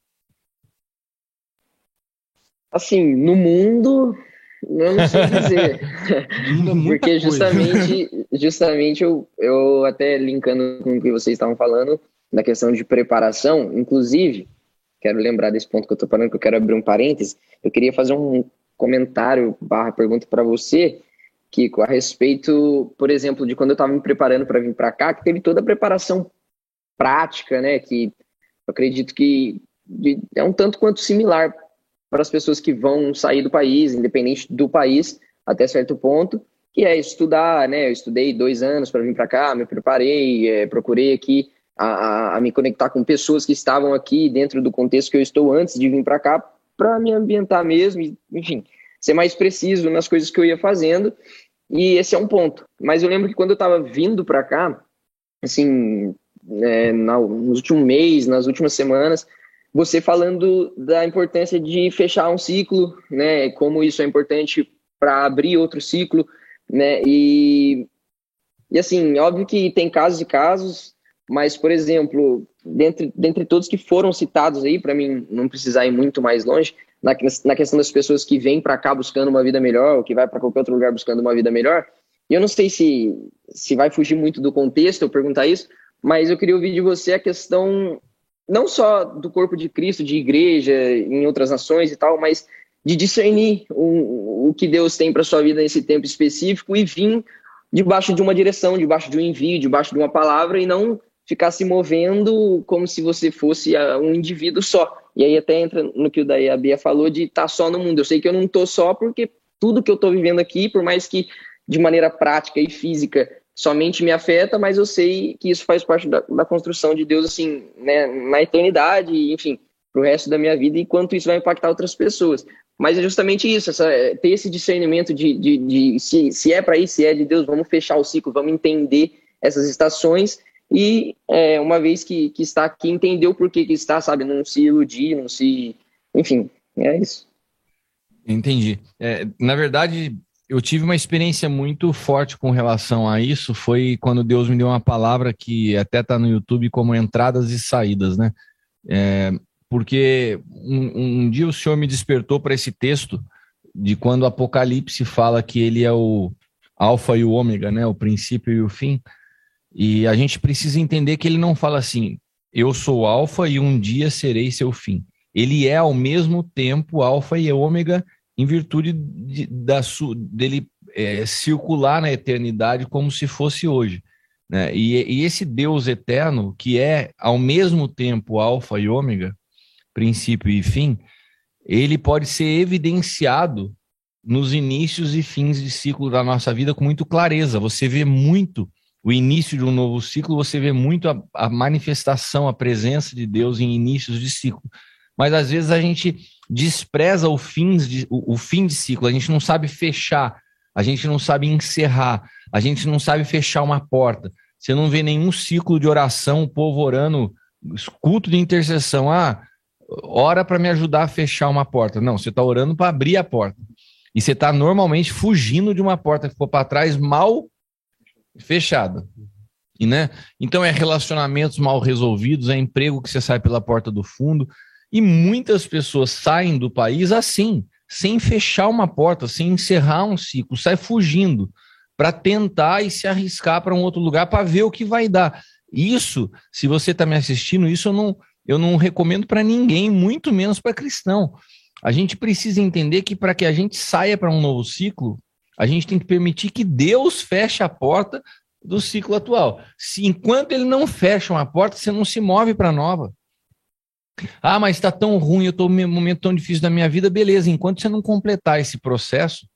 Assim, no mundo, eu não sei dizer. Muita Porque justamente, justamente eu, eu até linkando com o que vocês estavam falando, na questão de preparação, inclusive, quero lembrar desse ponto que eu estou falando, que eu quero abrir um parênteses, eu queria fazer um comentário barra pergunta para você, Kiko, a respeito, por exemplo, de quando eu estava me preparando para vir para cá, que teve toda a preparação prática, né, que eu acredito que é um tanto quanto similar para as pessoas que vão sair do país, independente do país, até certo ponto, que é estudar, né? Eu estudei dois anos para vir para cá, me preparei, é, procurei aqui a, a- a me conectar com pessoas que estavam aqui dentro do contexto que eu estou antes de vir para cá, para me ambientar mesmo, enfim, ser mais preciso nas coisas que eu ia fazendo. E esse é um ponto. Mas eu lembro que quando eu estava vindo para cá, assim, é, na- nos últimos meses, nas últimas semanas, você falando da importância de fechar um ciclo, né? Como isso é importante para abrir outro ciclo, né? E, e assim, óbvio que tem casos e casos. Mas, por exemplo, dentre, dentre todos que foram citados aí, para mim não precisar ir muito mais longe, na, na questão das pessoas que vêm para cá buscando uma vida melhor, ou que vai para qualquer outro lugar buscando uma vida melhor, eu não sei se, se vai fugir muito do contexto eu perguntar isso, mas eu queria ouvir de você a questão não só do corpo de Cristo, de igreja, em outras nações e tal, mas de discernir o, o que Deus tem para sua vida nesse tempo específico e vir debaixo de uma direção, debaixo de um envio, debaixo de uma palavra e não ficar se movendo como se você fosse ah, um indivíduo só. E aí até entra no que o daí a Bia falou de estar tá só no mundo. Eu sei que eu não estou só porque tudo que eu estou vivendo aqui, por mais que de maneira prática e física somente me afeta, mas eu sei que isso faz parte da, da construção de Deus, assim, né, na eternidade, enfim, para o resto da minha vida e quanto isso vai impactar outras pessoas. Mas é justamente isso, essa, é, ter esse discernimento de, de, de se, se é para ir, se é de Deus, vamos fechar o ciclo, vamos entender essas estações e é, uma vez que, que está aqui, entender o porquê que está, sabe? Não se iludir, não se. Enfim, é isso. Entendi. É, na verdade, eu tive uma experiência muito forte com relação a isso. Foi quando Deus me deu uma palavra que até está no YouTube como entradas e saídas, né? É, porque um, um, dia o Senhor me despertou para esse texto de quando o Apocalipse fala que ele é o alfa e o ômega, né? O princípio e o fim. E a gente precisa entender que ele não fala assim, eu sou alfa e um dia serei seu fim. Ele é ao mesmo tempo alfa e ômega em virtude de, da, dele é, circular na eternidade como se fosse hoje. Né? E, e esse Deus eterno, que é ao mesmo tempo alfa e ômega, princípio e fim, ele pode ser evidenciado nos inícios e fins de ciclo da nossa vida com muito clareza. Você vê muito o início de um novo ciclo, você vê muito a, a, manifestação, a presença de Deus em inícios de ciclo. Mas às vezes a gente despreza o, fins de, o, o fim de ciclo, a gente não sabe fechar, a gente não sabe encerrar, a gente não sabe fechar uma porta. Você não vê nenhum ciclo de oração, o povo orando, culto de intercessão. Ah, ora para me ajudar a fechar uma porta. Não, você está orando para abrir a porta. E você está normalmente fugindo de uma porta que ficou para trás, mal fechada. E, né? Então é relacionamentos mal resolvidos, é emprego que você sai pela porta do fundo. E muitas pessoas saem do país assim, sem fechar uma porta, sem encerrar um ciclo, sai fugindo para tentar e se arriscar para um outro lugar para ver o que vai dar. Isso, se você está me assistindo, isso eu não, eu não recomendo para ninguém, muito menos para cristão. A gente precisa entender que para que a gente saia para um novo ciclo, a gente tem que permitir que Deus feche a porta do ciclo atual. Se enquanto ele não fecha uma porta, você não se move para nova. Ah, mas está tão ruim, eu estou num momento tão difícil da minha vida, beleza. Enquanto você não completar esse processo,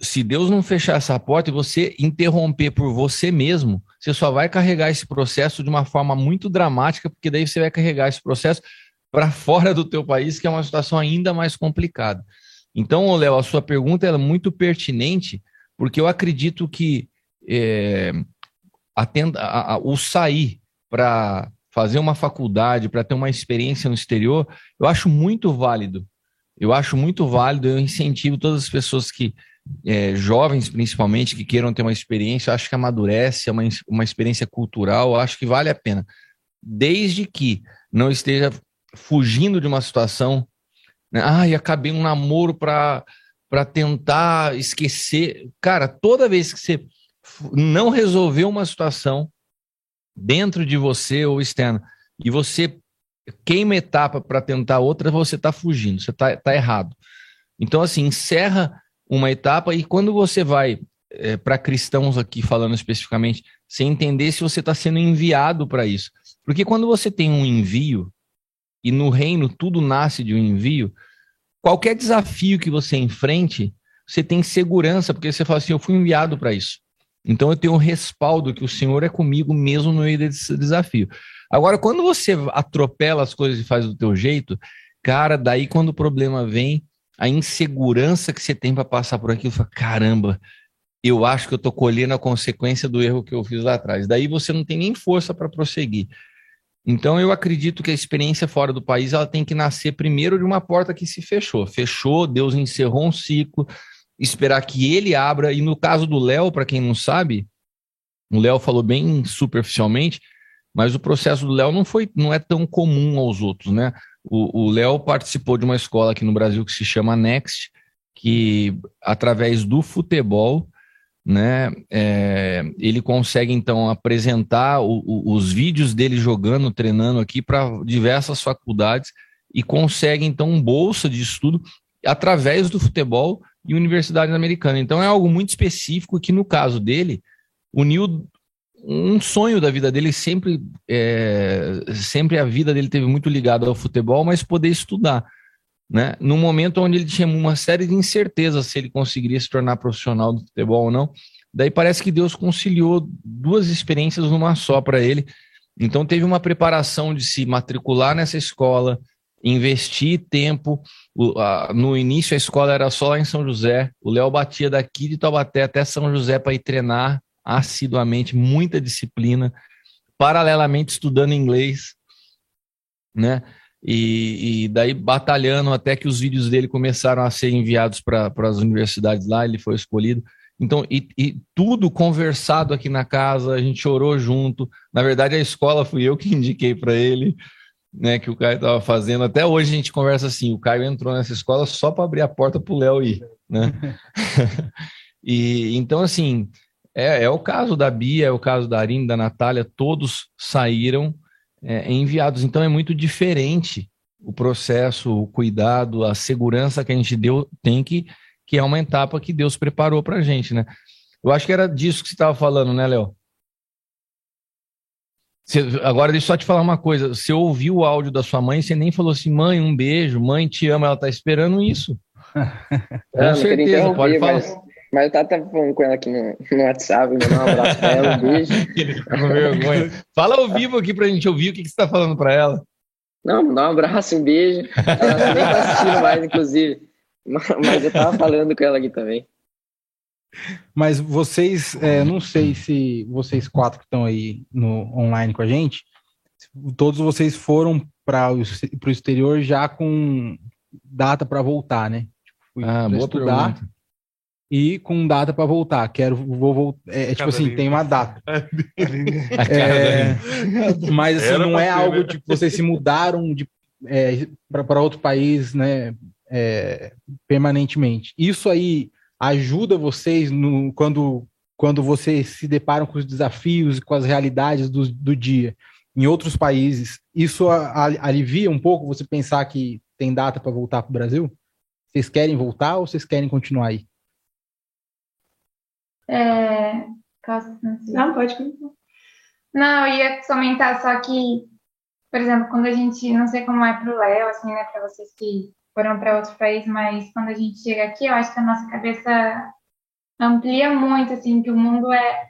se Deus não fechar essa porta e você interromper por você mesmo, você só vai carregar esse processo de uma forma muito dramática, porque daí você vai carregar esse processo para fora do teu país, que é uma situação ainda mais complicada. Então, Léo, a sua pergunta é muito pertinente, porque eu acredito que é, atenda, a, a, o sair para fazer uma faculdade, para ter uma experiência no exterior, eu acho muito válido. Eu acho muito válido, eu incentivo todas as pessoas que, é, jovens principalmente, que queiram ter uma experiência, eu acho que amadurece, é uma, uma experiência cultural, eu acho que vale a pena. Desde que não esteja fugindo de uma situação né? Ai, acabei um namoro para para tentar esquecer. Cara, toda vez que você não resolveu uma situação dentro de você ou externa e você queima etapa para tentar outra, você está fugindo, você está tá errado. Então, assim, encerra uma etapa e quando você vai é, para cristãos aqui, falando especificamente, você entender se você está sendo enviado para isso. Porque quando você tem um envio, e no reino tudo nasce de um envio, qualquer desafio que você enfrente, você tem segurança, porque você fala assim: eu fui enviado para isso. Então eu tenho um respaldo que o Senhor é comigo mesmo no meio desse desafio. Agora, quando você atropela as coisas e faz do teu jeito, cara, daí quando o problema vem, a insegurança que você tem para passar por aquilo, fala, caramba, eu acho que eu estou colhendo a consequência do erro que eu fiz lá atrás. Daí você não tem nem força para prosseguir. Então eu acredito que a experiência fora do país ela tem que nascer primeiro de uma porta que se fechou. Fechou, Deus encerrou um ciclo, esperar que ele abra. E no caso do Léo, para quem não sabe, o Léo falou bem superficialmente, Mas o processo do Léo não foi, não é tão comum aos outros, né? O Léo participou de uma escola aqui no Brasil que se chama Next, que através do futebol, né, é, ele consegue então apresentar o, o, os vídeos dele jogando, treinando aqui para diversas faculdades e consegue então bolsa de estudo através do futebol e universidades americanas. Então é algo muito específico que no caso dele uniu um sonho da vida dele sempre é, sempre a vida dele teve muito ligada ao futebol, mas poder estudar, né? No momento onde ele tinha uma série de incertezas se ele conseguiria se tornar profissional do futebol ou não, daí parece que Deus conciliou duas experiências numa só para ele. Então teve uma preparação de se matricular nessa escola, investir tempo. no início a escola era só lá em São José. O Léo batia daqui de Taubaté até São José para ir treinar assiduamente, muita disciplina, paralelamente estudando inglês, né? E, e daí batalhando até que os vídeos dele começaram a ser enviados para as universidades lá, ele foi escolhido. Então, e, e, tudo conversado aqui na casa, a gente orou junto. Na verdade, a escola fui eu que indiquei para ele, né, que o Caio estava fazendo. Até hoje a gente conversa assim: o Caio entrou nessa escola só para abrir a porta para o Léo ir, né? e então, assim, é, é o caso da Bia, é o caso da Arine, da Natália, todos saíram é, enviados. Então é muito diferente o processo, o cuidado, a segurança que a gente deu, tem que, que é uma etapa que Deus preparou para a gente, né? Eu acho que era disso que você estava falando, né, Léo? agora deixa eu só te falar uma coisa. Você ouviu o áudio da sua mãe, você nem falou assim, mãe, um beijo, mãe, te amo, ela está esperando isso. Com certeza, pode falar. Mas... Mas eu tava falando com ela aqui no, no WhatsApp, mandar um abraço pra ela, um beijo. com vergonha. Fala ao vivo aqui pra gente ouvir o que, que você tá falando pra ela. Não, mandar um abraço, um beijo. Ela nem tá assistindo mais, inclusive. Mas eu tava falando com ela aqui também. Mas vocês, é, não sei se vocês quatro que estão aí no online com a gente, todos vocês foram para o exterior já com data para voltar, né? Tipo, ah, boa estudar. Pergunta e com data para voltar. Quero, vou voltar. É, é tipo assim, tem uma data. é, mas assim, Era não é algo de que vocês se mudaram de, é, para outro país, né? É, permanentemente. Isso aí ajuda vocês no, quando, quando vocês se deparam com os desafios e com as realidades do, do dia em outros países. Isso alivia um pouco você pensar que tem data para voltar para o Brasil? Vocês querem voltar ou vocês querem continuar aí? É... Não, pode continuar. Não, eu ia comentar só que, por exemplo, quando a gente, não sei como é para o Léo, assim, né, para vocês que foram para outro país, mas quando a gente chega aqui, eu acho que a nossa cabeça amplia muito, assim, que o mundo é.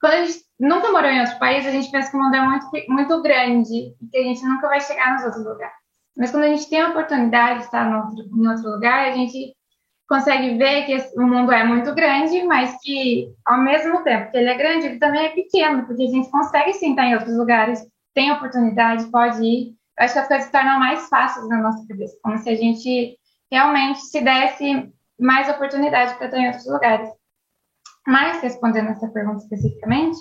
Quando a gente nunca morou em outro país, a gente pensa que o mundo é muito, muito grande e que a gente nunca vai chegar nos outros lugares. Mas quando a gente tem a oportunidade de estar no outro, em outro lugar, a gente consegue ver que o mundo é muito grande, mas que ao mesmo tempo que ele é grande, ele também é pequeno, porque a gente consegue sim estar em outros lugares, tem oportunidade, pode ir. Eu acho que as coisas se tornam mais fáceis na nossa cabeça, como se a gente realmente se desse mais oportunidade para estar em outros lugares. Mas, respondendo essa pergunta especificamente,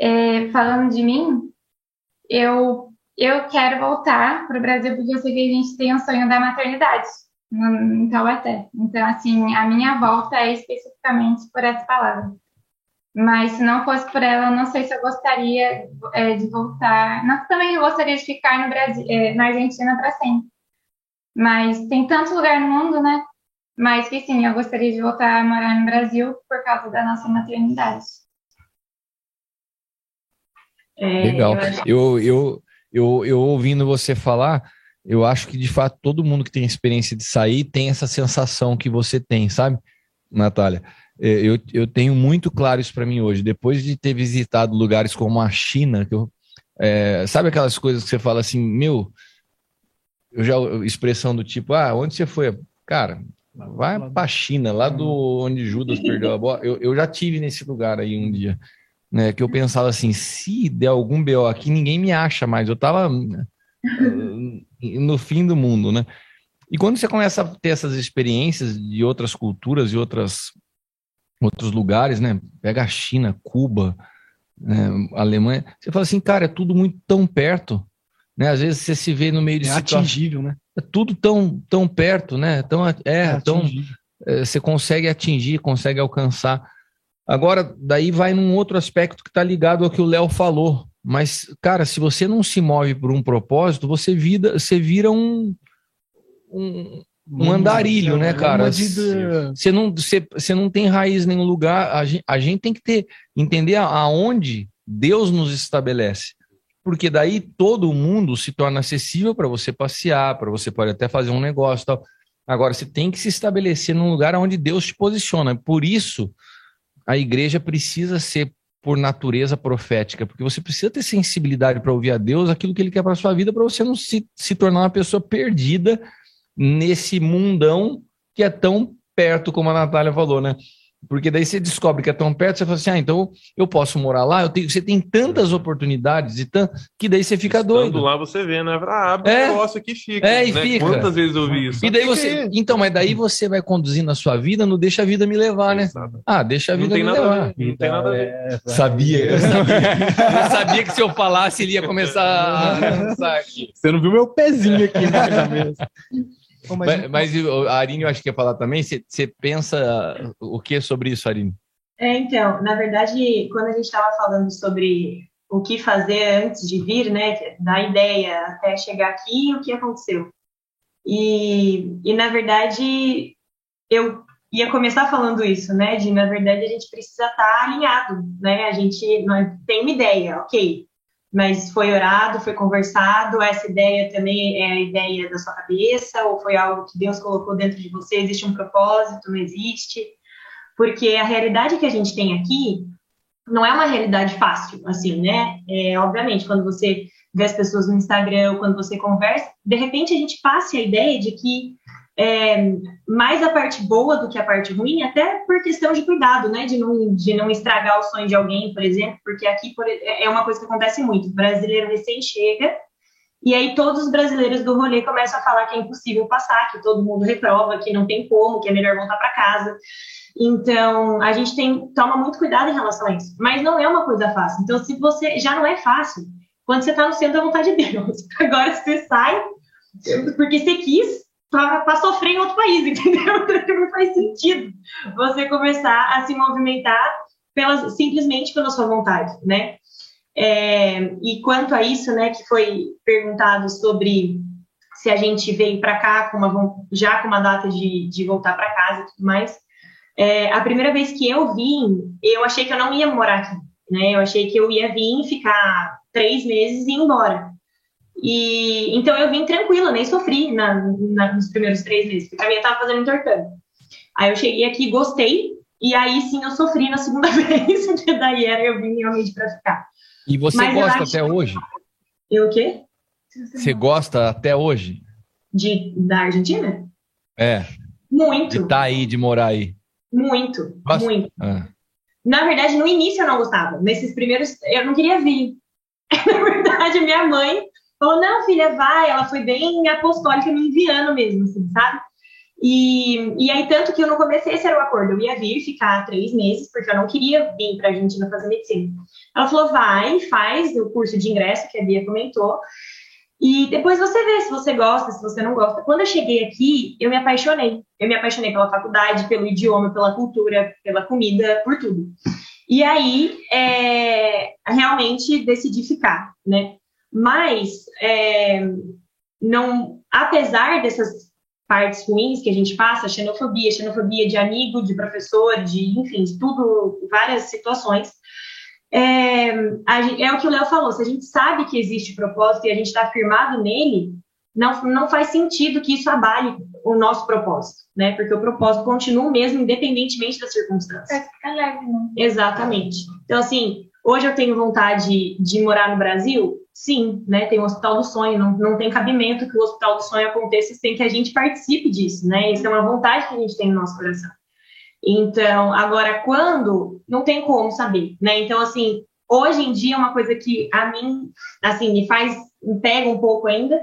é, falando de mim, eu, eu quero voltar para o Brasil porque eu sei que a gente tem um sonho da maternidade em Taubaté. Então, assim, a minha volta é especificamente por essa palavra. Mas se não fosse por ela, eu não sei se eu gostaria é, de voltar. Não, também eu gostaria de ficar no Brasil, é, na Argentina para sempre. Mas tem tanto lugar no mundo, né? Mas que sim, eu gostaria de voltar a morar no Brasil por causa da nossa maternidade. É, Legal. Eu, eu, eu, eu ouvindo você falar, eu acho que de fato todo mundo que tem experiência de sair tem essa sensação que você tem, sabe, Natália? É, eu, eu tenho muito claro isso para mim hoje. Depois de ter visitado lugares como a China, que eu, é, sabe aquelas coisas que você fala assim, meu, eu já expressão do tipo, ah, onde você foi? Cara, vai para a China, lá do onde Judas perdeu a bola. Eu, eu já tive nesse lugar aí um dia, né? Que eu pensava assim, se der algum BO aqui, ninguém me acha mais. Eu tava no fim do mundo, né? E quando você começa a ter essas experiências de outras culturas e outras outros lugares, né? Pega a China, Cuba, né, Alemanha. Você fala assim, cara, é tudo muito tão perto, né? Às vezes você se vê no meio de É situa- atingível, né? é tudo tão, tão perto, né? Tão, é, É tão, é, você consegue atingir, consegue alcançar. Agora, daí vai num outro aspecto que está ligado ao que o Léo falou. Mas, cara, se você não se move por um propósito, você, vida, você vira um, um, um andarilho, né, É cara? Você não, você, você não tem raiz em nenhum lugar. A gente, a gente tem que ter, entender aonde Deus nos estabelece. Porque daí todo mundo se torna acessível para você passear, para você pode até fazer um negócio e tal. Agora, você tem que se estabelecer num lugar onde Deus te posiciona. Por isso, a igreja precisa ser por natureza profética, porque você precisa ter sensibilidade para ouvir a Deus aquilo que Ele quer para sua vida, para você não se, se tornar uma pessoa perdida nesse mundão que é tão perto, como a Natália falou, né? Porque daí você descobre que é tão perto, você fala assim, ah, então eu posso morar lá, eu tenho, você tem tantas oportunidades e tan, que daí você fica Estando doido. lá você vê, né? Ah, abre É. um negócio aqui e fica. É, e né? fica. Quantas vezes eu vi isso? E daí Fica você. aí. Então, mas daí você vai conduzindo a sua vida, não deixa a vida me levar, né? Ah, deixa a Não vida tem me nada a levar. ver, não tem nada a ver. É, Sabia, eu sabia. Eu sabia que se eu falasse, ele ia começar a dançar aqui. Você não viu meu pezinho aqui na Mas, mas o- a Arine, eu acho que ia falar também. Você você pensa o que sobre isso, Arine? É, então, na verdade, quando a gente estava falando sobre o que fazer antes de vir, né, da ideia até chegar aqui, o que aconteceu. E, e na verdade, eu ia começar falando isso, né, de, na verdade, a gente precisa estar alinhado, né, a gente nós tem uma ideia, ok, mas foi orado, foi conversado, essa ideia também é a ideia da sua cabeça, ou foi algo que Deus colocou dentro de você, existe um propósito, não existe, porque a realidade que a gente tem aqui não é uma realidade fácil, assim, né? É, obviamente, quando você vê as pessoas no Instagram, quando você conversa, de repente a gente passa a ideia de que é, mais a parte boa do que a parte ruim, até por questão de cuidado, né? De não, de não estragar o sonho de alguém, por exemplo, porque aqui por- é uma coisa que acontece muito. O brasileiro recém chega, e aí todos os brasileiros do rolê começam a falar que é impossível passar, que todo mundo reprova, que não tem como, que é melhor voltar para casa. Então, a gente tem toma muito cuidado em relação a isso. Mas não é uma coisa fácil. Então, se você já não é fácil, quando você está no centro da vontade de Deus, agora você sai porque você quis para sofrer em outro país, entendeu? Não faz sentido você começar a se movimentar pela, simplesmente pela sua vontade, né? É, e quanto a isso, né, que foi perguntado sobre se a gente veio para cá com uma, já com uma data de, de voltar para casa e tudo mais, é, a primeira vez que eu vim, eu achei que eu não ia morar aqui, né? Eu achei que eu ia vir, ficar três meses e ir embora. E então eu vim tranquila, nem sofri na, na- nos primeiros três meses, porque a minha estava fazendo intercâmbio. Aí eu cheguei aqui, gostei, e aí sim eu sofri na segunda vez, porque daí era eu vim realmente para ficar. E você Mas eu gosta até hoje? Eu o quê? Você gosta até hoje? De, da Argentina? É, Muito, de estar aí, de morar aí. muito, muito. Ah. Na verdade, no início eu não gostava. Nesses primeiros, eu não queria vir. Na verdade, minha mãe falou: não, filha, vai. Ela foi bem apostólica, me enviando mesmo, assim, sabe? E, e aí, tanto que eu no começo, esse era o acordo. Eu ia vir ficar três meses, porque eu não queria vir para a Argentina fazer medicina. Ela falou: vai, faz o curso de ingresso, que a Bia comentou. E depois você vê se você gosta, se você não gosta. Quando eu cheguei aqui, eu me apaixonei. Eu me apaixonei pela faculdade, pelo idioma, pela cultura, pela comida, por tudo. E aí, é, realmente decidi ficar, né? Mas, é, não, apesar dessas partes ruins que a gente passa, xenofobia, xenofobia de amigo, de professor, de, enfim, tudo, várias situações, é, é o que o Léo falou, se a gente sabe que existe propósito e a gente está firmado nele, não, não faz sentido que isso abale o nosso propósito, né? Porque o propósito continua o mesmo, independentemente das circunstâncias. Vai ficar leve, né? Exatamente. Então, assim, hoje eu tenho vontade de morar no Brasil? Sim, né? Tem o Hospital do Sonho, não, não tem cabimento que o Hospital do Sonho aconteça sem que a gente participe disso, né? Isso é uma vontade que a gente tem no nosso coração. Então, agora, quando? Não tem como saber, né? Então, assim, hoje em dia, uma coisa que a mim, assim, me faz, me pega um pouco ainda,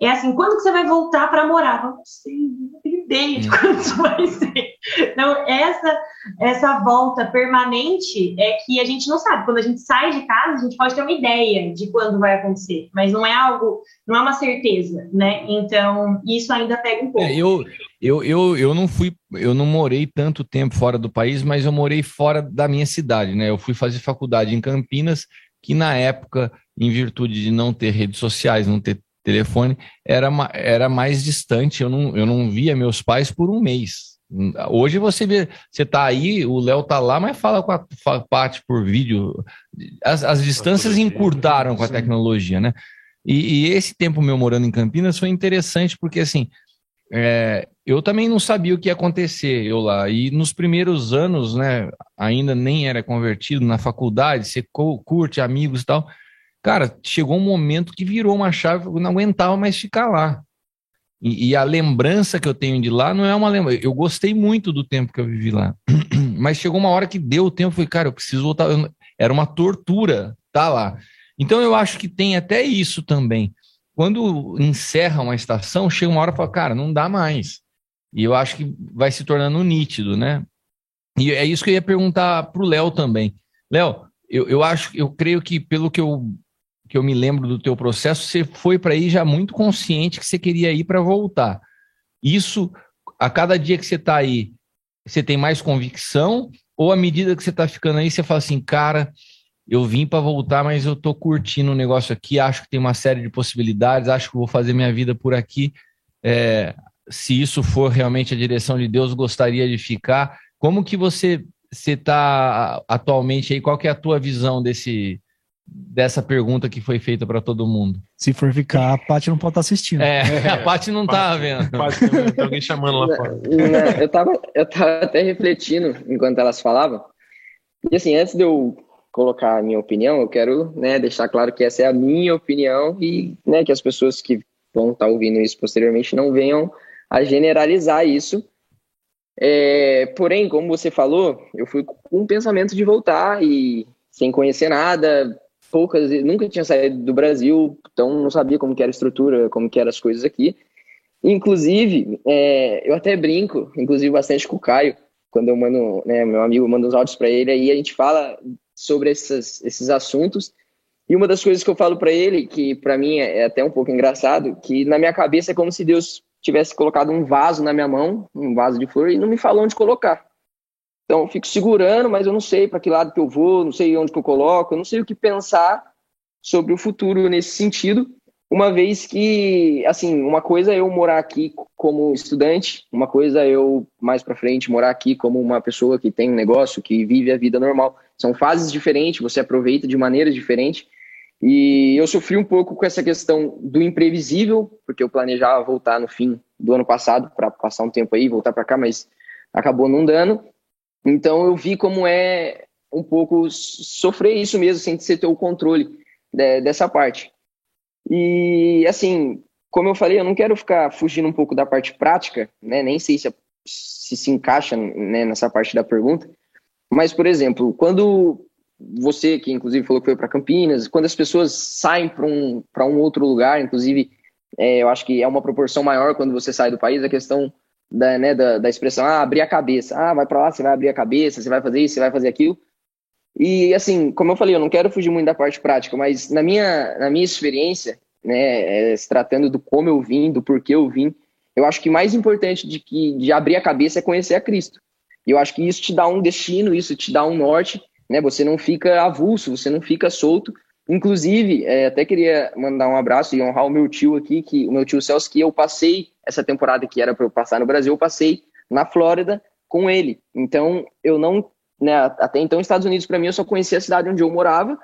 é assim, quando que você vai voltar para morar? Não sei, não tenho ideia de quando isso vai ser. Então, essa, essa volta permanente é que a gente não sabe. Quando a gente sai de casa, a gente pode ter uma ideia de quando vai acontecer, mas não é algo, não é uma certeza, né? Então, isso ainda pega um pouco. É, eu, eu, eu, eu não fui, eu não morei tanto tempo fora do país, mas eu morei fora da minha cidade, né? Eu fui fazer faculdade em Campinas, que na época, em virtude de não ter redes sociais, não ter telefone, era, era mais distante. Eu não, eu não via meus pais por um mês. Hoje você vê, você tá aí, o Léo tá lá, mas fala com a, parte por vídeo. As, as distâncias encurtaram com a tecnologia, né? E, e, esse tempo meu morando em Campinas foi interessante porque assim, é, eu também não sabia o que ia acontecer eu lá. E nos primeiros anos, né, ainda nem era convertido na faculdade, você curte amigos e tal. Cara, chegou um momento que virou uma chave, eu não aguentava mais ficar lá. E, e, a lembrança que eu tenho de lá não é uma lembrança. Eu gostei muito do tempo que eu vivi lá. Mas chegou uma hora que deu o tempo, falei, cara, eu preciso voltar. Eu, era uma tortura tá lá. Então eu acho que tem até isso também. Quando encerra uma estação, chega uma hora e fala, cara, não dá mais. E eu acho que vai se tornando nítido, né? E é isso que eu ia perguntar para o Léo também. Léo, eu, eu acho, eu creio que pelo que eu que eu me lembro do teu processo, você foi para aí já muito consciente que você queria ir para voltar. Isso, a cada dia que você está aí, você tem mais convicção? Ou à medida que você está ficando aí, você fala assim, cara, eu vim para voltar, mas eu estou curtindo o negócio aqui, acho que tem uma série de possibilidades, acho que vou fazer minha vida por aqui. É, se isso for realmente a direção de Deus, gostaria de ficar. Como que você está atualmente aí? Qual que é a tua visão desse, dessa pergunta que foi feita para todo mundo. Se for ficar, a Paty não pode estar tá assistindo. É, a Paty não está vendo. Paty, tem alguém chamando lá fora. eu, estava eu tava até refletindo enquanto elas falavam. E assim, antes de eu colocar a minha opinião, eu quero né, deixar claro que essa é a minha opinião e né, que as pessoas que vão estar tá ouvindo isso posteriormente não venham a generalizar isso. É, porém, como você falou, eu fui com um pensamento de voltar e sem conhecer nada, poucas, nunca tinha saído do Brasil, então não sabia como que era a estrutura, como que eram as coisas aqui. Inclusive, é, eu até brinco, inclusive bastante com o Caio, quando eu mando, né, meu amigo manda uns áudios para ele, aí a gente fala sobre essas, esses assuntos. E uma das coisas que eu falo para ele, que para mim é até um pouco engraçado, que na minha cabeça é como se Deus tivesse colocado um vaso na minha mão, um vaso de flor, e não me falou onde colocar. Então, eu fico segurando, mas eu não sei para que lado que eu vou, não sei onde que eu coloco, eu não sei o que pensar sobre o futuro nesse sentido, uma vez que, assim, uma coisa é eu morar aqui como estudante, uma coisa é eu, mais para frente, morar aqui como uma pessoa que tem um negócio, que vive a vida normal. São fases diferentes, você aproveita de maneira diferente. E eu sofri um pouco com essa questão do imprevisível, porque eu planejava voltar no fim do ano passado para passar um tempo aí, voltar para cá, mas acabou não dando. Então eu vi como é um pouco sofrer isso mesmo, sem você ter o controle de, dessa parte. E assim, como eu falei, eu não quero ficar fugindo um pouco da parte prática, né? Nem sei se se, se encaixa né, nessa parte da pergunta. Mas, por exemplo, quando você, que inclusive falou que foi para Campinas, quando as pessoas saem para um, um outro lugar, inclusive, é, eu acho que é uma proporção maior quando você sai do país, a questão da, né, da, da expressão, ah, abrir a cabeça. Ah, vai para lá, você vai abrir a cabeça, você vai fazer isso, você vai fazer aquilo. E, assim, como eu falei, eu não quero fugir muito da parte prática, mas na minha, na minha experiência, né, é, se tratando do como eu vim, do porquê eu vim, eu acho que mais importante de, que, de abrir a cabeça é conhecer a Cristo. E eu acho que isso te dá um destino, isso te dá um norte, né? Você não fica avulso, você não fica solto. Inclusive, é, até queria mandar um abraço e honrar o meu tio aqui, que o meu tio Celso, que eu passei essa temporada que era para eu passar no Brasil, eu passei na Flórida com ele. Então, eu não, né, até então, Estados Unidos para mim eu só conhecia a cidade onde eu morava,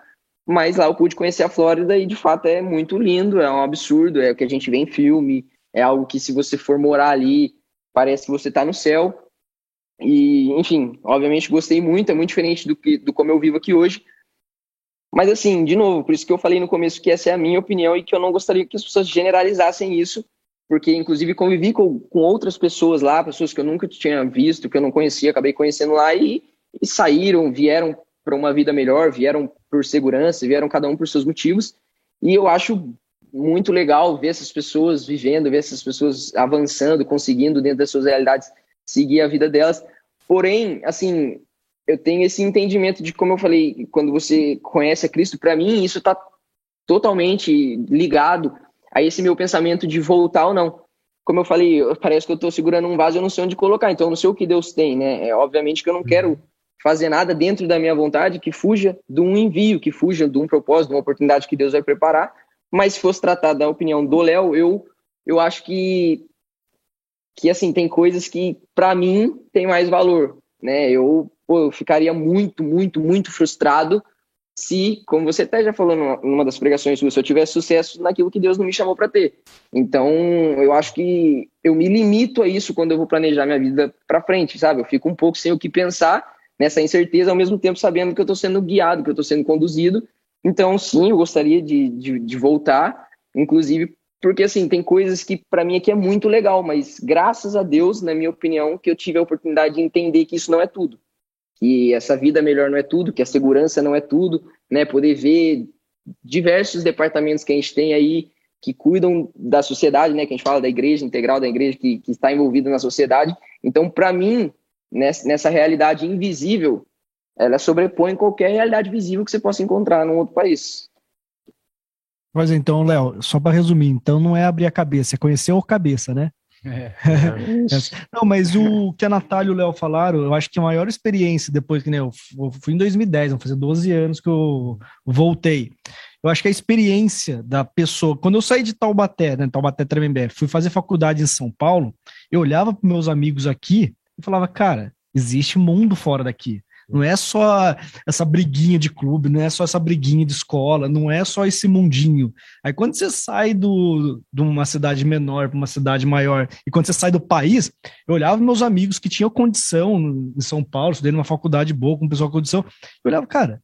mas lá eu pude conhecer a Flórida e de fato é muito lindo, é um absurdo, é o que a gente vê em filme, é algo que se você for morar ali, parece que você está no céu. E, enfim, obviamente gostei muito, é muito diferente do que do como eu vivo aqui hoje. Mas assim, de novo, por isso que eu falei no começo que essa é a minha opinião e que eu não gostaria que as pessoas generalizassem isso, porque inclusive convivi com, com outras pessoas lá, pessoas que eu nunca tinha visto, que eu não conhecia, acabei conhecendo lá e, e saíram, vieram para uma vida melhor, vieram por segurança, vieram cada um por seus motivos. E eu acho muito legal ver essas pessoas vivendo, ver essas pessoas avançando, conseguindo dentro das suas realidades seguir a vida delas. Porém, assim, eu tenho esse entendimento de como eu falei, quando você conhece a Cristo, para mim isso está totalmente ligado a esse meu pensamento de voltar ou não. Como eu falei, parece que eu estou segurando um vaso, eu não sei onde colocar, então eu não sei o que Deus tem, né? É, obviamente que eu não quero fazer nada dentro da minha vontade que fuja de um envio, que fuja de um propósito, de uma oportunidade que Deus vai preparar. Mas se fosse tratar da opinião do Léo, eu, eu acho que, que assim, tem coisas que, para mim, tem mais valor, né? Eu, pô, eu ficaria muito, muito, muito frustrado se, como você até já falou numa, das pregações se eu tivesse sucesso naquilo que Deus não me chamou para ter. Então, eu acho que eu me limito a isso quando eu vou planejar minha vida para frente, sabe? Eu fico um pouco sem o que pensar nessa incerteza, ao mesmo tempo sabendo que eu estou sendo guiado, que eu estou sendo conduzido. Então, sim, eu gostaria de, de, de voltar, inclusive porque assim tem coisas que para mim aqui é muito legal, mas graças a Deus, na minha opinião, que eu tive a oportunidade de entender que isso não é tudo que essa vida melhor não é tudo, que a segurança não é tudo, né? Poder ver diversos departamentos que a gente tem aí que cuidam da sociedade, né? Que a gente fala da igreja integral, da igreja que, que está envolvida na sociedade. Então, para mim, nessa, realidade invisível, ela sobrepõe qualquer realidade visível que você possa encontrar num outro país. Mas então, Léo, só para resumir, então não é abrir a cabeça, é conhecer o cabeça, né? É. Não, mas o que a Natália e o Léo falaram, eu acho que a maior experiência depois que né, eu fui em 2010, vão fazer 12 anos que eu voltei. Eu acho que a experiência da pessoa, quando eu saí de Taubaté, né, Taubaté Tremembé, fui fazer faculdade em São Paulo, eu olhava para meus amigos aqui e falava, cara, existe mundo fora daqui. Não é só essa briguinha de clube, não é só essa briguinha de escola, não é só esse mundinho. Aí quando você sai do, de uma cidade menor para uma cidade maior, e quando você sai do país, eu olhava meus amigos que tinham condição em São Paulo, estudei numa faculdade boa, com pessoal com condição, eu olhava, cara,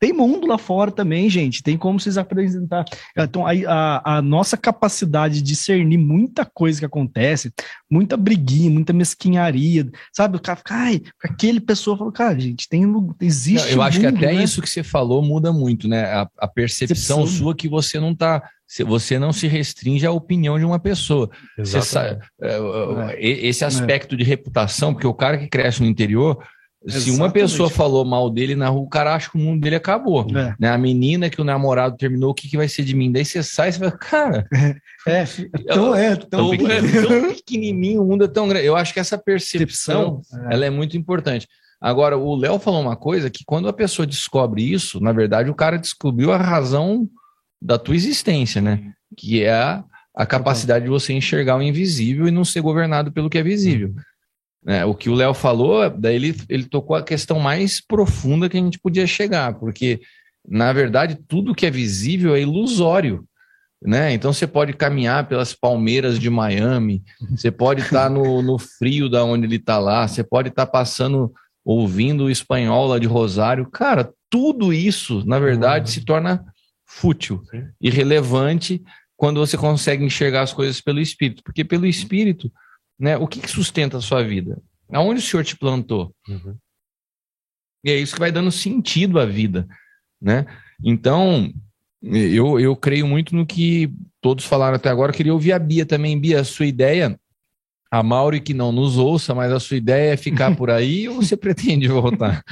tem mundo lá fora também, gente. Tem como vocês apresentar. Então, a, a, a, nossa capacidade de discernir muita coisa que acontece, muita briguinha, muita mesquinharia, sabe? O cara fica, ai, aquele pessoa falou, cara, gente, tem existe. Eu acho mundo, que até né? isso que você falou muda muito, né? A, a percepção, sua que você não tá. Você não se restringe à opinião de uma pessoa. Sabe, é, é, esse aspecto é. de reputação, porque o cara que cresce no interior se uma pessoa falou mal dele na rua, o cara acha que o mundo dele acabou. É. Né? A menina que o namorado terminou, o que, que vai ser de mim? Daí você sai e você fala, cara. É, então é, tão, é, tão pequenininho, o mundo é tão grande. Eu acho que essa percepção, é. ela é muito importante. Agora, o Léo falou uma coisa que quando a pessoa descobre isso, na verdade, o cara descobriu a razão da tua existência, né? Que é a, a capacidade de você enxergar o invisível e não ser governado pelo que é visível. É, o que o Léo falou, daí ele, ele tocou a questão mais profunda que a gente podia chegar, porque, na verdade, tudo que é visível é ilusório. Né? Então você pode caminhar pelas palmeiras de Miami, você pode estar no, no frio da onde ele está lá, você pode estar passando, ouvindo o espanhol lá de Rosário. Cara, tudo isso, na verdade, uhum. se torna fútil, irrelevante quando você consegue enxergar as coisas pelo espírito, porque pelo espírito né? O que, que sustenta a sua vida? Aonde o Senhor te plantou? Uhum. E é isso que vai dando sentido à vida, né? Então, eu, eu creio muito no que todos falaram até agora. Eu queria ouvir a Bia também. Bia, a sua ideia, a Mauri que não nos ouça, mas a sua ideia é ficar por aí ou você pretende voltar?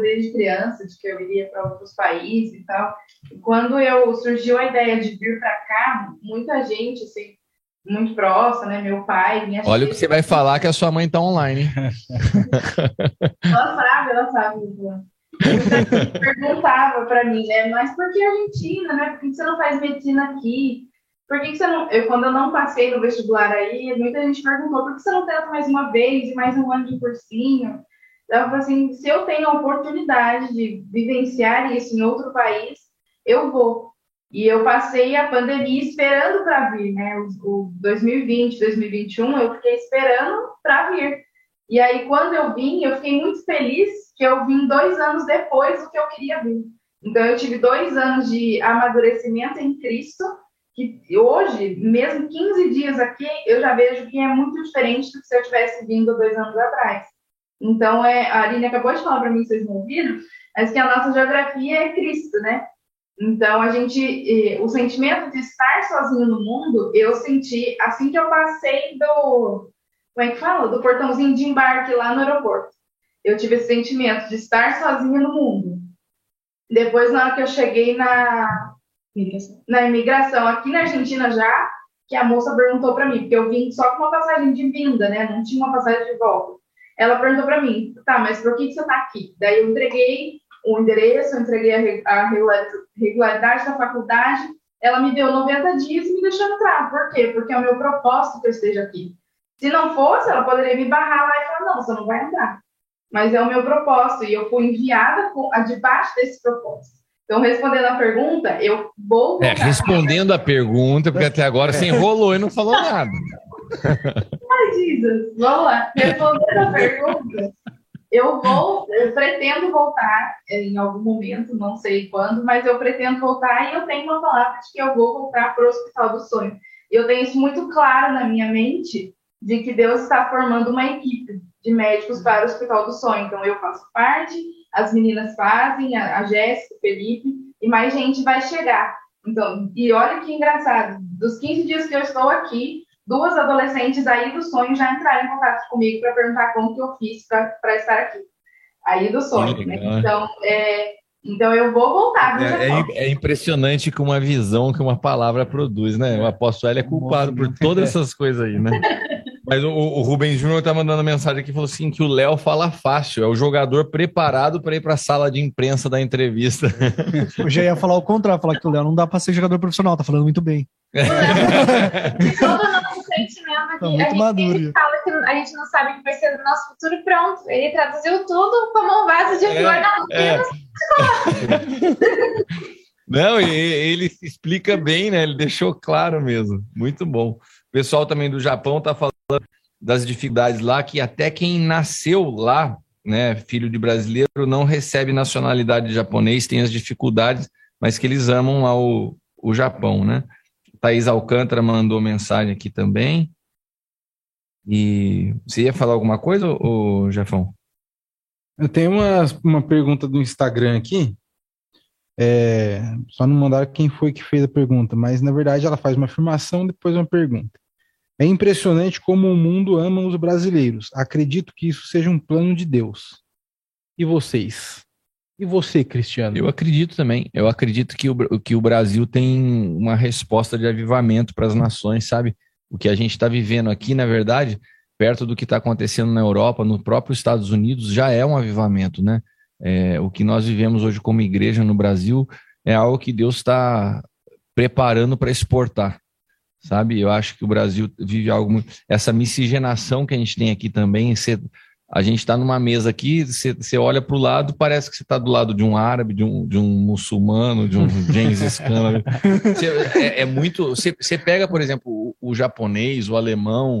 Desde criança de que eu iria para outros países e tal. E quando eu surgiu a ideia de vir para cá, muita gente, assim, muito próxima, né? Meu pai, minha Olha o que você vai falar que a sua mãe está online. ela sabe, ela sabe. perguntava para mim, né? Mas por que Argentina, né? Por que você não faz medicina aqui? Por que, que você não. Eu, quando eu não passei no vestibular aí, muita gente perguntou por que você não tenta mais uma vez e mais um ano de cursinho? Então, assim, se eu tenho a oportunidade de vivenciar isso em outro país, eu vou. E eu passei a pandemia esperando para vir, né? O, o 2020, 2021, eu fiquei esperando para vir. E aí, quando eu vim, eu fiquei muito feliz que eu vim dois anos depois do que eu queria vir. Então, eu tive dois anos de amadurecimento em Cristo, que hoje, mesmo 15 dias aqui, eu já vejo que é muito diferente do que se eu tivesse vindo dois anos atrás. Então, é, a Aline acabou de falar para mim, vocês não ouviram, mas que a nossa geografia é Cristo, né? Então, a gente, o sentimento de estar sozinho no mundo, eu senti assim que eu passei do, como é que fala? Do portãozinho de embarque lá no aeroporto. Eu tive esse sentimento de estar sozinha no mundo. Depois, na hora que eu cheguei na, na imigração aqui na Argentina já, que a moça perguntou para mim, porque eu vim só com uma passagem de vinda, né? Não tinha uma passagem de volta. Ela perguntou para mim, tá, mas por que, que você está aqui? Daí eu entreguei o endereço, eu entreguei a, re- a regular- regularidade da faculdade, ela me deu 90 dias e me deixou entrar. Por quê? Porque é o meu propósito que eu esteja aqui. Se não fosse, ela poderia me barrar lá e falar, não, você não vai entrar. Mas é o meu propósito e eu fui enviada com, debaixo desse propósito. Então, respondendo a pergunta, eu vou É, respondendo a pergunta, porque até agora você enrolou e não falou nada. Ai, Jesus, vamos lá. Respondendo a pergunta, eu vou, eu pretendo voltar em algum momento, não sei quando, mas eu pretendo voltar e eu tenho uma palavra de que eu vou voltar para o Hospital do Sonho. Eu tenho isso muito claro na minha mente de que Deus está formando uma equipe de médicos para o Hospital do Sonho. Então, eu faço parte, as meninas fazem, a, Jéssica, o Felipe, e mais gente vai chegar. Então, e olha que engraçado, dos 15 dias que eu estou aqui, duas adolescentes aí do sonho já entraram em contato comigo para perguntar como que eu fiz para estar aqui. Aí do sonho, Que né? Então, é, então eu vou voltar. É, é é impressionante com uma visão que uma palavra produz, né? O apóstolo Hélio é culpado por todas essas coisas aí, né? Mas o, o Rubens Júnior tá mandando mensagem aqui, falou assim, que o Léo fala fácil, é o jogador preparado para ir para a sala de imprensa da entrevista. Eu já ia falar o contrário, falar que o Léo não dá pra ser jogador profissional, tá falando muito bem. Todo o nosso sentimento aqui. Tá muito a gente maduro. fala que a gente não sabe o que vai ser do nosso futuro pronto. Ele traduziu tudo como um vaso de É, flor na é. Não, e- ele se explica bem, né? Ele deixou claro mesmo. Muito bom. O pessoal também do Japão tá falando das dificuldades lá, que até quem nasceu lá, né, filho de brasileiro, não recebe nacionalidade japonês, tem as dificuldades, mas que eles amam lá o, o Japão, né? Thaís Alcântara mandou mensagem aqui também. E você ia falar alguma coisa, ô Jafão? Eu tenho uma, uma pergunta do Instagram aqui. É, só não mandaram quem foi que fez a pergunta, mas na verdade ela faz uma afirmação depois uma pergunta. É impressionante como o mundo ama os brasileiros. Acredito que isso seja um plano de Deus. E vocês? E você, Cristiano? Eu acredito também. Eu acredito que o, que o Brasil tem uma resposta de avivamento para as nações, sabe? O que a gente está vivendo aqui, na verdade, perto do que está acontecendo na Europa, no próprio Estados Unidos, já é um avivamento, né? É, o que nós vivemos hoje como igreja no Brasil é algo que Deus está preparando para exportar, sabe? Eu acho que o Brasil vive algo muito. Essa miscigenação que a gente tem aqui também, você- a gente está numa mesa aqui, você você olha para o lado, parece que você está do lado de um árabe, de um, de um muçulmano, de um Gengis Khan. Você- é, é muito. Você, você pega, por exemplo, o, o japonês, o alemão,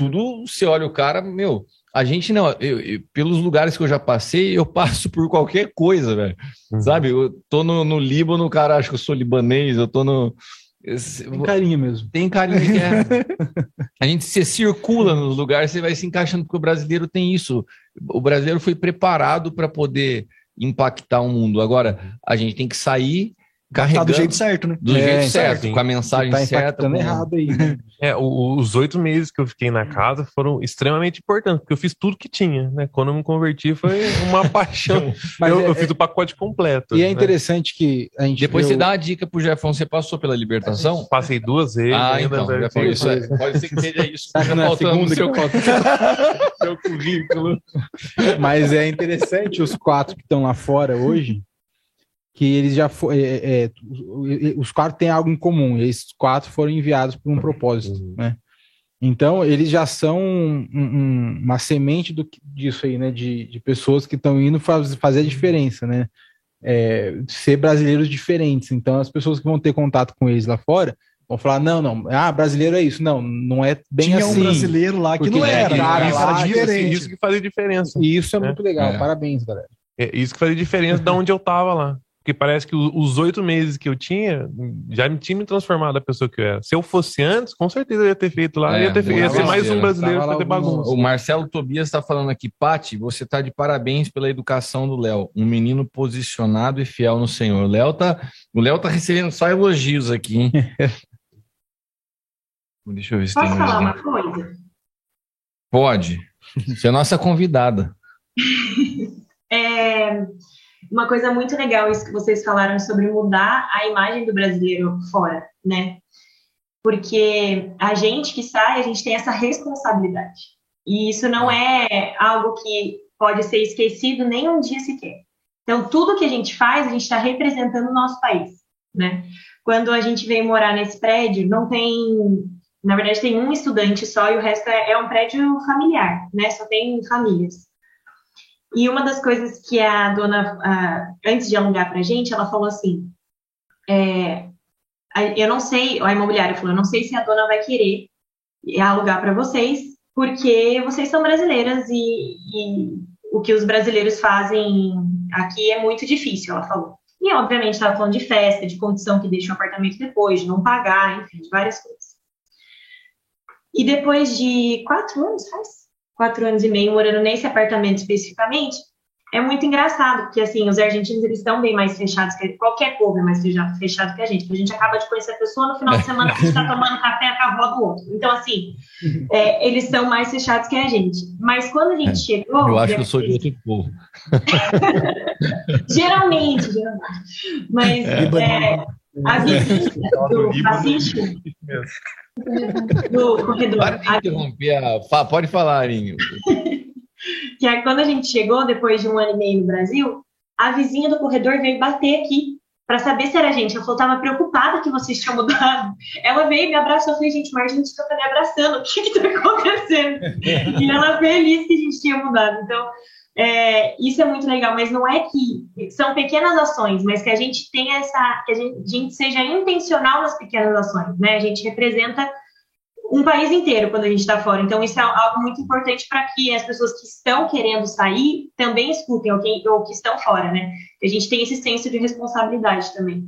tudo. Você olha o cara, meu. A gente não, eu- eu- pelos lugares que eu já passei, eu passo por qualquer coisa, velho. Sabe? Eu tô no, no Líbano, o cara acha que eu sou libanês, eu tô no. Tem carinha mesmo. Tem carinha que é. A gente se circula nos lugares, você vai se encaixando, porque o brasileiro tem isso. O brasileiro foi preparado para poder impactar o mundo. Agora, a gente tem que sair carregando. do jeito certo, né? Do É, jeito sim. certo, com a mensagem Tá certa. com- errado aí. né? É, o- os oito meses que eu fiquei na casa foram extremamente importantes, porque eu fiz tudo que tinha, né? Quando eu me converti foi uma paixão. Mas eu, é- eu fiz o pacote completo. E é né? interessante que a gente. Depois vê você dá uma dica pro Jefão, você passou pela libertação? Passei duas vezes. Ah, ainda, então, né? Jefão, isso é- pode ser que seja isso. É a faltando no seu currículo. Mas é interessante os quatro que estão lá fora hoje, que eles já foram. os quatro têm algo em comum. Esses quatro foram enviados por um propósito, né? Então, eles já são um- um- uma semente do, que- disso aí, né? De, de pessoas que estão indo faz, fazer a diferença, né? É, ser brasileiros diferentes. Então, as pessoas que vão ter contato com eles lá fora vão falar: não, não, ah, brasileiro é isso. Não, não é bem Tinha assim. um brasileiro lá que não era, cara né? lá, Era isso- diferente. Isso que fazia diferença. E isso é muito legal. É. Parabéns, galera. É isso que fazia diferença de onde eu tava lá. Porque parece que os oito meses que eu tinha já me tinha me transformado a pessoa que eu era. Se eu fosse antes, com certeza eu ia ter feito lá, É, ia, ter, fe- ia ser mais um brasileiro fazer alguns- bagunça. O Marcelo Tobias está falando aqui, Pati, você está de parabéns pela educação do Léo. Um menino posicionado e fiel no Senhor. O Léo tá, o Léo tá recebendo só elogios aqui, hein? Deixa eu ver se Posso tem mais falar uma coisa? Pode. Você é nossa convidada. É uma coisa muito legal isso que vocês falaram sobre mudar a imagem do brasileiro fora, né? Porque a gente que sai, a gente tem essa responsabilidade. E isso não é algo que pode ser esquecido nem um dia sequer. Então, tudo que a gente faz, a gente está representando o nosso país, né? Quando a gente veio morar nesse prédio, não tem... Na verdade, tem um estudante só e o resto é, é um prédio familiar, né? Só tem famílias. E uma das coisas que a dona, ah, antes de alugar pra gente, ela falou assim: é, a- eu não sei, a imobiliária falou, eu não sei se a dona vai querer alugar para vocês, porque vocês são brasileiras e, e o que os brasileiros fazem aqui é muito difícil, ela falou. E, obviamente, estava falando de festa, de condição que deixa o apartamento depois, de não pagar, enfim, de várias coisas. E depois de quatro anos, faz? Quatro anos e meio morando nesse apartamento especificamente, é muito engraçado, porque, assim, os argentinos, eles estão bem mais fechados que qualquer povo é mais fechado, que a gente, porque a gente acaba de conhecer a pessoa, no final de semana a gente está tomando café com a avó do outro. Então, assim, é, eles são mais fechados que a gente. Mas quando a gente chegou... Eu acho que eu sou de outro povo. Geralmente, geralmente. Mas é, a vizinha do Pacífico, do corredor, Para interromper. a- Pode falar, Arinho. que é quando a gente chegou, depois de um ano e meio no Brasil, a vizinha do corredor veio bater aqui para saber se era a gente. Ela falou, tava preocupada que vocês tinham mudado. Ela veio e me abraçou. Eu falei, gente, mas a gente tá me abraçando. O que que tá acontecendo? E ela feliz que a gente tinha mudado. Então, é, isso é muito legal, mas não é que são pequenas ações, mas que a gente tenha essa, que a gente, a gente seja intencional nas pequenas ações, né? A gente representa um país inteiro quando a gente está fora. Então, isso é algo muito importante para que as pessoas que estão querendo sair também escutem, ou que, ou que estão fora, né? A gente tem esse senso de responsabilidade também.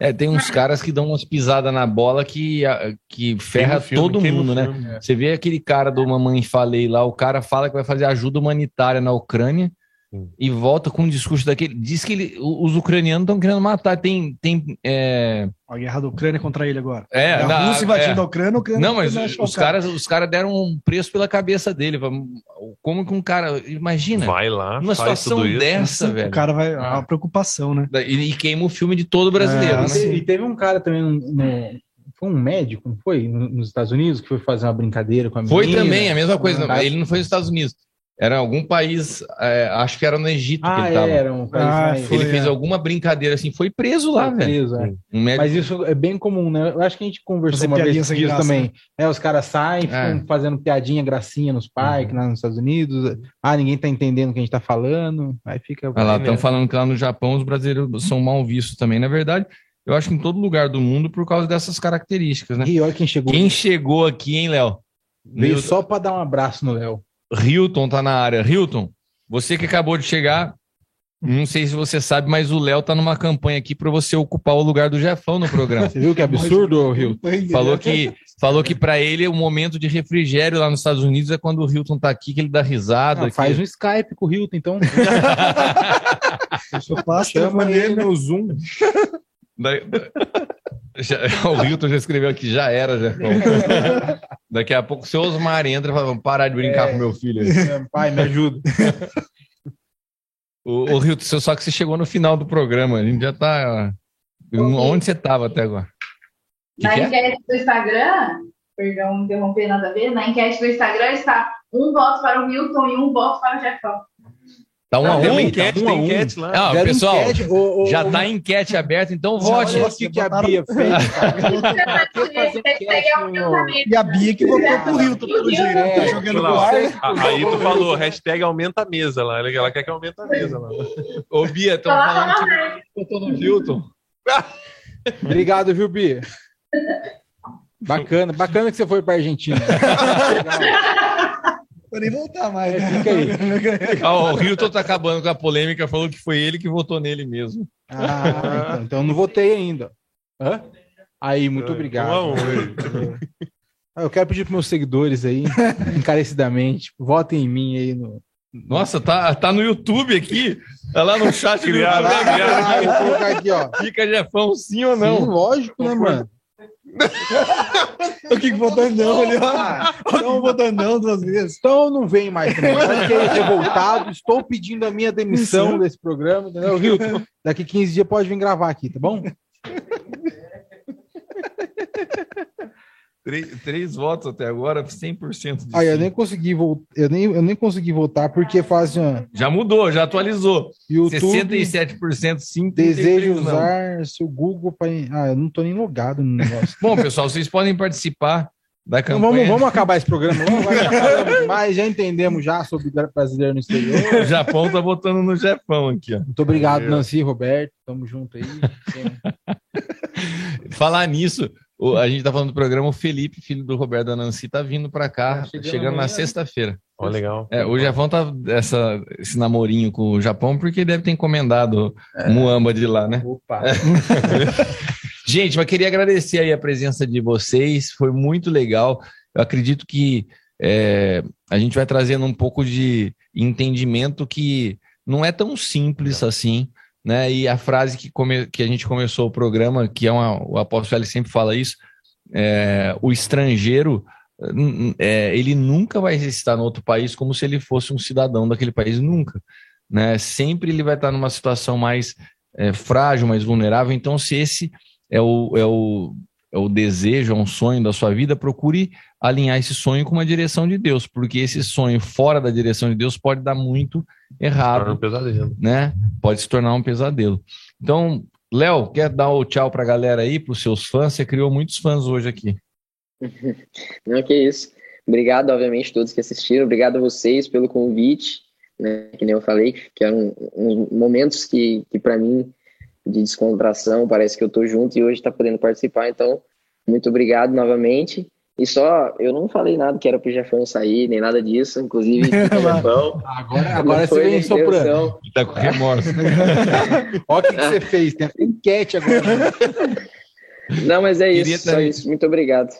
É, tem uns caras que dão umas pisadas na bola que, que ferra filme, todo mundo, né? filme, é. Você vê aquele cara do Mamãe Falei lá, o cara fala que vai fazer ajuda humanitária na Ucrânia e volta com um discurso daquele. Diz que ele- o- os ucranianos estão querendo matar. Tem. tem é, A guerra da Ucrânia contra ele agora. É, a na- Rússia invadindo é. a Ucrânia, a Ucrânia Não, mas os, o caras, os caras deram um preço pela cabeça dele. Como que um cara. Imagina. Vai lá, Uma faz situação tudo isso. dessa, O velho. cara vai. É uma preocupação, né? E, e queima o filme de todo brasileiro. É, né? E teve- um cara também, um- foi um médico, não foi? No- Nos Estados Unidos, que foi fazer uma brincadeira com a menina. Foi também a mesma coisa. Ah, Ele não foi nos Estados Unidos. Era algum país, é, acho que era no Egito que Ah, ele tava. era um país Ah, foi, ele fez é. alguma brincadeira assim, foi preso lá, Foi velho. preso, é. Um médico. Mas isso é bem comum, né? Eu acho que a gente conversou Fazer uma vez graça, também. É, os caras saem, ficam É. fazendo piadinha, gracinha nos parques, Uhum. lá nos Estados Unidos. Ah, ninguém tá entendendo o que a gente tá falando. Aí fica. Olha lá, vai estão falando que lá no Japão os brasileiros são mal vistos também. Na verdade, eu acho que em todo lugar do mundo por causa dessas características, né? E olha quem chegou. Quem chegou aqui, hein, Léo? Veio Milton- só pra dar um abraço no Léo. Hilton tá na área. Hilton, você que acabou de chegar, não sei se você sabe, mas o Léo tá numa campanha aqui para você ocupar o lugar do Jefão no programa. Você viu que absurdo, Rio? Falou que falou que para ele o momento de refrigério lá nos Estados Unidos é quando o Hilton tá aqui que ele dá risada. Ah, faz um Skype com o Hilton, então. Eu passo Chama ele no Zoom. Da- da- Já- o Hilton já escreveu aqui, já era, Jefão. Daqui a pouco o seu Osmar entra e fala, vamos parar de brincar É. com meu filho. aí." Pai, me ajuda. O, o Hilton, só que você chegou no final do programa, a gente já tá... Onde você tava até agora? Que Na que é? enquete do Instagram, perdão, interromper nada a ver, na enquete do Instagram está um voto para o Milton e um voto para o Jefão. Tá um a Tem um? uma enquete, Tá um a tem um. enquete lá. Ah, Fizeram pessoal, enquete, já tá a enquete aberta, então vote. olha o que, que a Bia fez, cara. E a Bia que votou pro Hilton, pelo jeito. É, Tá jogando Lá, ar. a- Aí tu falou, hashtag aumenta a mesa lá. Ela quer que aumente a mesa lá. Ô, Bia, estão falando que votou no Hilton. Obrigado, viu, Bia? Bacana, bacana que você foi pra Argentina. Pra nem voltar mais. É, fica aí. Ah, o Hilton tá acabando com a polêmica, falou que foi ele que votou nele mesmo. Ah, então, então eu não votei ainda. Hã? Aí, muito obrigado. Um a um, Ah, Eu quero pedir para meus seguidores aí, encarecidamente, votem em mim aí no. Nossa, tá, tá no YouTube aqui. Tá lá no chat do YouTube. Colocar aqui, ó. Fica Jefão, sim ou não? Sim, lógico, né, mano? O que votou não ali, ó. Não votou não duas vezes. Então não venho mais fiquei revoltado, estou pedindo a minha demissão desse programa, entendeu? Hilton, daqui 15 dias pode vir gravar aqui, tá bom? Três, três votos até agora, 100% de Aí eu nem consegui voltar, eu nem, eu nem consegui votar porque faz uma Já mudou, já atualizou. YouTube 67% sim. desejo 33% não. usar seu Google para Ah, eu não tô nem logado no negócio. Bom, pessoal, vocês podem participar da Então campanha. vamos, vamos acabar esse programa. Vamos, vai, já falamos demais, já entendemos já sobre brasileiro no exterior. O Japão tá votando no Jefão aqui, ó. Muito obrigado, Nancy, Roberto. Tamo junto aí. Falar nisso, o- a gente tá falando do programa, o Felipe, filho do Roberto da Nancy, tá vindo pra cá, Tá chegando chegando na amanhã. sexta-feira. Ó, legal. É, o Jefão tá essa, esse namorinho com o Japão porque deve ter encomendado É. Muamba de lá, né? Opa. Gente, mas queria agradecer aí a presença de vocês, foi muito legal. Eu acredito que é, a gente vai trazendo um pouco de entendimento que não é tão simples assim, né? E a frase que, come- que a gente começou o programa, que é uma, o apóstolo sempre fala isso, é, o estrangeiro é, ele nunca vai estar no outro país como se ele fosse um cidadão daquele país, nunca. Né? Sempre ele vai estar numa situação mais é, frágil, mais vulnerável. Então, se esse é o, é, o, o desejo, é um sonho da sua vida, procure alinhar esse sonho com uma direção de Deus, porque esse sonho fora da direção de Deus pode dar muito Torna um errado, pesadelo. né? Pode se tornar um pesadelo. Então, Léo, quer dar o tchau para a galera aí, para os seus fãs? Você criou muitos fãs hoje aqui. Não, que isso. Obrigado, obviamente, todos que assistiram. Obrigado a vocês pelo convite, né? Que nem eu falei, que eram uns momentos que, que para mim, de descontração, parece que eu tô junto e hoje tá podendo participar. Então, muito obrigado novamente. E só, eu não falei nada que era pro Jefão sair, nem nada disso. Inclusive, Jefão. Agora, agora não você foi vem soprando. Tá com remorso. Olha o que, que você fez. Tem até enquete agora. Não, mas é Queria isso, só isso. Muito obrigado.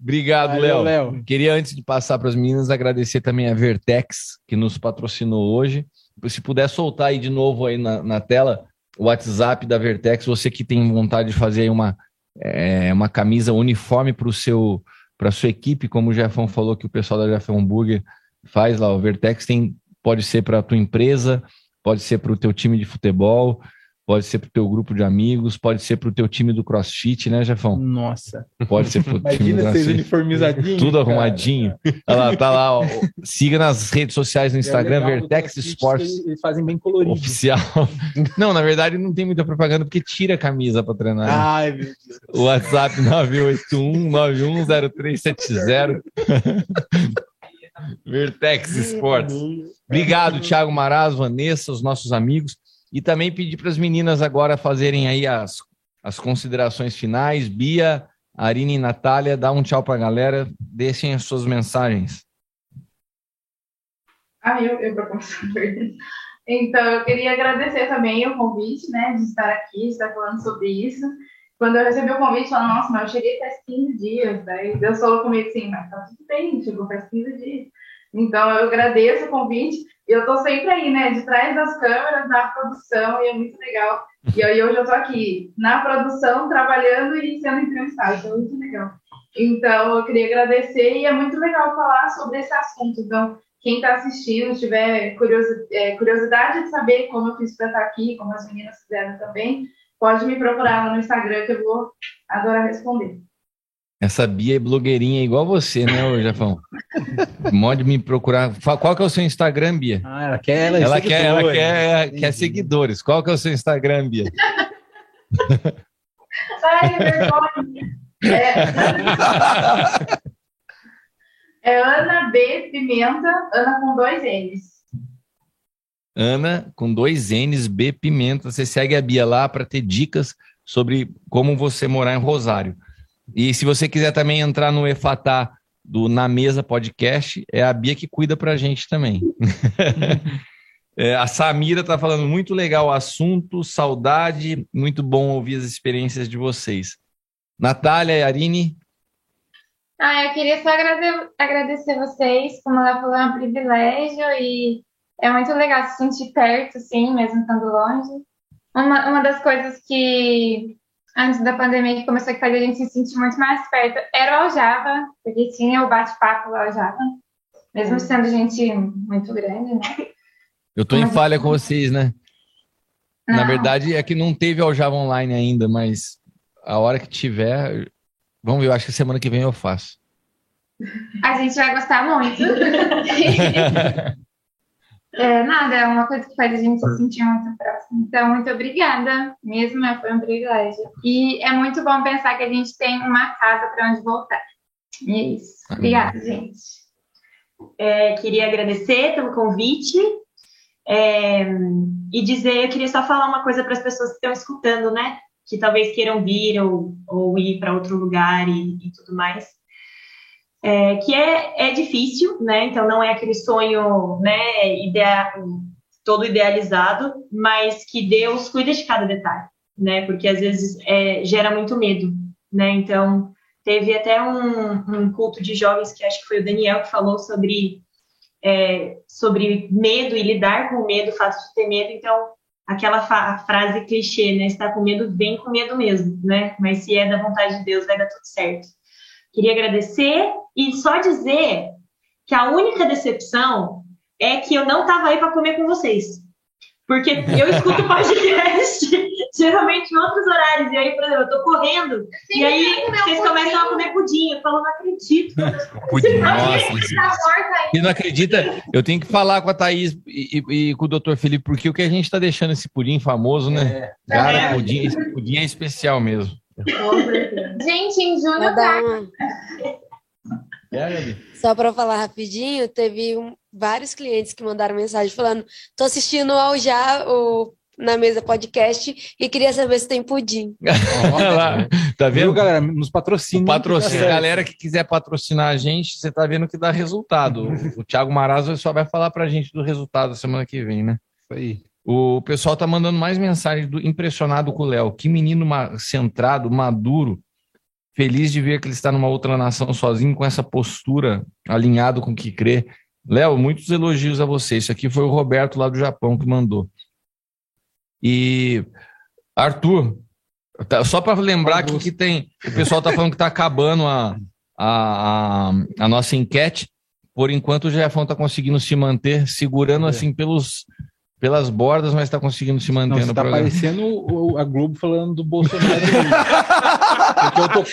Obrigado, Léo. Léo. Queria, antes de passar para as meninas, agradecer também a Vertex, que nos patrocinou hoje. Se puder soltar aí de novo aí na, na tela WhatsApp da Vertex, você que tem vontade de fazer uma, é, uma camisa uniforme para o seu para sua equipe, como o Jefão falou que o pessoal da Jefão Burger faz lá, o Vertex tem pode ser para a tua empresa, pode ser para o teu time de futebol, pode ser para o teu grupo de amigos, pode ser para o teu time do CrossFit, né, Jefão? Nossa. Pode ser para o time do vocês uniformizadinhos. Tudo cara. arrumadinho. Olha lá, tá lá. ó. Siga nas redes sociais no Instagram, É legal do Vertex Sports Eles fazem bem colorido. Oficial. Não, na verdade não tem muita propaganda porque tira a camisa para treinar. né? Ai, meu Deus. O WhatsApp 981-910370. Vertex Sports. Obrigado, Thiago Maraz, Vanessa, os nossos amigos. E também pedir para as meninas agora fazerem aí as, as considerações finais. Bia, Arine e Natália, dá um tchau para a galera, deixem as suas mensagens. Ah, eu, eu começar. Então, eu queria agradecer também o convite, né, de estar aqui, de estar falando sobre isso. Quando eu recebi o convite, eu falei, nossa, mas eu cheguei faz 15 dias. Daí Deus falou comigo assim, mas tá tudo bem, chegou faz 15 dias. Então, eu agradeço o convite. Eu tô sempre aí, né, de trás das câmeras, na produção, e é muito legal. E aí, hoje eu tô aqui na produção, trabalhando e sendo entrevistada, então é muito legal. Então, eu queria agradecer e é muito legal falar sobre esse assunto. Então, quem está assistindo, tiver é, curiosidade de saber como eu fiz para estar aqui, como as meninas fizeram também, pode me procurar lá no Instagram que eu vou adorar responder. Essa Bia é blogueirinha igual você, né, ô Jafão? Pode me procurar. Qual que é o seu Instagram, Bia? Ah, ela quer ela, Ela quer, ela seguidores. quer, quer seguidores. Qual que é o seu Instagram, Bia? Ai, vergonha! É, é Ana B. Pimenta, Ana com dois N's. Ana, com dois N's, B Pimenta. Você segue a Bia lá para ter dicas sobre como você morar em Rosário. E se você quiser também entrar no EFATA do Na Mesa Podcast, é a Bia que cuida pra gente também. É, a Samira tá falando muito legal o assunto, saudade, muito bom ouvir as experiências de vocês. Natália e Arine, Ah, eu queria só agrade- agradecer vocês, como ela falou, é um privilégio e é muito legal se sentir perto, assim, mesmo estando longe. Uma, uma das coisas que, antes da pandemia, que começou a fazer a gente se sentir muito mais perto era o Aljava, porque tinha o bate-papo lá Aljava, mesmo sendo gente muito grande, né? eu tô em Mas- falha com vocês, né? Na Não. verdade, é que não teve Aljava Online ainda, mas a hora que tiver, vamos ver, eu acho que semana que vem eu faço. A gente vai gostar muito. É, nada, é uma coisa que faz a gente se sentir muito próximo. Então, muito obrigada. Mesmo é, foi um privilégio. E é muito bom pensar que a gente tem uma casa para onde voltar. E é isso. Obrigada, gente. É, queria agradecer pelo convite é, e dizer, eu queria só falar uma coisa para as pessoas que estão escutando, né? Que talvez queiram vir ou, ou ir para outro lugar e, e tudo mais. É, que é, é difícil, né? Então não é aquele sonho, né? Todo idealizado, mas que Deus cuida de cada detalhe, né? Porque às vezes é, gera muito medo, né? Então teve até um, um culto de jovens que acho que foi o Daniel que falou sobre é, sobre medo e lidar com o medo, o fato de ter medo. Então, aquela frase clichê, né? Se tá com medo, vem com medo mesmo, né? Mas se é da vontade de Deus, vai dar tudo certo. Queria agradecer e só dizer que a única decepção é que eu não tava aí para comer com vocês. Porque eu escuto podcast geralmente em outros horários. E aí, por exemplo, eu tô correndo e aí vocês começam a comer pudim. Eu falo, não acredito. Pudim, nossa, Tá morta aí. E não acredita? Eu tenho que falar com a Thaís e, e- e com o Dr. Felipe, porque o que a gente tá deixando esse pudim famoso, né? Cara, É. pudim, esse pudim é especial mesmo. Gente, em junho Vou tá. Só para falar rapidinho, teve um- vários clientes que mandaram mensagem falando: tô assistindo ao já o na mesa podcast e queria saber se tem pudim. Olha lá, tá vendo? Viu, galera? Nos patrocina. Patrocina, galera que quiser patrocinar a gente, você tá vendo que dá resultado. O, o Thiago Marazzo só vai falar pra gente do resultado semana que vem, né? Isso aí. O pessoal tá mandando mais mensagens do impressionado com o Léo. Que menino ma- centrado, maduro, feliz de ver que ele está numa outra nação sozinho com essa postura alinhado com o que crê. Léo, muitos elogios a você. Isso aqui foi o Roberto lá do Japão que mandou. E Arthur, tá- só para lembrar que, que tem, o pessoal tá falando que tá acabando a, a, a, a nossa enquete. Por enquanto o Jefão tá conseguindo se manter, segurando assim pelos pelas bordas, mas tá conseguindo se manter Não, no tá programa. parecendo o- o- a Globo falando do Bolsonaro. Porque eu tô...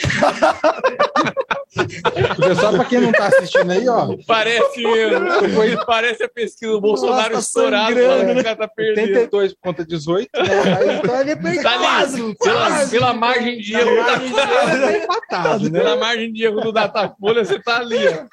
Só pra quem não tá assistindo aí, ó. Parece mesmo. Parece a pesquisa do Bolsonaro Nossa, estourado, falando que né? o cara tá perdendo. 82 contra 18, né? Aí, então ele é bem Tá ali, quase, pela, quase. pela margem de erro. Pela margem de erro, tá empatado, né? Pela margem de erro do Datafolha, você tá ali, ó.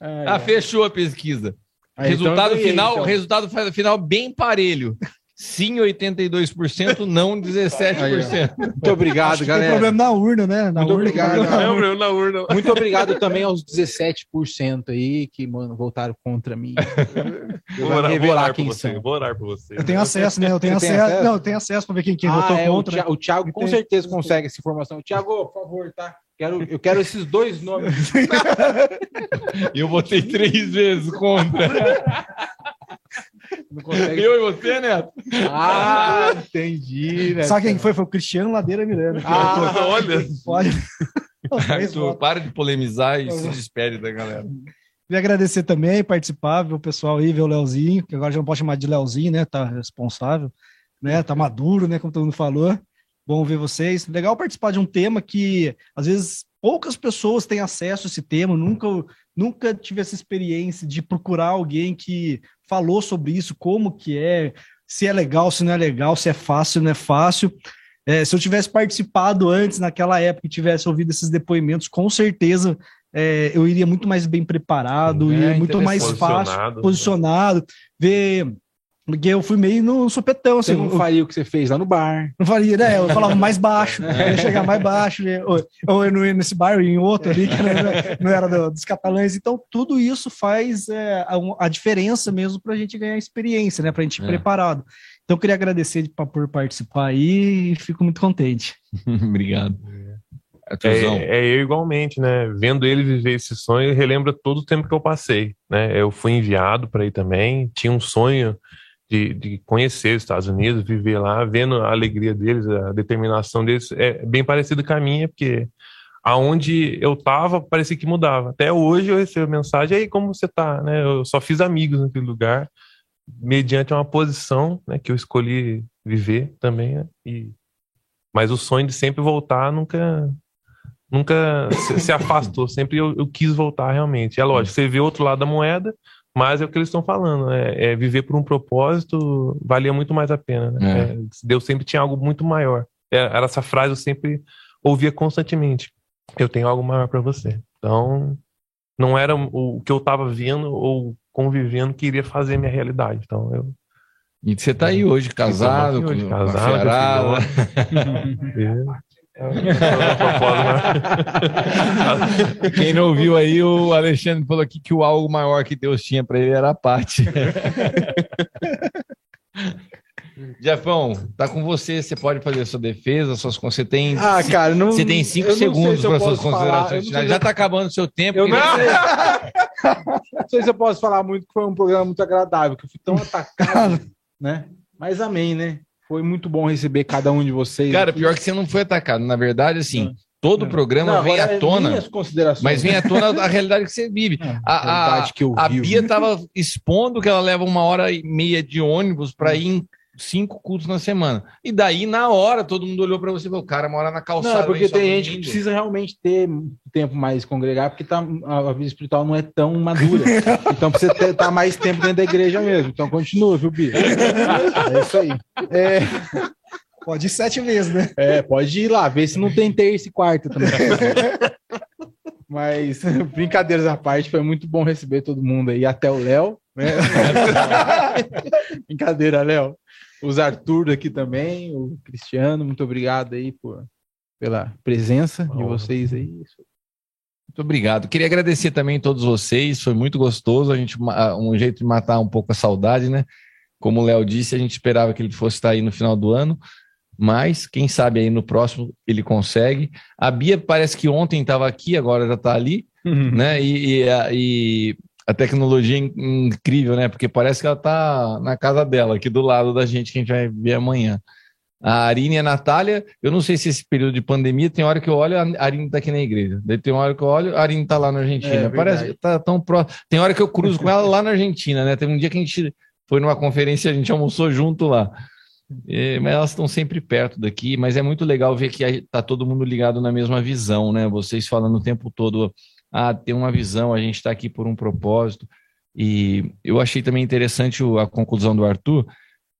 Ah, ai. fechou a pesquisa. Aí, resultado então ganhei, final, então. resultado final bem parelho. Sim, 82%, não 17%. Muito obrigado, Acho que galera. Tem problema na urna, né? Na Muito urna, obrigado. problema na urna. na urna. Muito obrigado também aos 17% aí que, mano, votaram contra mim. Eu Vou vou orar, vou revelar orar por quem você. são. Vou orar por você. Eu tenho acesso, né? Eu tenho acesso. acesso? Não, eu tenho acesso para ver quem, quem ah, votou é, contra. O Thiago, o Thiago com tem- certeza consegue essa informação. Thiago, por favor, tá? Quero, eu quero esses dois nomes. Eu votei três vezes contra. Consegue. Eu e você, Neto? Ah, entendi, né? Sabe quem foi? Foi o Cristiano Ladeira Miranda. Ah, olha. Pode. Arthur, para de polemizar e se despede da galera. Queria agradecer também, participar, ver o pessoal aí, ver o Leozinho, que agora já não pode chamar de Leozinho, né? Tá responsável, né? Tá maduro, né? Como todo mundo falou. Bom ver vocês. Legal participar de um tema que, às vezes, poucas pessoas têm acesso a esse tema. Nunca, nunca tive essa experiência de procurar alguém que falou sobre isso, como que é, se é legal, se não é legal, se é fácil, se não é fácil. É, se eu tivesse participado antes, naquela época, e tivesse ouvido esses depoimentos, com certeza é, eu iria muito mais bem preparado, É, e muito mais fácil, Posicionado. posicionado, ver Porque eu fui meio no supetão, assim. Você não eu- faria o que você fez lá no bar. Não faria, né? Eu falava mais baixo, eu ia chegar mais baixo, ou, ou eu não ia nesse bar, ou em outro ali, que não era, não era do- dos catalães. Então, tudo isso faz é, a, a diferença mesmo para a gente ganhar experiência, né? Para a gente ir É. preparado. Então, eu queria agradecer por participar aí e fico muito contente. Obrigado. É, Tuzão. é eu igualmente, né? Vendo ele viver esse sonho, relembra todo o tempo que eu passei, né? Eu fui enviado para aí também, tinha um sonho de, de conhecer os Estados Unidos, viver lá, vendo a alegria deles, a determinação deles, é bem parecido com a minha, porque aonde eu tava, parecia que mudava. Até hoje eu recebo mensagem, aí como você tá, né? Eu só fiz amigos naquele lugar, mediante uma posição, né, que eu escolhi viver também, né? E mas o sonho de sempre voltar nunca nunca se, afastou, sempre eu, eu quis voltar realmente. É lógico, você vê outro lado da moeda, mas é o que eles estão falando, é, é viver por um propósito valia muito mais a pena. Né? É. É, Deus sempre tinha algo muito maior. É, Era essa frase eu sempre ouvia constantemente. Eu tenho algo maior para você. Então, não era o, que eu estava vendo ou convivendo que iria fazer minha realidade. Então, eu E você tá aí hoje, casado, Então, hoje, com, casado. Quem não ouviu aí, o Alexandre falou aqui que o algo maior que Deus tinha para ele era a parte. Jefão, tá com você, você pode fazer sua defesa, suas você tem Ah, cara, não- você tem cinco segundos se para suas considerações finais. Já se- tá acabando o seu tempo. Eu não sei. não sei se eu posso falar muito, que foi um programa muito agradável, que eu fui tão atacado, né? Mas amém, né? Foi muito bom receber cada um de vocês. Cara, aqui. pior que você não foi atacado. Na verdade, assim, todo o programa Não, vem à é tona. minhas considerações. Mas vem à tona a realidade que você vive. a, a, realidade que eu a vivo. Bia tava expondo que ela leva uma hora e meia de ônibus para ir em cinco cultos na semana. E daí, na hora, todo mundo olhou para você e falou: o cara mora na calçada. Não, é porque tem gente que domingo." precisa realmente ter tempo mais congregar, porque tá, a, vida espiritual não é tão madura. então precisa ter, tá mais tempo dentro da igreja mesmo. Então continua, viu, Bia? É isso aí. É, Pode ir sete vezes, né? é, pode ir lá, ver se não tem terça e quarta também. Mas, brincadeiras à parte, foi muito bom receber todo mundo aí, até o Léo. né? Brincadeira, Léo. Os Arthur aqui também, o Cristiano, muito obrigado aí por, pela presença de vocês aí. Muito obrigado. Queria agradecer também a todos vocês. Foi muito gostoso. A gente um jeito de matar um pouco a saudade, né? Como o Léo disse, a gente esperava que ele fosse estar aí no final do ano, mas quem sabe aí no próximo ele consegue. A Bia parece que ontem estava aqui, agora já está ali, né? E, e e a tecnologia é in- incrível, né? Porque parece que ela está na casa dela, aqui do lado da gente, que a gente vai ver amanhã. A Arine e a Natália, eu não sei se esse período de pandemia, tem hora que eu olho, a Arine tá aqui na igreja. Daí tem hora que eu olho, a Arine tá lá na Argentina. É, Parece verdade. que tá tão próximo. Tem hora que eu cruzo com ela lá na Argentina, né? Teve um dia que a gente foi numa conferência, a gente almoçou junto lá. É, mas elas estão sempre perto daqui, mas é muito legal ver que aí tá todo mundo ligado na mesma visão, né? Vocês falando o tempo todo, ah, tem uma visão, a gente está aqui por um propósito. E eu achei também interessante a conclusão do Arthur,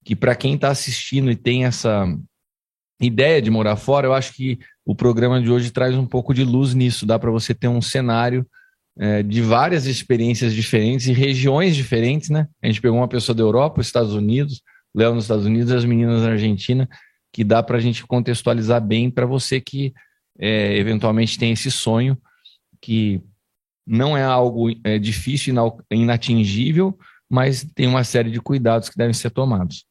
que para quem está assistindo e tem essa ideia de morar fora, eu acho que o programa de hoje traz um pouco de luz nisso. Dá para você ter um cenário é, de várias experiências diferentes e regiões diferentes, né? A gente pegou uma pessoa da Europa, os Estados Unidos, Léo nos Estados Unidos as meninas na Argentina, que dá para a gente contextualizar bem para você que é, eventualmente tem esse sonho, que não é algo é, difícil, inal- inatingível, mas tem uma série de cuidados que devem ser tomados.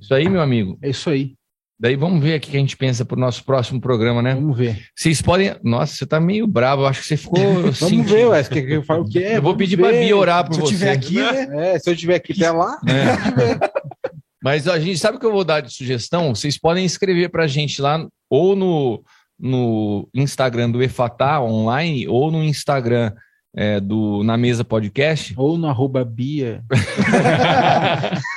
Isso aí, meu amigo. É isso aí. Daí vamos ver aqui o que a gente pensa para o nosso próximo programa, né? Vamos ver. Vocês podem. Nossa, você tá meio bravo. Eu acho que você ficou. Vamos sentindo. ver. Quer que eu fale o quê? Eu vou pedir pra Bia orar por Se eu você. tiver aqui, né? É, se eu tiver aqui até lá. Mas ó, a gente sabe o que eu vou dar de sugestão? Vocês podem escrever para a gente lá, ou no, no Instagram do EFATA online, ou no Instagram é, do Na Mesa Podcast. Ou no arroba Bia.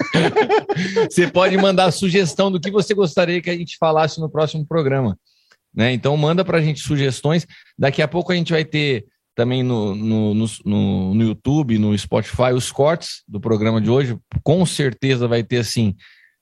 Você pode mandar a sugestão do que você gostaria que a gente falasse no próximo programa. Né? Então, manda para a gente sugestões. Daqui a pouco a gente vai ter também no, no, no, no- no YouTube, no Spotify, os cortes do programa de hoje. Com certeza vai ter assim: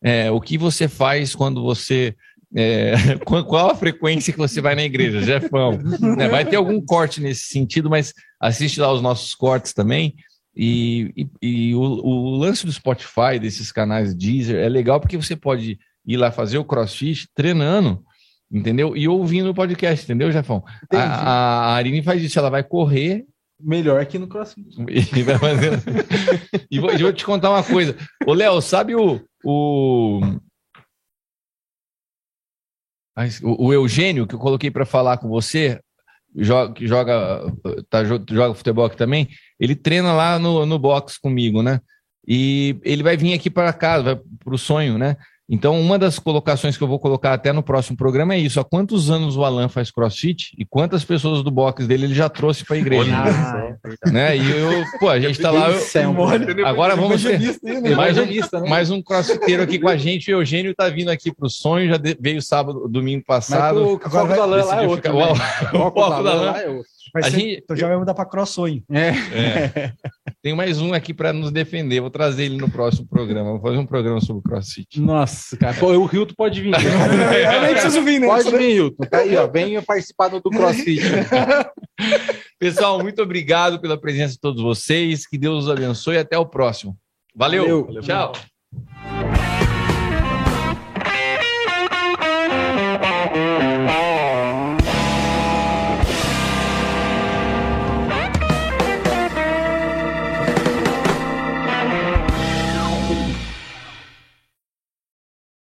é, o que você faz quando você. É, qual a frequência que você vai na igreja, Jefão? Né, Vai ter algum corte nesse sentido, mas assiste lá os nossos cortes também. E, e, e o, o lance do Spotify, desses canais Deezer, é legal porque você pode ir lá fazer o crossfit treinando, entendeu? E ouvindo o podcast, entendeu, Jefão? A, Entendi. a, a Arine faz isso, ela vai correr Melhor que no CrossFit. e vai fazendo. e vou, vou te contar uma coisa. Ô, Léo, sabe o. O, o, o Eugênio, que eu coloquei para falar com você, joga, que joga, tá, jo- joga futebol aqui também, ele treina lá no, no box comigo, né? E ele vai vir aqui para casa, para o sonho, né? Então, uma das colocações que eu vou colocar até no próximo programa é isso: há quantos anos o Alan faz crossfit e quantas pessoas do box dele ele já trouxe para a igreja? né? E eu, pô, a gente tá lá. eu- é agora vamos ter aí, né? mais um, né? mais um crossfiteiro aqui com a gente. O Eugênio tá vindo aqui pro sonho, já veio sábado, domingo passado. Mas o foco do Alan lá é outro, né? O, O o foco do Alan Alan lá é outro. Vai A ser- gente- Então já vai mudar para cross sonho. É. Tem mais um aqui para nos defender. Vou trazer ele no próximo programa. Vou fazer um programa sobre crossfit. Nossa, cara. O Hilton pode vir. Eu nem preciso vir, né? Pode vir, Hilton. Tá aí, ó. Venha participar do do CrossFit. Pessoal, muito obrigado pela presença de todos vocês. Que Deus os abençoe e até o próximo. Valeu. Valeu. Tchau.